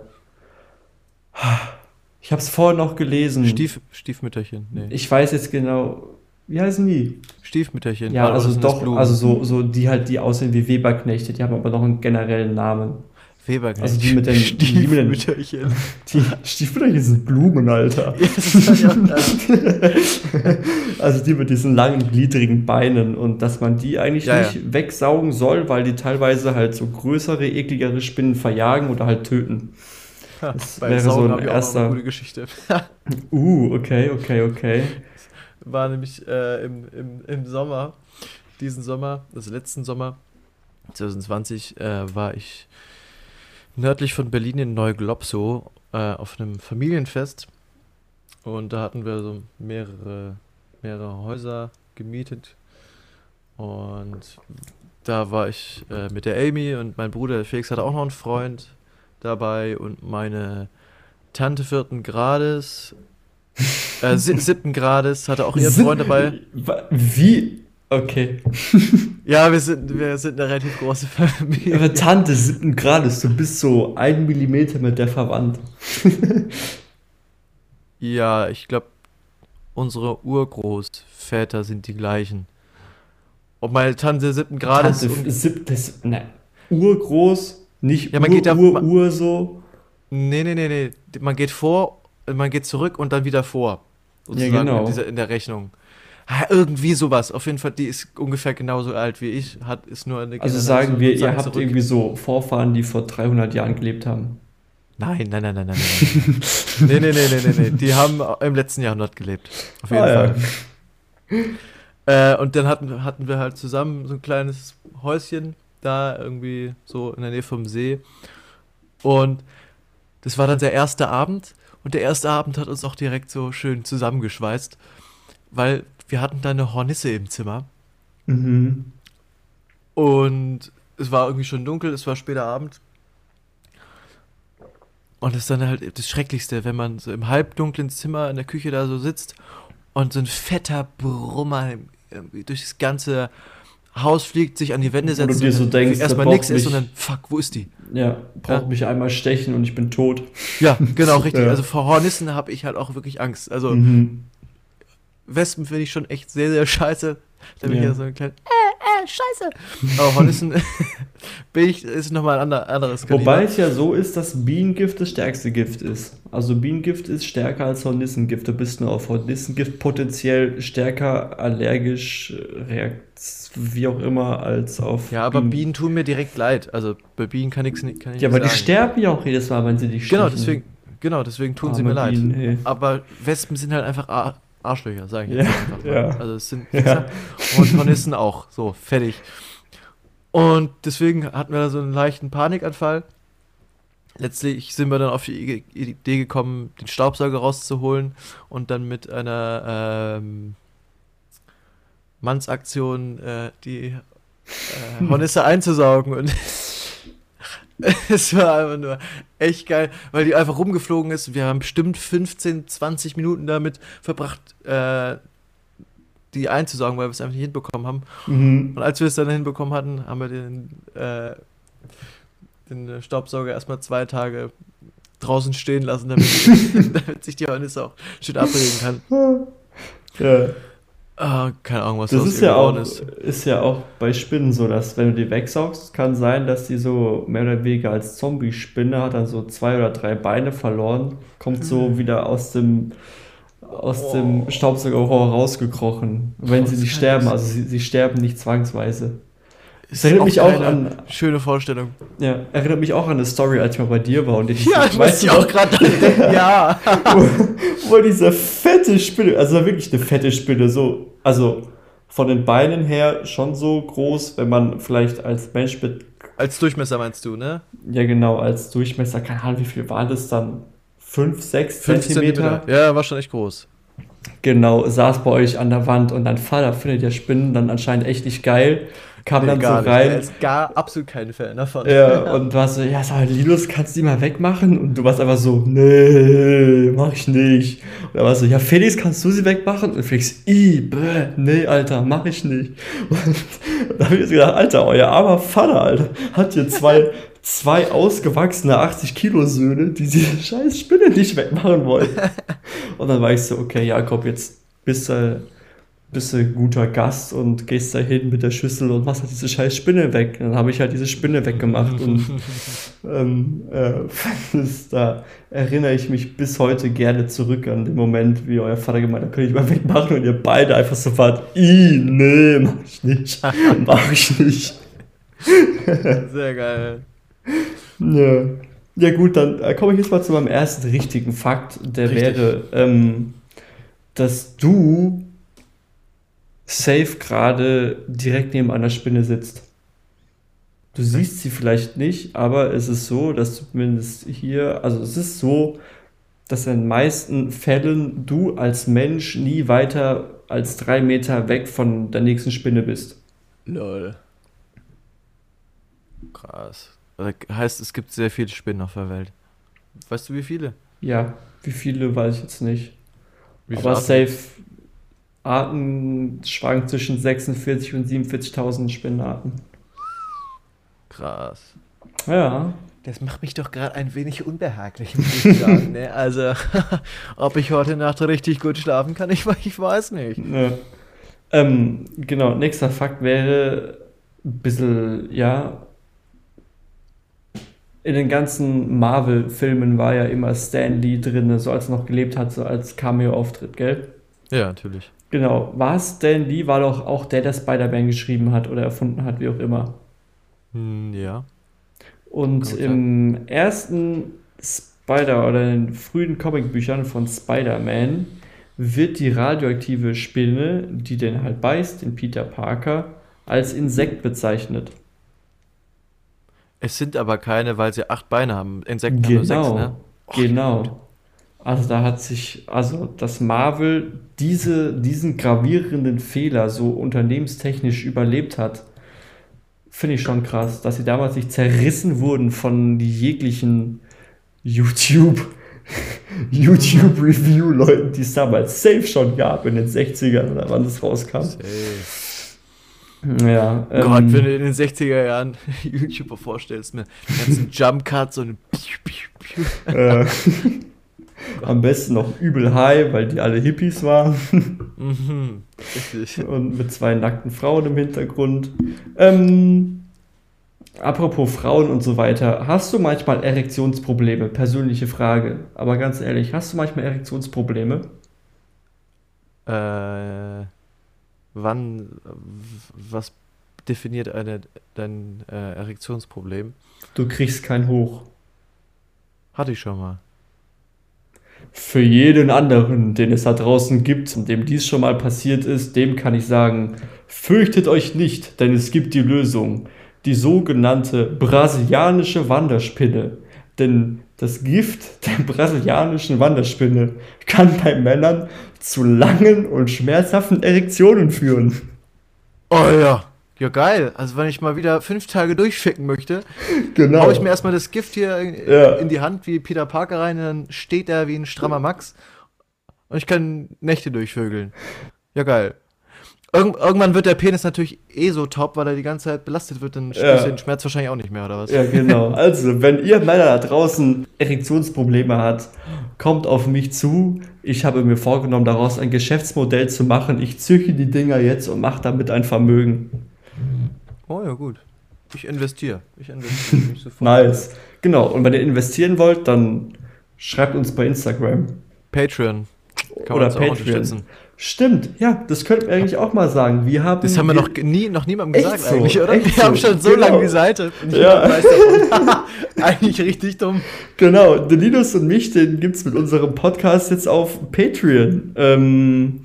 A: ich habe es vorher noch gelesen.
B: Stief, Stiefmütterchen. Nee.
A: Ich weiß jetzt genau, wie heißen die?
B: Stiefmütterchen.
A: Ja, also doch, also so, so die halt, die aussehen wie Weberknechte, die haben aber noch einen generellen Namen.
B: Weber
A: Also die mit den,
B: Stiefmütterchen.
A: die Stiefmütterchen sind Blumen, Alter.
B: Ja, ja,
A: Also die mit diesen langen, gliedrigen Beinen und dass man die eigentlich
B: Ja,
A: nicht wegsaugen soll, weil die teilweise halt so größere, ekligere Spinnen verjagen oder halt töten. Das
B: Beim
A: wäre so ein erster-
B: eine gute Geschichte.
A: Uh, okay, okay, okay.
B: War nämlich äh, im, im, im Sommer, diesen Sommer, also letzten Sommer, 2020, äh, war ich nördlich von Berlin in Neuglobsow äh, auf einem Familienfest. Und da hatten wir so mehrere, mehrere Häuser gemietet. Und da war ich äh, mit der Amy und mein Bruder der Felix hatte auch noch einen Freund dabei und meine Tante vierten Grades, äh, si- siebten Grades hatte auch ihren Freund dabei.
A: Wie? Okay.
B: Ja, wir sind, wir sind eine relativ große Familie.
A: Ihre Tante siebten Grades, du bist so ein Millimeter mit der verwandt.
B: Ja, ich glaube, unsere Urgroßväter sind die gleichen. Und meine Tante siebten Grades.
A: Tante siebtes, ne, urgroß, nicht
B: Ja, man
A: ur,
B: geht da-
A: ur,
B: man-
A: ur so.
B: Nee, nee, nee, nee. Man geht vor, man geht zurück und dann wieder vor. Sozusagen
A: genau.
B: In, dieser, in der Rechnung. Ah, irgendwie sowas. Auf jeden Fall, die ist ungefähr genauso alt wie ich. Hat, ist nur eine
A: Also sagen wir, ihr habt
B: zurück.
A: irgendwie so Vorfahren, die vor 300 Jahren gelebt haben.
B: Nein, nein, nein, nein, nein, nein. nee, nee, nee, nee, nee, nee. Die haben im letzten Jahrhundert gelebt. Auf jeden
A: Ah, ja.
B: Fall. Äh, und dann hatten, hatten wir halt zusammen so ein kleines Häuschen da irgendwie so in der Nähe vom See. Und das war dann der erste Abend. Und der erste Abend hat uns auch direkt so schön zusammengeschweißt, weil wir hatten da eine Hornisse im Zimmer.
A: Mhm.
B: Und es war irgendwie schon dunkel, es war später Abend. Und das ist dann halt das Schrecklichste, wenn man so im halbdunklen Zimmer in der Küche da so sitzt und so ein fetter Brummer durch das ganze Haus fliegt, sich an die Wände
A: Wo du
B: setzt
A: dir so denkst,
B: erstmal nichts ist und dann, fuck, wo ist die?
A: Ja, braucht
B: Ja.
A: mich einmal stechen und ich bin tot.
B: Ja, genau, richtig.
A: Ja.
B: Also vor Hornissen habe ich halt auch wirklich Angst. Also
A: Mhm.
B: Wespen finde ich schon echt sehr, sehr scheiße. Da bin ich
A: Ja.
B: ja so ein kleiner, äh, äh, scheiße. Aber Hornissen bin ich, ist nochmal ein ander, anderes
A: Wobei es ja so ist, dass Bienengift das stärkste Gift ist. Also Bienengift ist stärker als Hornissengift. Du bist nur auf Hornissengift potenziell stärker allergisch, reakt wie auch immer, als auf
B: Ja, aber Bienen tun mir direkt leid. Also bei Bienen kann, ich's nicht, kann ich
A: Ja, aber
B: nicht
A: die
B: sagen.
A: sterben ja auch jedes Mal, wenn sie dich
B: Genau,
A: stechen.
B: deswegen, genau, deswegen tun sie
A: Arme
B: mir leid.
A: Bienen, hey.
B: Aber Wespen sind halt einfach Arschlöcher, sage ich
A: Ja,
B: jetzt einfach mal.
A: ja.
B: Also es sind
A: Ja.
B: und Hornissen auch. So, fertig. Und deswegen hatten wir da so einen leichten Panikanfall. Letztlich sind wir dann auf die Idee gekommen, den Staubsauger rauszuholen und dann mit einer ähm, Mannsaktion äh, die äh, Hornisse einzusaugen. Und es war einfach nur echt geil, weil die einfach rumgeflogen ist. Wir haben bestimmt 15, 20 Minuten damit verbracht, äh, die einzusaugen, weil wir es einfach nicht hinbekommen haben.
A: Mhm.
B: Und als wir es dann hinbekommen hatten, haben wir den, äh, den Staubsauger erstmal zwei Tage draußen stehen lassen, damit, damit sich die Hornisse auch schön abregen kann.
A: Ja.
B: Ah, keine Ahnung, was
A: Das
B: aus
A: ist ja, auch,
B: ist.
A: ist ja auch bei Spinnen so, dass wenn du die wegsaugst, kann sein, dass die so mehr oder weniger als Zombie-Spinne hat dann so zwei oder drei Beine verloren, kommt so wieder aus dem aus dem Staubsaugerrohr rausgekrochen, wenn
B: Oh,
A: sie
B: das
A: nicht sterben, also sie, sie sterben nicht zwangsweise.
B: Ist
A: erinnert mich auch an-
B: Schöne Vorstellung.
A: Ja, erinnert mich auch an eine Story, als ich mal bei dir war und ich
B: Ja, ich weiß ja auch gerade. ja.
A: wo, wo diese fette Spinne, also wirklich eine fette Spinne, so, also von den Beinen her schon so groß, wenn man vielleicht als Mensch mit,
B: Als Durchmesser meinst du, ne?
A: ja genau, als Durchmesser, keine Ahnung, wie viel waren das dann? 5, 6
B: 5
A: Zentimeter?
B: Zentimeter. Ja, war schon echt groß.
A: Genau, saß bei euch an der Wand und dein Vater findet ja Spinnen dann anscheinend echt nicht geil kam dann so
B: gar nicht.
A: rein.
B: Der ist gar absolut kein Fan davon.
A: Ja, und war so, ja, sag, Linus, kannst du die mal wegmachen? Und du warst einfach so, nee, mach ich nicht. Und er war so, ja, Felix, kannst du sie wegmachen? Und Felix, i, bäh, nee, Alter, mach ich nicht. Und da habe ich jetzt gedacht, Alter, euer armer Vater, Alter, hat hier zwei, zwei ausgewachsene 80-Kilo-Söhne, die diese scheiß Spinne nicht wegmachen wollen. Und dann war ich so, okay, Jakob, jetzt bist du bist du ein guter Gast und gehst da hin mit der Schüssel und machst halt diese scheiß Spinne weg. Dann habe ich halt diese Spinne weggemacht und ähm, äh, da erinnere ich mich bis heute gerne zurück an den Moment, wie euer Vater gemeint hat, kann ich mal wegmachen und ihr beide einfach sofort, i, nee, mach ich nicht, mach ich nicht.
B: Sehr geil.
A: Ja. Ja gut, dann äh, komme ich jetzt mal zu meinem ersten richtigen Fakt, der
B: Richtig.
A: wäre, ähm, dass du safe gerade direkt neben einer Spinne sitzt. Du siehst sie vielleicht nicht, aber es ist so, dass zumindest hier, also es ist so, dass in den meisten Fällen du als Mensch nie weiter als drei Meter weg von der nächsten Spinne bist.
B: Lol. Krass. Also, heißt, es gibt sehr viele Spinnen auf der Welt. Weißt du, wie viele?
A: Ja, wie viele weiß ich jetzt nicht. Aber safe Arten schwanken zwischen 46 und 47.000 Spinnenarten.
B: Krass.
A: Ja,
B: Das macht mich doch gerade ein wenig unbehaglich, muss ich sagen. ne? Also, ob ich heute Nacht richtig gut schlafen kann, ich, ich weiß nicht.
A: ne. Ähm, genau, nächster Fakt wäre ein bisschen, ja, in den ganzen Marvel-Filmen war ja immer Stan Lee drin, so als er noch gelebt hat, so als Cameo-Auftritt, gell?
B: Ja, natürlich.
A: Genau, war Stan Lee, war doch auch der, der Spider-Man geschrieben hat oder erfunden hat, wie auch immer.
B: Hm, ja.
A: Und im ersten Spider- oder in den frühen Comicbüchern von Spider-Man wird die radioaktive Spinne, die den halt beißt, den Peter Parker, als Insekt bezeichnet.
B: Es sind aber keine, weil sie acht Beine haben. Insekten haben nur sechs,
A: Genau,
B: ne? Oh,
A: genau. Also da hat sich, also dass Marvel diese, diesen gravierenden Fehler so unternehmenstechnisch überlebt hat, finde ich schon krass, dass sie damals nicht zerrissen wurden von jeglichen YouTube, YouTube-Review-Leuten, die es damals safe schon gab in den 60ern oder wann das rauskam.
B: Safe.
A: Ja,
B: Gott, wenn
A: ähm,
B: du in den 60er Jahren YouTuber vorstellst, mit ganzen Jump Cuts und
A: äh, am besten noch übel high, weil die alle Hippies waren.
B: Mhm. Richtig.
A: und mit zwei nackten Frauen im Hintergrund. Ähm, apropos Frauen und so weiter, hast du manchmal Erektionsprobleme? Persönliche Frage. Aber ganz ehrlich, hast du manchmal Erektionsprobleme?
B: Äh, wann, was definiert eine, dein äh, Erektionsproblem?
A: Du kriegst kein Hoch.
B: Hatte ich schon mal.
A: Für jeden anderen, den es da draußen gibt und dem dies schon mal passiert ist, dem kann ich sagen, fürchtet euch nicht, denn es gibt die Lösung. Die sogenannte brasilianische Wanderspinne. Denn das Gift der brasilianischen Wanderspinne kann bei Männern zu langen und schmerzhaften Erektionen führen.
B: Oh ja. Ja, geil. Also, wenn ich mal wieder fünf Tage durchficken möchte,
A: Genau.
B: hau ich mir erstmal das Gift hier in,
A: Ja.
B: in die Hand wie Peter Parker rein und dann steht er wie ein strammer Max und ich kann Nächte durchvögeln. Ja, geil. Irgend, irgendwann wird der Penis natürlich eh so top, weil er die ganze Zeit belastet wird, dann spürst
A: Ja.
B: du den Schmerz wahrscheinlich auch nicht mehr, oder was?
A: Ja, genau. Also, wenn ihr Männer da draußen Erektionsprobleme habt, kommt auf mich zu. Ich habe mir vorgenommen, daraus ein Geschäftsmodell zu machen. Ich züchte die Dinger jetzt und mache damit ein Vermögen.
B: Oh ja, gut. Ich investiere. Ich investiere mich sofort.
A: Nice. Genau. Und wenn ihr investieren wollt, dann schreibt uns bei Instagram.
B: Patreon. Kann
A: oder Patreon. Stimmt, ja, das könnten wir eigentlich auch mal sagen. Wir haben.
B: Das haben wir noch nie, noch niemandem gesagt
A: so,
B: eigentlich, oder? Wir haben schon so
A: genau.
B: lange die Seite.
A: Ja.
B: eigentlich richtig dumm.
A: Genau, den Linus und mich, den gibt es mit unserem Podcast jetzt auf Patreon, ähm,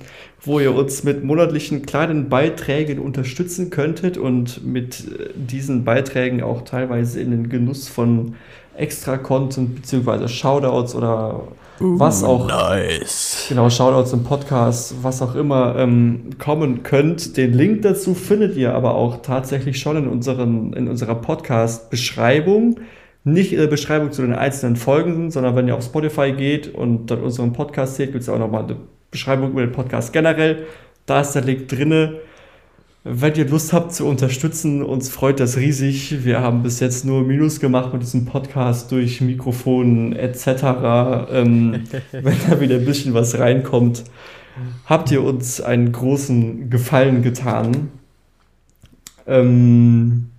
A: wo ihr uns mit monatlichen kleinen Beiträgen unterstützen könntet und mit äh, diesen Beiträgen auch teilweise in den Genuss von extra Content beziehungsweise Shoutouts oder was auch,
C: Nice.
A: genau, Shoutouts im Podcast, was auch immer ähm, kommen könnt. Den Link dazu findet ihr aber auch tatsächlich schon in, unseren, in unserer Podcast-Beschreibung. Nicht in der Beschreibung zu den einzelnen Folgen, sondern wenn ihr auf Spotify geht und dann unseren Podcast seht, gibt es auch nochmal eine Beschreibung über den Podcast generell. Da ist der Link drinne. Wenn ihr Lust habt zu unterstützen, uns freut das riesig. Wir haben bis jetzt nur Minus gemacht mit diesem Podcast durch Mikrofon etc. Ähm, wenn da wieder ein bisschen was reinkommt, habt ihr uns einen großen Gefallen getan. Ähm,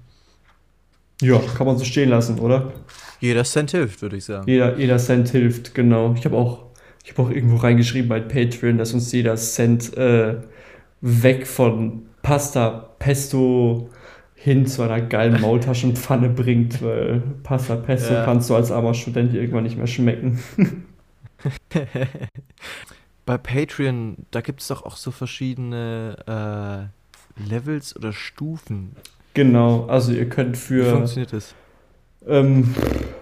A: ja, kann man so stehen lassen, oder?
B: Jeder Cent hilft, würde ich sagen.
A: Jeder, jeder Cent hilft, genau. Ich habe auch, ich hab auch irgendwo reingeschrieben bei Patreon, dass uns jeder Cent äh, weg von Pasta Pesto hin zu einer geilen Maultaschenpfanne bringt, weil Pasta Pesto
B: Ja.
A: kannst du als armer Student irgendwann nicht mehr schmecken.
B: Bei Patreon, da gibt es doch auch so verschiedene äh, Levels oder Stufen.
A: Genau, also ihr könnt
B: Wie
A: für.
B: funktioniert das?
A: Ähm,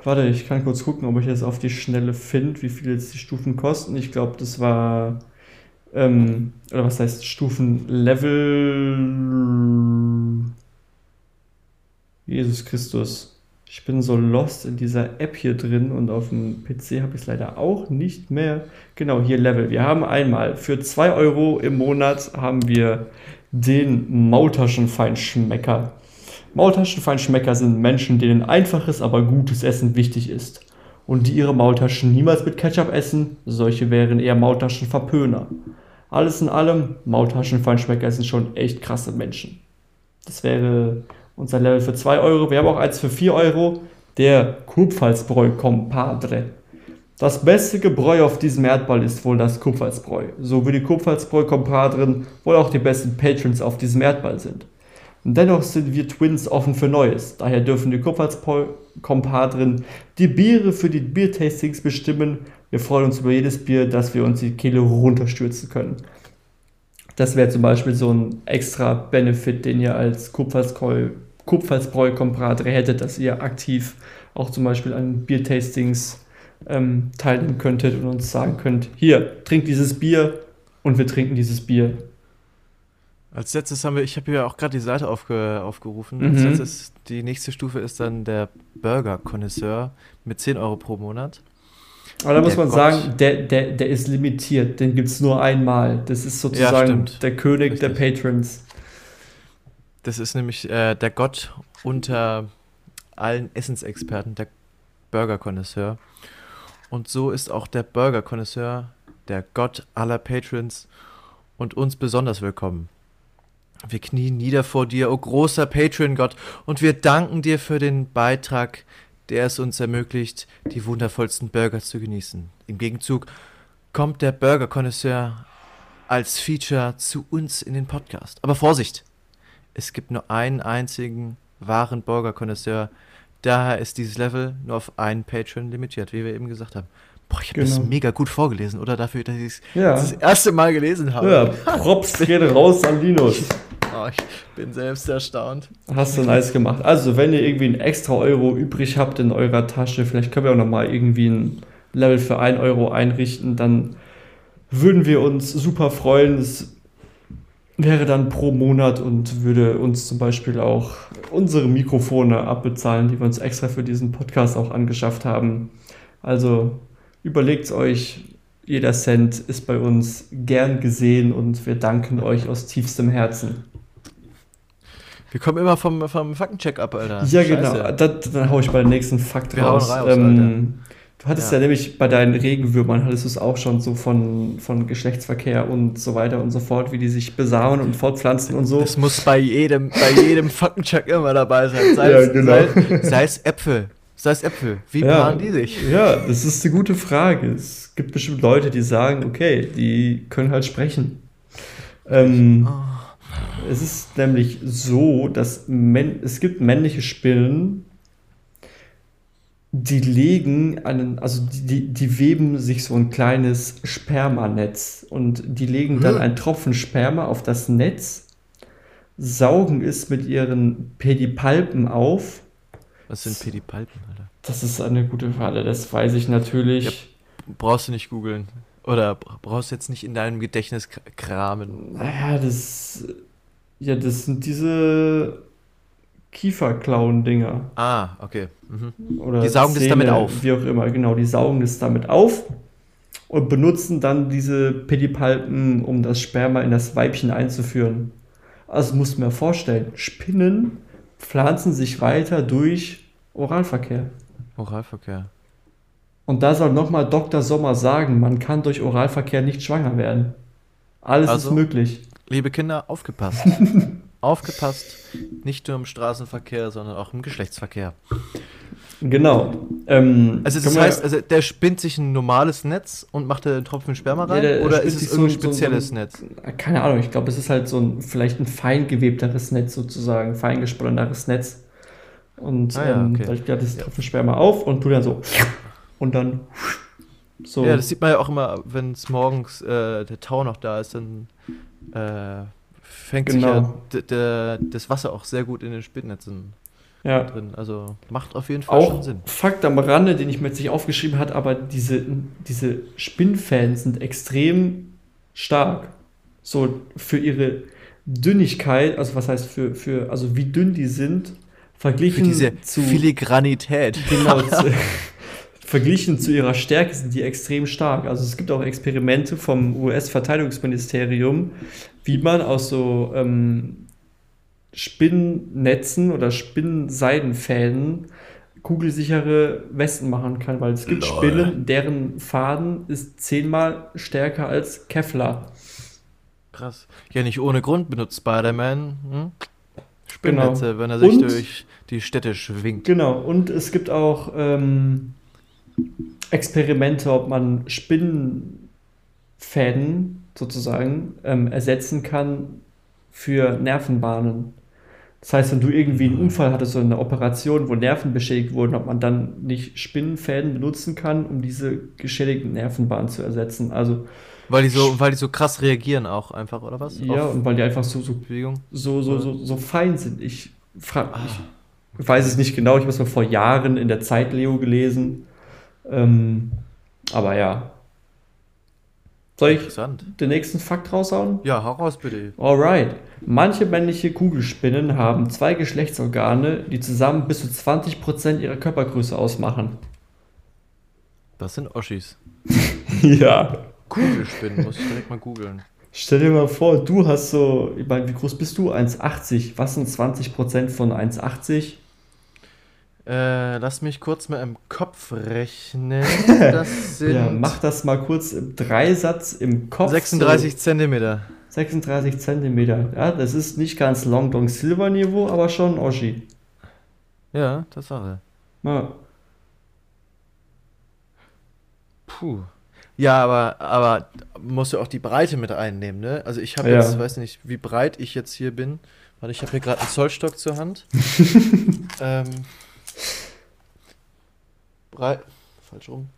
A: warte, ich kann kurz gucken, ob ich jetzt auf die Schnelle finde, wie viel jetzt die Stufen kosten. Ich glaube, das war. Ähm, oder was heißt Stufenlevel? Jesus Christus. Ich bin so lost in dieser App hier drin und auf dem PC habe ich es leider auch nicht mehr. Genau, hier Level. Wir haben einmal für 2 Euro im Monat haben wir den Maultaschenfeinschmecker. Maultaschenfeinschmecker sind Menschen, denen einfaches, aber gutes Essen wichtig ist. Und die ihre Maultaschen niemals mit Ketchup essen, solche wären eher Maultaschenverpöner. Alles in allem, Maultaschenfeinschmecker sind schon echt krasse Menschen. Das wäre unser Level für 2 Euro. Wir haben auch eins für 4 Euro, der Kupfersbräu Compadre. Das beste Gebräu auf diesem Erdball ist wohl das Kupfersbräu. So wie die Kupfersbräu Compadren wohl auch die besten Patrons auf diesem Erdball sind. Dennoch sind wir Twins offen für Neues. Daher dürfen die Kupfersbräu-Compadren die Biere für die Biertastings bestimmen. Wir freuen uns über jedes Bier, das wir uns die Kehle runterstürzen können. Das wäre zum Beispiel so ein extra Benefit, den ihr als Kupfersbräu Kupfersbräu-Compadre hättet, dass ihr aktiv auch zum Beispiel an Biertastings ähm, teilnehmen könntet und uns sagen könnt, hier, trinkt dieses Bier und wir trinken dieses Bier.
B: Als letztes haben wir, ich habe hier auch gerade die Seite aufge, aufgerufen.
A: Mhm.
B: Als letztes, die nächste Stufe ist dann der Burger Connoisseur mit 10 Euro pro Monat.
A: Aber da muss man
B: Gott.
A: sagen, der, der, der ist limitiert, den gibt es nur einmal. Das ist sozusagen
B: stimmt.
A: der König
B: Richtig.
A: der Patrons.
B: Das ist nämlich äh, der Gott unter allen Essensexperten, der Burger Connoisseur. Und so ist auch der Burger Connoisseur der Gott aller Patrons und uns besonders willkommen. Wir knien nieder vor dir, o großer Patreon-Gott, und wir danken dir für den Beitrag, der es uns ermöglicht, die wundervollsten Burger zu genießen. Im Gegenzug kommt der Burger Connoisseur als Feature zu uns in den Podcast. Aber Vorsicht! Es gibt nur einen einzigen wahren Burger-Connoisseur. Daher ist dieses Level nur auf einen Patron limitiert, wie wir eben gesagt haben. Boah, ich habe das
A: Genau.
B: mega gut vorgelesen, oder? Dafür, dass ich es
A: Ja.
B: das erste Mal gelesen habe.
A: Ja, Props geht raus an Linus.
B: Oh, ich bin selbst erstaunt.
A: Hast du nice gemacht. Also, wenn ihr irgendwie einen extra Euro übrig habt in eurer Tasche, vielleicht können wir auch nochmal irgendwie ein Level für 1 Euro einrichten, dann würden wir uns super freuen. Es wäre dann pro Monat und würde uns zum Beispiel auch unsere Mikrofone abbezahlen, die wir uns extra für diesen Podcast auch angeschafft haben. Also überlegt euch, jeder Cent ist bei uns gern gesehen und wir danken euch aus tiefstem Herzen.
B: Wir kommen immer vom, vom Faktencheck ab, Alter.
A: Ja,
B: Scheiße.
A: genau. Dann, dann hau ich bei der nächsten Fakt
B: Wir
A: raus.
B: raus,
A: ähm, du hattest ja.
B: Ja.
A: nämlich bei deinen Regenwürmern, hattest du es auch schon so von, von Geschlechtsverkehr und so weiter und so fort, wie die sich besamen und fortpflanzen und so.
B: Das muss bei jedem, bei jedem Faktencheck immer dabei sein. Sei,
A: Ja, genau.
B: sei, sei es Äpfel. Sei es Äpfel. Wie
A: Ja.
B: paaren die sich?
A: Ja, das ist eine gute Frage. Es gibt bestimmt Leute, die sagen, okay, die können halt sprechen. Ähm,
B: Oh.
A: Es ist nämlich so, dass Män es gibt männliche Spinnen, die legen einen, also die, die, die weben sich so ein kleines Spermanetz und die legen dann
B: Hm.
A: einen Tropfen Sperma auf das Netz, saugen es mit ihren Pedipalpen auf.
B: Was sind Pedipalpen, Alter?
A: Das ist eine gute Frage, das weiß ich natürlich.
B: brauchst du nicht googeln. Oder brauchst du jetzt nicht in deinem Gedächtnis kramen.
A: Naja, das. Ja, das sind diese Kieferklauen-Dinger.
B: Ah, okay. Mhm.
A: Oder
B: Die saugen das damit auf.
A: Wie auch immer, genau. Die saugen das damit auf und benutzen dann diese Pedipalpen, um das Sperma in das Weibchen einzuführen. Also musst du mir vorstellen, Spinnen pflanzen sich weiter durch Oralverkehr.
B: Oralverkehr.
A: Und da soll nochmal Dr. Sommer sagen, man kann durch Oralverkehr nicht schwanger werden. Alles
B: Also?
A: ist möglich.
B: Liebe Kinder, aufgepasst. aufgepasst. Nicht nur im Straßenverkehr, sondern auch im Geschlechtsverkehr.
A: Genau. Ähm,
B: Also das heißt, also der spinnt sich ein normales Netz und macht da einen Tropfen Sperma rein?
A: der
B: oder ist es
A: so
B: irgendein
A: ein- so
B: spezielles
A: so ein-
B: Netz?
A: keine Ahnung, ich glaube, es ist halt so ein, vielleicht ein fein gewebteres Netz sozusagen, fein gesponneneres Netz. Und
B: Ah ja,
A: ähm,
B: okay.
A: da das Tropfen Sperma auf und tut dann so und dann so.
B: Ja, das sieht man ja auch immer, wenn es morgens äh, der Tau noch da ist, dann äh, fängt sich ja
A: Genau.
B: das Wasser auch sehr gut in den Spinnnetzen
A: ja.
B: drin. Also macht auf jeden Fall schon
A: Auch
B: Sinn.
A: Fakt am Rande, den ich mir jetzt nicht aufgeschrieben habe, aber diese, diese Spinnfans sind extrem stark. So für ihre Dünnigkeit, also was heißt für, für also wie dünn die sind,
B: Für
A: verglichen
B: diese
A: zu
B: Filigranität.
A: Genau, zu, verglichen zu ihrer Stärke sind die extrem stark. Also es gibt auch Experimente vom US-Verteidigungsministerium, wie man aus so ähm, Spinnnetzen oder Spinnenseidenfäden kugelsichere Westen machen kann, weil es gibt
C: Lol.
A: Spinnen, deren Faden ist zehnmal stärker als Kevlar.
B: Krass. Ja, nicht ohne Grund benutzt Spider-Man hm? Spinnnetze, wenn er sich
A: Und-
B: durch die Städte schwingt.
A: Genau, und es gibt auch ähm, Experimente, ob man Spinnenfäden sozusagen ähm, ersetzen kann für Nervenbahnen. Das heißt, wenn du irgendwie einen Unfall hattest, so eine Operation, wo Nerven beschädigt wurden, ob man dann nicht Spinnenfäden benutzen kann, um diese geschädigten Nervenbahnen zu ersetzen. Also,
B: Weil die so, weil die so krass reagieren auch einfach, oder was?
A: ja,
B: Auf
A: und weil die einfach so, so
B: Bewegung.
A: so, so, so, so fein sind. Ich frage
B: Ah.
A: ich weiß es nicht genau, ich habe es mal vor Jahren in der Zeit Leo gelesen. Ähm, aber ja. Soll ich den nächsten Fakt raushauen?
B: Ja, hau raus bitte.
A: Alright. Manche männliche Kugelspinnen haben zwei Geschlechtsorgane, die zusammen bis zu 20% ihrer Körpergröße ausmachen.
B: Das sind Oschis.
A: ja.
B: Kugelspinnen, muss ich direkt mal googeln.
A: Stell dir mal vor, du hast so, ich meine, wie groß bist du? 1,80. Was sind 20% von 1,80?
B: Äh, lass mich kurz mal im Kopf rechnen.
A: Ja, mach das mal kurz im Dreisatz im Kopf.
B: 36 Zentimeter.
A: So 36 Zentimeter. Ja, das ist nicht ganz Long Dong Silver Niveau, aber schon Oschi.
B: Ja, Tatsache.
A: Ja.
B: Puh. Ja, aber, aber musst du auch die Breite mit einnehmen, ne? Also ich habe
A: Ja.
B: jetzt, weiß nicht, wie breit ich jetzt hier bin. Warte, ich habe hier gerade einen Zollstock zur Hand. ähm, breit. Falsch rum.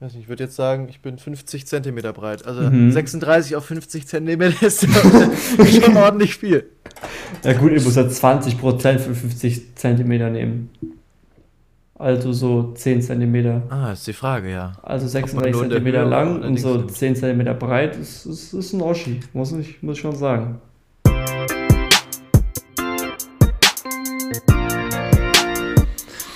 B: Weiß nicht, ich würde jetzt sagen, ich bin 50 Zentimeter breit. Also
A: Mhm.
B: 36 auf 50 Zentimeter ist schon ordentlich viel.
A: ja gut, ihr müsst ja 20% für 50 Zentimeter nehmen. Also so 10 Zentimeter.
B: Ah, ist die Frage, ja.
A: Also
B: Ob
A: 36
B: man nur in der
A: Zentimeter
B: Höhe
A: lang und so
B: links nimmt.
A: 10 Zentimeter breit. Das ist, ist ein Oschi, muss ich, muss ich schon sagen.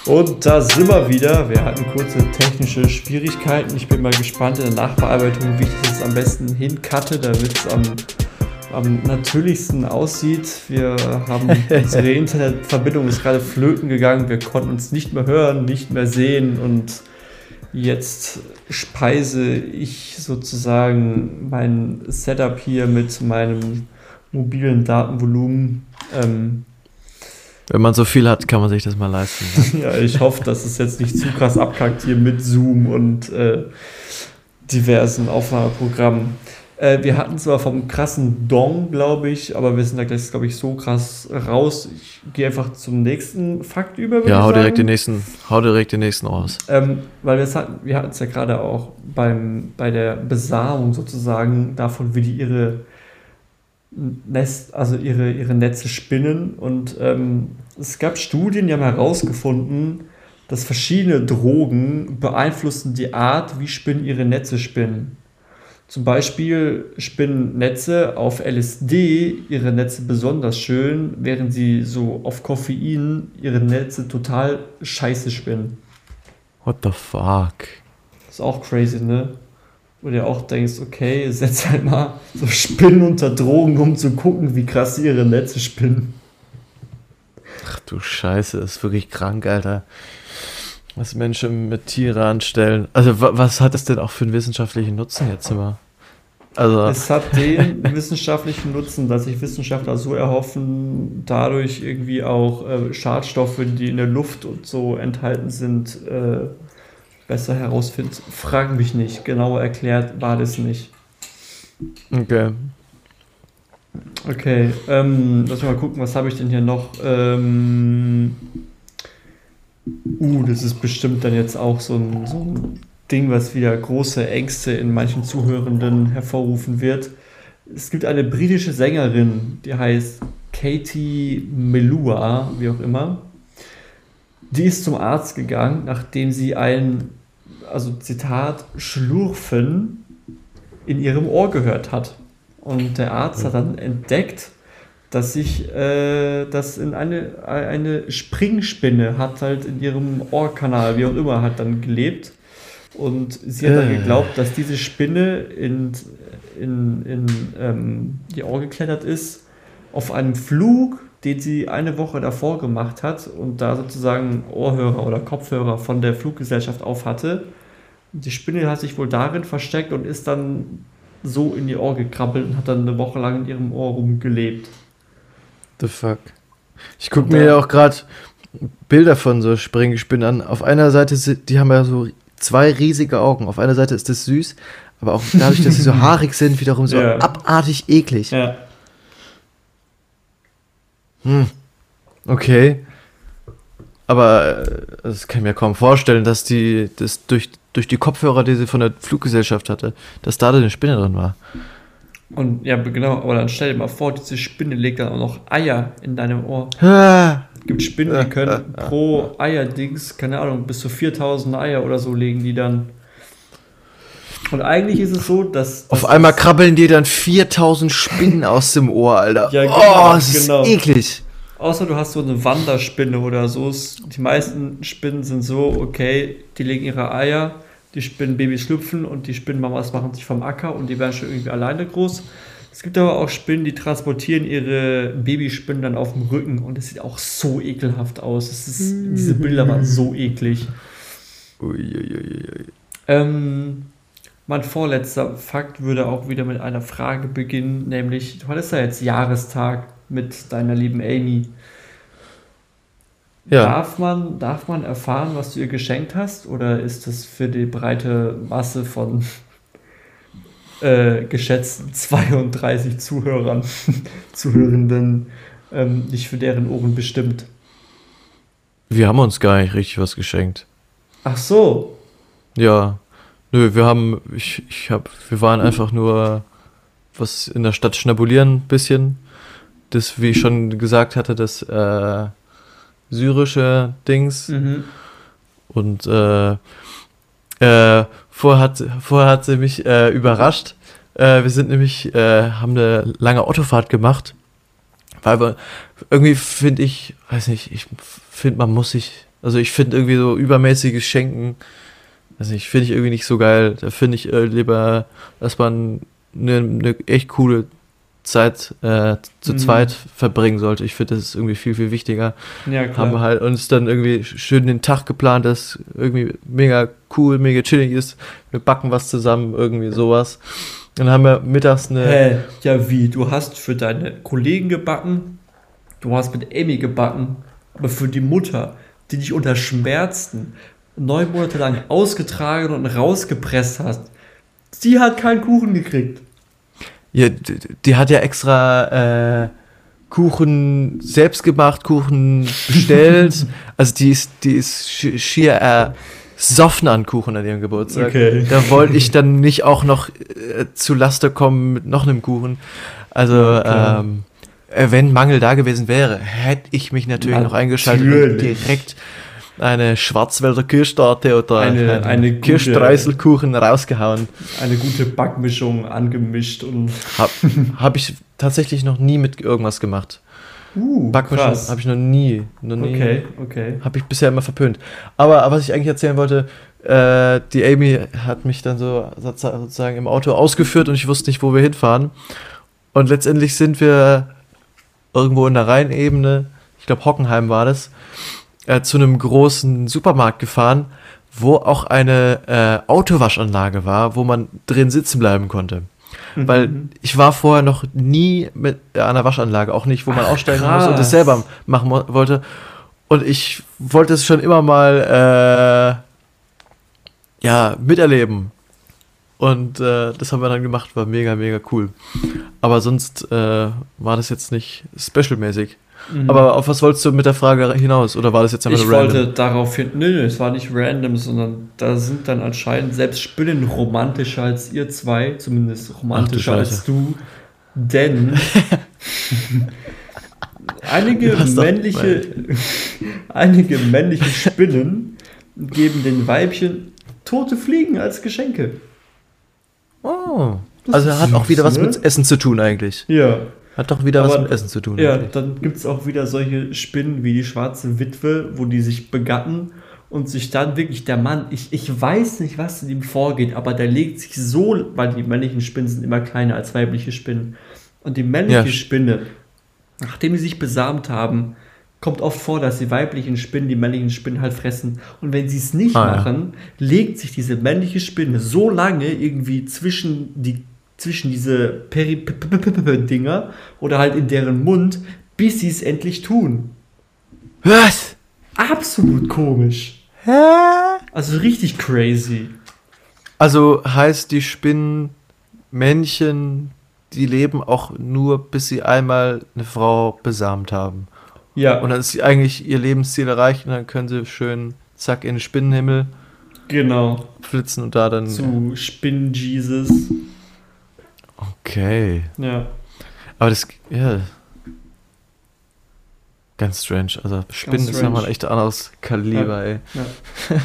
A: Und da sind wir wieder. Wir hatten kurze technische Schwierigkeiten. Ich bin mal gespannt in der Nachbearbeitung, wie ich das am besten hincutte, damit es am, am natürlichsten aussieht. Wir haben unsere Internetverbindung ist gerade flöten gegangen. Wir konnten uns nicht mehr hören, nicht mehr sehen und jetzt speise ich sozusagen mein Setup hier mit meinem mobilen Datenvolumen. Ähm,
B: Wenn man so viel hat, kann man sich das mal leisten.
A: ja, ich hoffe, dass es jetzt nicht zu krass abkackt hier mit Zoom und äh, diversen Aufnahmeprogrammen. Äh, wir hatten zwar vom krassen Dong, glaube ich, aber wir sind da gleich, glaube ich, so krass raus. Ich gehe einfach zum nächsten Fakt über.
B: ja, hau direkt den nächsten, hau direkt den nächsten raus.
A: Ähm, weil wir es hatten, wir hatten es ja gerade auch beim, bei der Besamung sozusagen davon, wie die ihre Nest, also ihre, ihre Netze spinnen. Und ähm, es gab Studien, die haben herausgefunden, dass verschiedene Drogen beeinflussen die Art, wie Spinnen ihre Netze spinnen. Zum Beispiel spinnen Netze auf LSD ihre Netze besonders schön, während sie so auf Koffein ihre Netze total scheiße spinnen.
B: What the fuck?
A: ist auch crazy, ne? Wo du dir auch denkst, okay, setz halt mal so Spinnen unter Drogen, um zu gucken, wie krass sie ihre Netze spinnen.
B: Ach du Scheiße, das ist wirklich krank, Alter. Was Menschen mit Tiere anstellen. Also, wa was hat es denn auch für einen wissenschaftlichen Nutzen jetzt immer?
A: Also. Es hat den wissenschaftlichen Nutzen, dass sich Wissenschaftler so erhoffen, dadurch irgendwie auch äh, Schadstoffe, die in der Luft und so enthalten sind, äh, besser herausfinden. Frag mich nicht. Genau erklärt war das nicht.
B: Okay.
A: Okay, ähm, lass mal gucken, was habe ich denn hier noch? Ähm, uh, das ist bestimmt dann jetzt auch so ein, so ein Ding, was wieder große Ängste in manchen Zuhörenden hervorrufen wird. Es gibt eine britische Sängerin, die heißt Katie Melua, wie auch immer. Die ist zum Arzt gegangen, nachdem sie ein, also Zitat, Schlurfen in ihrem Ohr gehört hat. Und der Arzt hat dann entdeckt, dass sich äh, das in eine, eine Springspinne hat halt in ihrem Ohrkanal, wie auch immer, hat dann gelebt. Und sie hat dann äh. geglaubt, dass diese Spinne in, in, in ähm, die Ohr geklettert ist, auf einem Flug, den sie eine Woche davor gemacht hat und da sozusagen Ohrhörer oder Kopfhörer von der Fluggesellschaft auf hatte. Die Spinne hat sich wohl darin versteckt und ist dann so in ihr Ohr gekrabbelt und hat dann eine Woche lang in ihrem Ohr rumgelebt.
B: The fuck. Ich gucke mir ja auch gerade Bilder von so Springspinnen an. Auf einer Seite, die haben ja so zwei riesige Augen. Auf einer Seite ist das süß, aber auch dadurch, dass sie so haarig sind, wiederum so ja. abartig eklig. Ja. Hm. Okay. Aber äh, das kann ich mir kaum vorstellen, dass die das durch, durch die Kopfhörer, die sie von der Fluggesellschaft hatte, dass da eine Spinne drin war.
A: Und ja, genau, aber dann stell dir mal vor, diese Spinne legt dann auch noch Eier in deinem Ohr. Es gibt Spinnen, die können pro Eierdings, keine Ahnung, bis zu 4000 Eier oder so legen die dann. Und eigentlich ist es so, dass.
B: Auf einmal krabbeln dir dann 4000 Spinnen aus dem Ohr, Alter. Ja, genau, oh, das genau. ist eklig.
A: Außer du hast so eine Wanderspinne oder so. Die meisten Spinnen sind so, okay, die legen ihre Eier, die Spinnenbabys schlüpfen und die Spinnenmamas machen sich vom Acker und die werden schon irgendwie alleine groß. Es gibt aber auch Spinnen, die transportieren ihre Babyspinnen dann auf dem Rücken und es sieht auch so ekelhaft aus. Ist, diese Bilder waren so eklig. Uiuiui. Ähm, mein vorletzter Fakt würde auch wieder mit einer Frage beginnen, nämlich, du hattest ja jetzt Jahrestag mit deiner lieben Amy. Ja. Darf, man, darf man erfahren, was du ihr geschenkt hast? Oder ist das für die breite Masse von äh, geschätzten 32 Zuhörern, Zuhörenden ähm, nicht für deren Ohren bestimmt?
B: Wir haben uns gar nicht richtig was geschenkt.
A: Ach so.
B: Ja. Nö, wir haben, ich, ich hab, wir waren einfach nur was in der Stadt schnabulieren, bisschen das, wie ich schon gesagt hatte, das äh, syrische Dings. Mhm. Und äh, äh, vorher, hat, vorher hat sie mich äh, überrascht. Äh, wir sind nämlich, äh, haben eine lange Autofahrt gemacht. Weil wir irgendwie finde ich, weiß nicht, ich finde, man muss sich, also ich finde irgendwie so übermäßiges Schenken, weiß nicht, finde ich irgendwie nicht so geil. Da finde ich äh, lieber, dass man eine, eine echt coole Zeit äh, zu mhm. zweit verbringen sollte. Ich finde, das ist irgendwie viel, viel wichtiger. Ja, klar. Haben wir halt uns dann irgendwie schön den Tag geplant, das irgendwie mega cool, mega chillig ist. Wir backen was zusammen, irgendwie sowas. Dann haben wir mittags eine.
A: Hä, ja, wie? Du hast für deine Kollegen gebacken, du hast mit Amy gebacken, aber für die Mutter, die dich unter Schmerzen neun Monate lang ausgetragen und rausgepresst hast, die hat keinen Kuchen gekriegt.
B: Ja, die, die hat ja extra äh, Kuchen selbst gemacht, Kuchen bestellt. also die ist, die ist schier ersoffen an Kuchen an ihrem Geburtstag. Okay. Da wollte ich dann nicht auch noch äh, zu Laster kommen mit noch einem Kuchen. Also, ja, ähm, äh, wenn Mangel da gewesen wäre, hätte ich mich natürlich natürlich. noch eingeschaltet und direkt eine Schwarzwälder Kirschtorte oder
A: Eine- eine gute-
B: Kirschstreuselkuchen rausgehauen.
A: Eine gute Backmischung angemischt und.
B: Habe hab ich tatsächlich noch nie mit irgendwas gemacht.
A: Uh,
B: Backmischung habe ich noch nie. Noch nie
A: Okay, okay.
B: Habe ich bisher immer verpönt. Aber was ich eigentlich erzählen wollte, äh, die Amy hat mich dann so sozusagen im Auto ausgeführt und ich wusste nicht, wo wir hinfahren. Und letztendlich sind wir irgendwo in der Rheinebene, ich glaube Hockenheim war das, äh, zu einem großen Supermarkt gefahren, wo auch eine äh, Autowaschanlage war, wo man drin sitzen bleiben konnte.
A: Mhm.
B: Weil ich war vorher noch nie mit einer Waschanlage, auch nicht, wo man
A: Ach,
B: aussteigen
A: krass.
B: muss und das selber machen wollte. Und ich wollte es schon immer mal äh, ja, miterleben. Und äh, das haben wir dann gemacht, war mega, mega cool. Aber sonst äh, war das jetzt nicht specialmäßig.
A: Mhm.
B: Aber auf was wolltest du mit der Frage hinaus? Oder war das jetzt einfach
A: ich
B: random?
A: wollte darauf hin. Nö, nö, es war nicht random, sondern da sind dann anscheinend selbst Spinnen romantischer als ihr zwei, zumindest romantischer
B: Ach du
A: als du. Denn einige männliche, einige männliche Spinnen geben den Weibchen tote Fliegen als Geschenke.
B: Oh.
A: Das
B: Also hat auch
A: süß,
B: wieder was
A: ne?
B: mit Essen zu tun eigentlich.
A: Ja.
B: Hat doch wieder was
A: Aber-
B: mit Essen zu tun.
A: Ja,
B: eigentlich.
A: dann gibt es auch wieder solche Spinnen wie die schwarze Witwe, wo die sich begatten und sich dann wirklich der Mann, ich, ich weiß nicht, was in ihm vorgeht, aber der legt sich so, weil die männlichen Spinnen sind immer kleiner als weibliche Spinnen. Und die männliche
B: Ja.
A: Spinne, nachdem sie sich besamt haben, kommt oft vor, dass die weiblichen Spinnen die männlichen Spinnen halt fressen. Und wenn sie es nicht
B: Ah, ja.
A: machen, legt sich diese männliche Spinne so lange irgendwie zwischen die zwischen diese Peri-Dinger oder halt in deren Mund, bis sie es endlich tun.
B: Was?
A: Absolut komisch.
B: Hä?
A: Also richtig crazy.
B: Also heißt die Spinnenmännchen, die leben auch nur, bis sie einmal eine Frau besamt haben.
A: Ja,
B: Und dann ist sie eigentlich ihr Lebensziel erreicht und dann können sie schön zack in den Spinnenhimmel
A: genau.
B: flitzen und da dann.
A: Zu Spinn-Jesus.
B: Okay.
A: Ja.
B: Aber das, ja. Ganz strange. Also Spinnen ist nochmal ein echt anderes Kaliber, ey.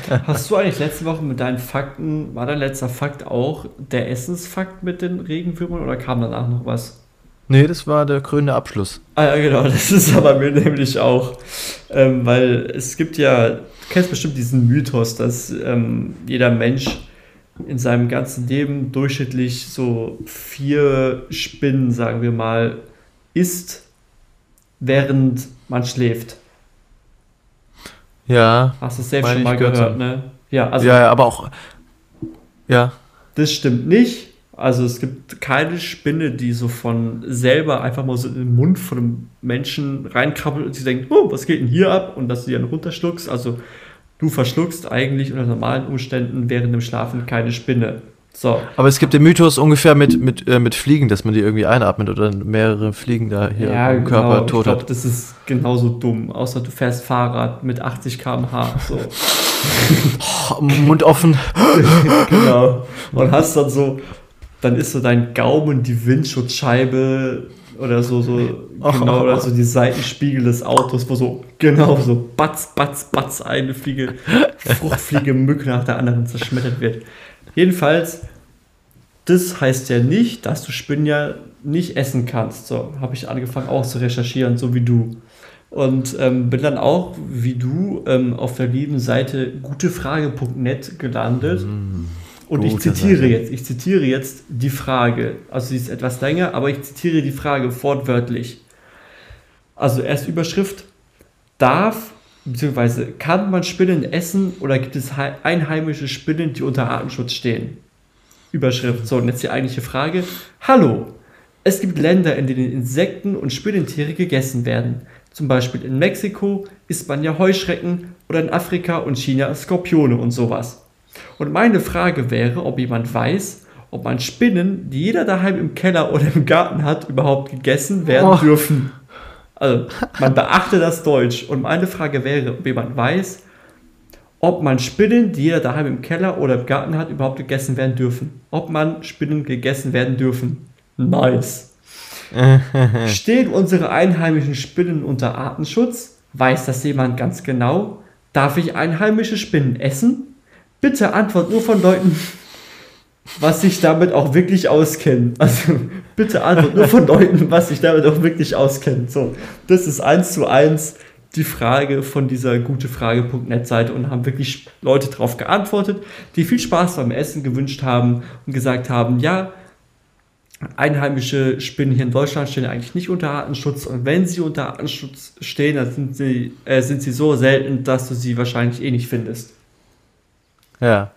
A: Hast du eigentlich letzte Woche mit deinen Fakten, war dein letzter Fakt auch der Essensfakt mit den Regenwürmern oder kam danach noch was?
B: Nee, das war der grüne Abschluss.
A: Ah ja, genau, das ist aber mir nämlich auch. Ähm, weil es gibt ja, du kennst bestimmt diesen Mythos, dass ähm, jeder Mensch in seinem ganzen Leben durchschnittlich so vier Spinnen, sagen wir mal, isst, während man schläft.
B: Ja.
A: Hast du es selbst schon mal
B: gehört
A: gehört, ne? Ja, also
B: ja, ja, aber auch. Ja.
A: Das stimmt nicht. Also es gibt keine Spinne, die so von selber einfach mal so in den Mund von einem Menschen reinkrabbelt und sie denkt, oh, was geht denn hier ab? Und dass du die dann runterschluckst. Also du verschluckst eigentlich unter normalen Umständen während dem Schlafen keine Spinne. So.
B: Aber es gibt den Mythos ungefähr mit, mit, äh, mit Fliegen, dass man die irgendwie einatmet oder mehrere Fliegen da hier im Körper
A: ich
B: tot
A: glaub,
B: hat.
A: das ist genauso dumm. Außer du fährst Fahrrad mit 80 km/h. So.
B: Oh, Mund offen.
A: genau. Und hast dann so, dann ist so dein Gaumen die Windschutzscheibe oder so, so, genau, oder so die Seitenspiegel des Autos, wo so, genau, so batz, batz, batz, eine Fliege, Fruchtfliege, Mücke nach der anderen zerschmettert wird. Jedenfalls, das heißt ja nicht, dass du Spinnen ja nicht essen kannst. So, habe ich angefangen auch zu recherchieren, so wie du. Und ähm, bin dann auch, wie du, ähm, auf der lieben Seite gutefrage.net gelandet. Und ich zitiere
B: Seite.
A: jetzt, ich zitiere jetzt die Frage. Also sie ist etwas länger, aber ich zitiere die Frage wortwörtlich. Also erst Überschrift. Darf bzw. kann man Spinnen essen oder gibt es hei- einheimische Spinnen, die unter Artenschutz stehen? Überschrift. So, und jetzt die eigentliche Frage. Hallo. Es gibt Länder, in denen Insekten und Spinnentiere gegessen werden. Zum Beispiel in Mexiko isst man ja Heuschrecken oder in Afrika und China Skorpione und sowas. Und meine Frage wäre, ob jemand weiß, ob man Spinnen, die jeder daheim im Keller oder im Garten hat, überhaupt gegessen werden
B: Oh.
A: dürfen. Also, man beachte das Deutsch. Und meine Frage wäre, ob jemand weiß, ob man Spinnen, die jeder daheim im Keller oder im Garten hat, überhaupt gegessen werden dürfen. Ob man Spinnen gegessen werden dürfen. Nice. Stehen unsere einheimischen Spinnen unter Artenschutz? Weiß das jemand ganz genau? Darf ich einheimische Spinnen essen? Bitte Antwort nur von Leuten, was sich damit auch wirklich auskennen. Also bitte Antwort nur von Leuten, was sich damit auch wirklich auskennen. So, das ist eins zu eins die Frage von dieser gutefrage.net Seite und haben wirklich Leute darauf geantwortet, die viel Spaß beim Essen gewünscht haben und gesagt haben, ja, einheimische Spinnen hier in Deutschland stehen eigentlich nicht unter Artenschutz und wenn sie unter Artenschutz stehen, dann sind sie, äh, sind sie so selten, dass du sie wahrscheinlich eh nicht findest.
B: Ja.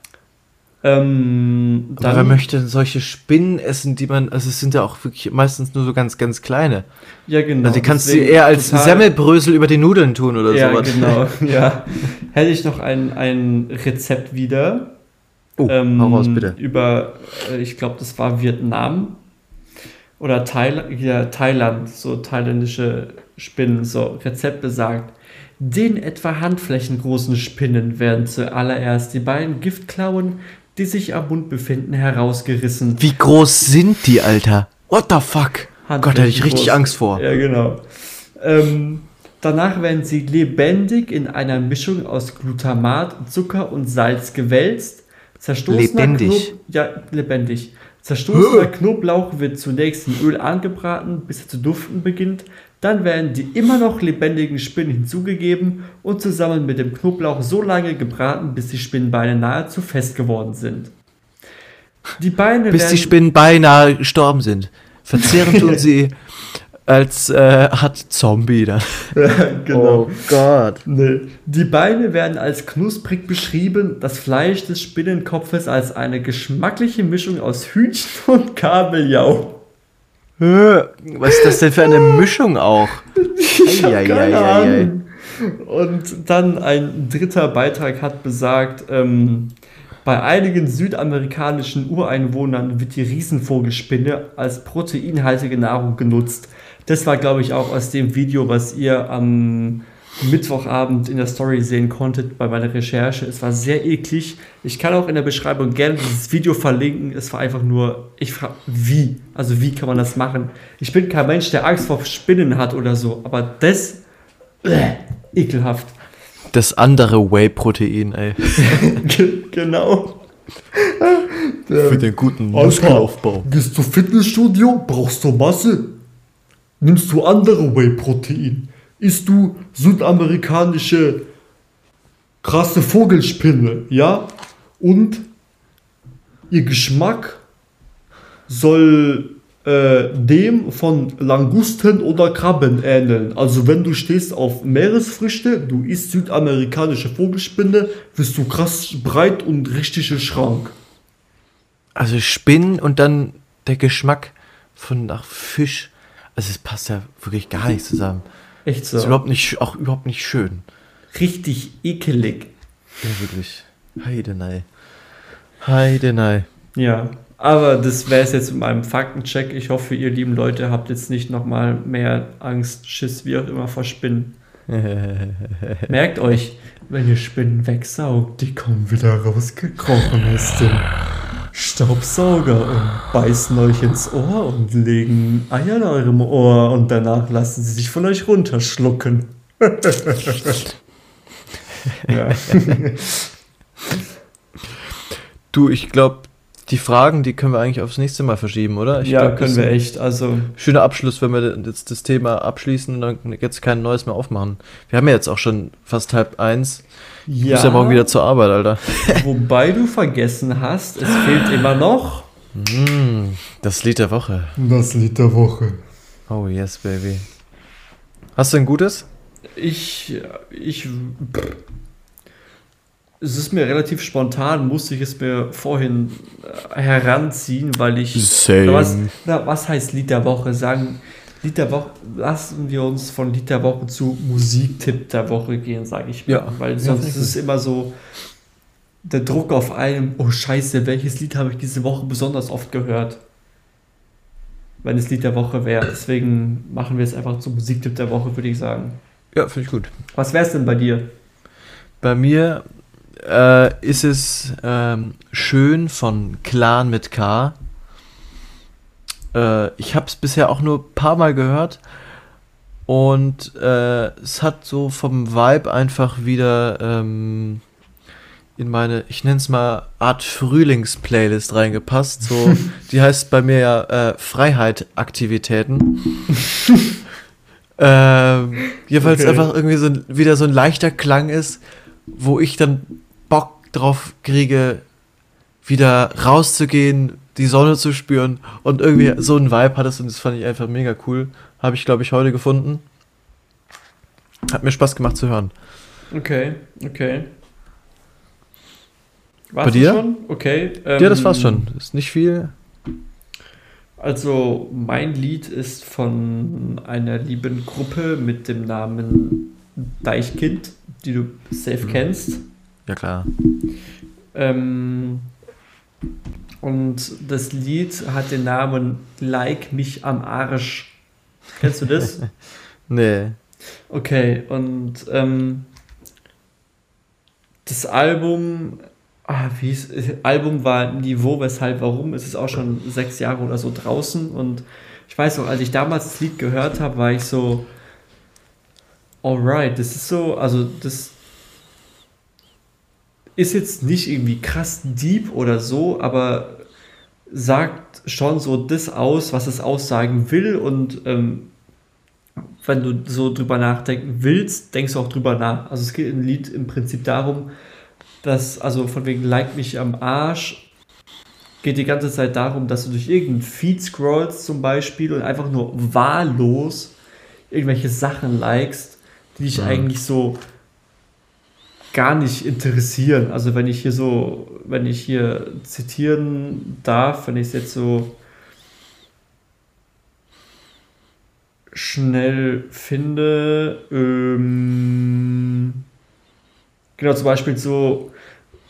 A: Ähm,
B: Aber wer möchte solche Spinnen essen, die man, also es sind ja auch wirklich meistens nur so ganz, ganz kleine.
A: ja, genau.
B: Also die kannst du eher als Semmelbrösel über die Nudeln tun oder
A: Ja,
B: sowas.
A: genau. ja. Hätte ich noch ein, ein Rezept wieder.
B: Oh,
A: ähm,
B: hau raus, bitte.
A: Über, äh, ich glaube, das war Vietnam oder Thail ja, Thailand, so thailändische Spinnen, so Rezept besagt. Den etwa handflächengroßen Spinnen werden zuallererst die beiden Giftklauen, die sich am Mund befinden, herausgerissen.
B: Wie groß sind die, Alter? What the fuck? Gott, da hätte ich richtig
A: groß.
B: Angst vor.
A: Ja, genau. Ähm, danach werden sie lebendig in einer Mischung aus Glutamat, Zucker und Salz gewälzt. Zerstoßener
B: Lebendig?
A: Knob ja, lebendig. Zerstoßener Knoblauch wird zunächst in Öl angebraten, bis er zu duften beginnt. Dann werden die immer noch lebendigen Spinnen hinzugegeben und zusammen mit dem Knoblauch so lange gebraten, bis die Spinnenbeine nahezu fest geworden sind. Die Beine
B: Bis
A: werden
B: die Spinnen beinahe gestorben sind. Verzehren tun sie als äh, hat Zombie dann.
A: genau.
B: Oh Gott.
A: Nee. Die Beine werden als knusprig beschrieben, das Fleisch des Spinnenkopfes als eine geschmackliche Mischung aus Hühnchen und Kabeljau.
B: Was ist das denn für eine Mischung auch?
A: Ich keine
B: Eieieiei.
A: Ahnung. Und dann ein dritter Beitrag hat besagt, ähm, bei einigen südamerikanischen Ureinwohnern wird die Riesenvogelspinne als proteinhaltige Nahrung genutzt. Das war, glaube ich, auch aus dem Video, was ihr am Mittwochabend in der Story sehen konntet bei meiner Recherche. Es war sehr eklig. Ich kann auch in der Beschreibung gerne dieses Video verlinken. Es war einfach nur, ich frage, wie? Also wie kann man das machen? Ich bin kein Mensch, der Angst vor Spinnen hat oder so, aber das, äh, ekelhaft.
B: Das andere Whey-Protein, ey.
A: Ge- genau.
B: Für den guten
C: Alter, gehst du Fitnessstudio, brauchst du Masse? Nimmst du andere Whey-Protein? Isst du südamerikanische krasse Vogelspinne, ja? Und ihr Geschmack soll äh, dem von Langusten oder Krabben ähneln. Also wenn du stehst auf Meeresfrüchte, du isst südamerikanische Vogelspinne, wirst du krass breit und richtige Schrank.
B: Also Spinnen und dann der Geschmack von nach Fisch. Also es passt ja wirklich gar nicht zusammen.
A: Echt
B: Das ist
A: so.
B: überhaupt nicht, auch überhaupt nicht schön.
A: Richtig ekelig.
B: Ja, wirklich. Heidenei. Heidenei.
A: Ja, aber das wäre es jetzt mit meinem Faktencheck. Ich hoffe, ihr lieben Leute habt jetzt nicht nochmal mehr Angst, Schiss, wie auch immer vor Spinnen. Merkt euch, wenn ihr Spinnen wegsaugt, die kommen wieder rausgekrochen aus dem Staubsauger und beißen euch ins Ohr und legen Eier in eurem Ohr und danach lassen sie sich von euch runterschlucken. ja.
B: Du, ich glaube, die Fragen, die können wir eigentlich aufs nächste Mal verschieben, oder? Ich
A: ja,
B: glaub,
A: können wir echt. Also,
B: Schöner Abschluss, wenn wir jetzt das Thema abschließen und dann jetzt kein neues mehr aufmachen. Wir haben ja jetzt auch schon fast halb eins. Ich
A: ja.
B: muss ja morgen wieder zur Arbeit, Alter.
A: Wobei du vergessen hast, es fehlt immer noch.
B: Mm, das Lied der Woche.
C: Das Lied der Woche.
B: Oh yes, baby. Hast du ein gutes?
A: Ich, ich, es ist mir relativ spontan, musste ich es mir vorhin äh, heranziehen, weil ich.
B: Same.
A: Was, was heißt Lied der Woche? Sagen, Lied der Woche, lassen wir uns von Lied der Woche zu Musiktipp der Woche gehen, sage ich mal.
B: Ja.
A: Weil sonst ist es immer so der Druck auf einem, oh Scheiße, welches Lied habe ich diese Woche besonders oft gehört? Wenn es Lied der Woche wäre. Deswegen machen wir es einfach zum Musiktipp der Woche, würde ich sagen.
B: Ja, finde ich gut.
A: Was wäre es denn bei dir?
B: Bei mir äh, ist es ähm, schön von Clan mit K. Äh, ich habe es bisher auch nur ein paar Mal gehört Und äh, es hat so vom Vibe einfach wieder ähm, in meine, ich nenne es mal Art Frühlings-Playlist reingepasst. So, die heißt bei mir ja äh, Freiheit-Aktivitäten. ähm, jedenfalls
A: Okay.
B: einfach irgendwie so wieder so ein leichter Klang ist, wo ich dann drauf kriege, wieder rauszugehen, die Sonne zu spüren und irgendwie so ein Vibe hat es und das fand ich einfach mega cool. Habe ich, glaube ich, heute gefunden. Hat mir Spaß gemacht zu hören.
A: Okay, okay.
B: Bei
A: War's
B: dir?
A: Schon? Okay.
B: ja, das
A: ähm,
B: war's schon. Ist nicht viel.
A: Also, mein Lied ist von einer lieben Gruppe mit dem Namen Deichkind, die du safe
B: Mhm.
A: kennst.
B: Ja, klar.
A: Ähm, und das Lied hat den Namen Like mich am Arsch. Kennst du das?
B: Nee.
A: Okay, und ähm, das Album, ah, wie hieß, Album war Niveau, weshalb, warum, es ist auch schon sechs Jahre oder so draußen und ich weiß auch, als ich damals das Lied gehört habe, war ich so, alright, das ist so, also das ist jetzt nicht irgendwie krass deep oder so, aber sagt schon so das aus, was es aussagen will und ähm, wenn du so drüber nachdenken willst, denkst du auch drüber nach. Also es geht im Lied im Prinzip darum, dass, also von wegen like mich am Arsch, geht die ganze Zeit darum, dass du durch irgendeinen Feed scrollst zum Beispiel und einfach nur wahllos irgendwelche Sachen likest, die dich
B: Ja.
A: eigentlich so gar nicht interessieren. Also wenn ich hier so, wenn ich hier zitieren darf, wenn ich es jetzt so schnell finde, ähm, genau zum Beispiel so,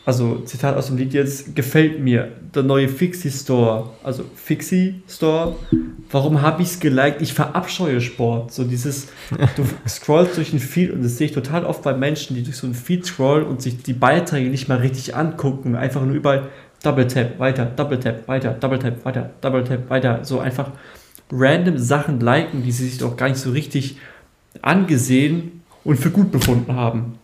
A: also Zitat aus dem Lied jetzt, gefällt mir. Der neue Fixie Store, also Fixie Store, warum habe ich es geliked? Ich verabscheue Sport, so dieses, du scrollst durch einen Feed und das sehe ich total oft bei Menschen, die durch so einen Feed scrollen und sich die Beiträge nicht mal richtig angucken, einfach nur überall Double Tap, weiter, Double Tap, weiter, Double Tap, weiter, Double Tap, weiter, so einfach random Sachen liken, die sie sich doch gar nicht so richtig angesehen und für gut befunden haben.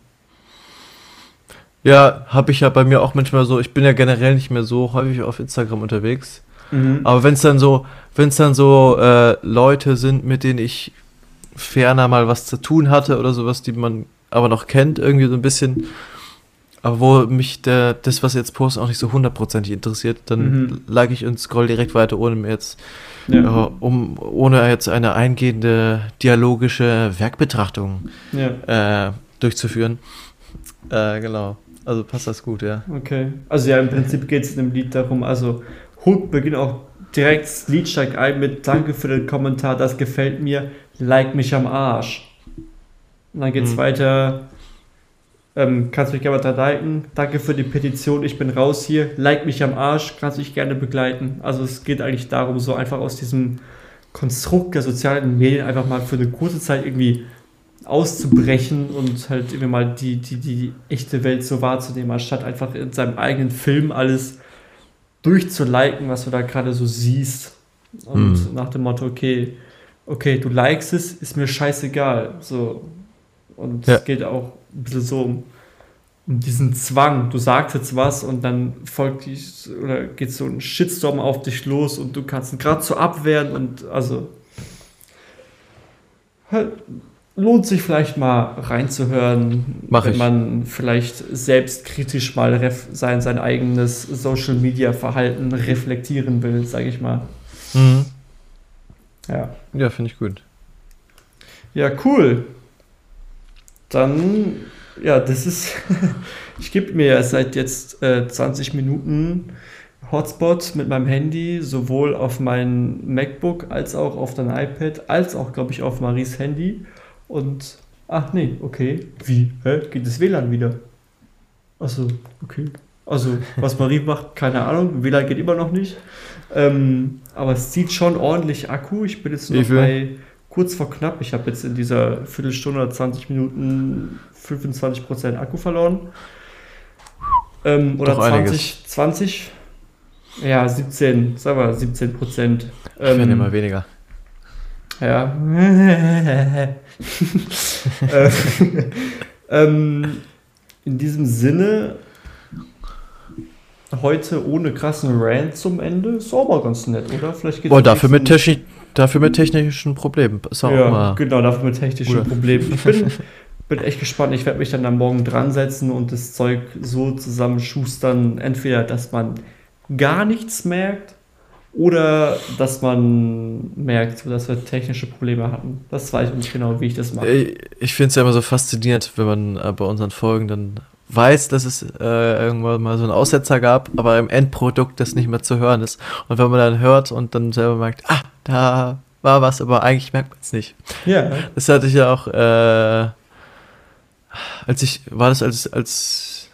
B: Ja, habe ich ja bei mir auch manchmal so. Ich bin ja generell nicht mehr so häufig auf Instagram unterwegs. Aber wenn es dann so, wenn es dann so äh, Leute sind, mit denen ich ferner mal was zu tun hatte oder sowas, die man aber noch kennt, irgendwie so ein bisschen, aber wo mich der, das, was jetzt posten, auch nicht so hundertprozentig interessiert, dann
A: Mhm.
B: like ich und scroll direkt weiter, ohne mir jetzt,
A: Ja.
B: äh, um, ohne jetzt eine eingehende dialogische Werkbetrachtung
A: ja.
B: äh, durchzuführen. Äh, genau. Also passt das gut, ja.
A: Okay. Also ja, im Prinzip geht es in dem Lied darum, also Hook beginnt auch direkt, das Lied steigt ein mit Danke für den Kommentar, das gefällt mir, like mich am Arsch. Und dann geht es
B: Mhm.
A: weiter, ähm, kannst mich gerne weiter liken, danke für die Petition, ich bin raus hier, like mich am Arsch, kannst mich gerne begleiten. Also es geht eigentlich darum, so einfach aus diesem Konstrukt der sozialen Medien einfach mal für eine kurze Zeit irgendwie auszubrechen und halt irgendwie mal die, die, die echte Welt so wahrzunehmen, anstatt einfach in seinem eigenen Film alles durchzuliken, was du da gerade so siehst. Und
B: Mhm.
A: nach dem Motto, okay, okay, du likest es, ist mir scheißegal. So. Und
B: Ja.
A: es geht auch ein bisschen so um, um diesen Zwang. Du sagst jetzt was und dann folgt die, oder geht so ein Shitstorm auf dich los und du kannst ihn gerade so abwehren und also halt, lohnt sich vielleicht mal reinzuhören,
B: Mach
A: wenn
B: ich.
A: man vielleicht selbstkritisch mal sein, sein eigenes Social Media Verhalten reflektieren will, sage ich mal.
B: Mhm.
A: Ja.
B: Ja, finde ich gut.
A: Ja, cool. Dann, ja, das ist, ich gebe mir ja seit jetzt äh, 20 Minuten Hotspot mit meinem Handy, sowohl auf mein MacBook als auch auf dein iPad, als auch, glaube ich, auf Maries Handy. Und, ach nee, okay. Wie? Hä? Geht das WLAN wieder? Achso, okay. Also, was Marie macht, keine Ahnung. WLAN geht immer noch nicht. Ähm, aber es zieht schon ordentlich Akku. Ich bin jetzt noch bei kurz vor knapp. Ich habe jetzt in dieser Viertelstunde oder 20 Minuten 25% Akku verloren. Ähm, oder
B: Doch einiges.
A: 20, 20? Ja, 17, sagen wir 17 Prozent.
B: Ich werde
A: Ähm,
B: immer weniger.
A: Ja. Äh, ähm, in diesem Sinne, heute ohne krassen Rant zum Ende, ist auch mal ganz nett, oder? Vielleicht geht's
B: Boah, dafür mit, techni dafür mit technischen Problemen. Ist auch
A: Ja,
B: immer.
A: genau, dafür mit technischen
B: Guter.
A: Problemen. Ich bin, bin echt gespannt. Ich werde mich dann am Morgen dran setzen und das Zeug so zusammenschustern. Entweder, dass man gar nichts merkt oder dass man merkt, dass wir technische Probleme hatten. Das weiß ich nicht genau, wie ich das mache.
B: Ich, ich finde es ja immer so faszinierend, wenn man äh, bei unseren Folgen dann weiß, dass es äh, irgendwann mal so einen Aussetzer gab, aber im Endprodukt das nicht mehr zu hören ist. Und wenn man dann hört und dann selber merkt, ah, da war was, aber eigentlich merkt man es nicht.
A: Ja,
B: Das hatte ich ja auch, äh, als ich, war das als, als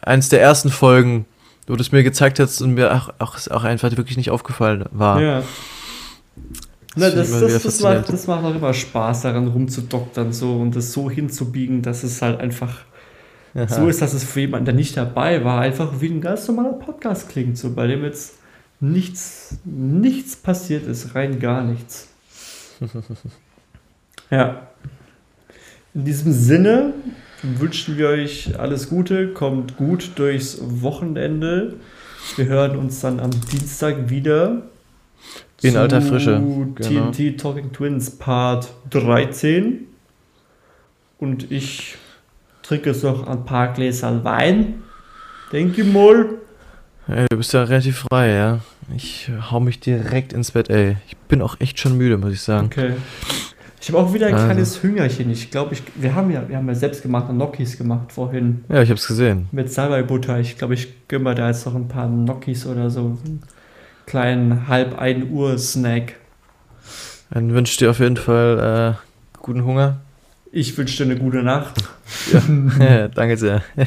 B: eines der ersten Folgen, du es mir gezeigt hast und mir auch, auch, auch einfach wirklich nicht aufgefallen war.
A: ja. Na,
B: Das
A: das, das, das, macht, das macht auch immer Spaß, daran rumzudoktern so und das so hinzubiegen, dass es halt einfach
B: Aha.
A: so ist, dass es für jemanden, der nicht dabei war, einfach wie ein ganz normaler Podcast klingt, so bei dem jetzt nichts, nichts passiert ist, rein gar nichts. ja. In diesem Sinne wünschen wir euch alles Gute, kommt gut durchs Wochenende. Wir hören uns dann am Dienstag wieder.
B: In
A: zu
B: alter Frische, genau.
A: TNT Talking Twins Part 13. Und ich trinke jetzt noch ein paar Gläser Wein. Denke mal.
B: Ey, du bist ja relativ frei, ja. Ich hau mich direkt ins Bett, ey. Ich bin auch echt schon müde, muss ich sagen.
A: Okay. Ich habe auch wieder ein
B: Also.
A: kleines Hüngerchen. Ich glaube, ich, wir haben ja, wir haben ja selbstgemachte Gnocchis gemacht vorhin
B: Ja, ich hab's gesehen.
A: mit Salbei-Butter. Ich glaube, ich gönne mir da jetzt noch ein paar Gnocchis oder so. Einen kleinen halb 1 Uhr Snack.
B: Dann wünsche ich dir auf jeden Fall äh, guten Hunger.
A: Ich wünsche dir eine gute Nacht.
B: Danke sehr.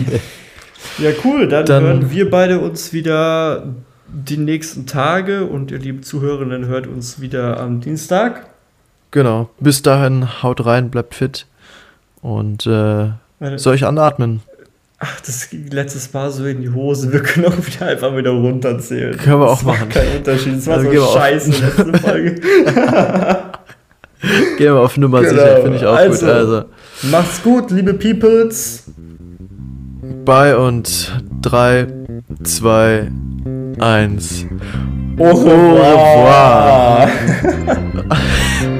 A: Ja, cool. Dann,
B: Dann-
A: hören wir beide uns wieder die nächsten Tage und ihr lieben Zuhörenden hört uns wieder am Dienstag.
B: Genau. Bis dahin, haut rein, bleibt fit. Und äh, soll ich anatmen?
A: Ach, das ging letztes Mal so in die Hose. Wir können auch wieder einfach wieder runterzählen.
B: Können wir auch
A: das macht
B: machen.
A: keinen Unterschied. Das war
B: Also
A: so scheiße letzte Folge.
B: Gehen wir auf Nummer
A: Genau.
B: sicher, finde ich auch
A: Also.
B: gut. Also,
A: Macht's gut, liebe Peoples.
B: bye und 3, 2, 1.
A: Au
B: revoir.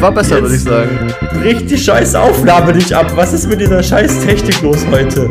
B: War besser,
A: Jetzt-
B: würde ich sagen.
A: Bricht die scheiß Aufnahme nicht ab. Was ist mit dieser scheiß Technik los heute?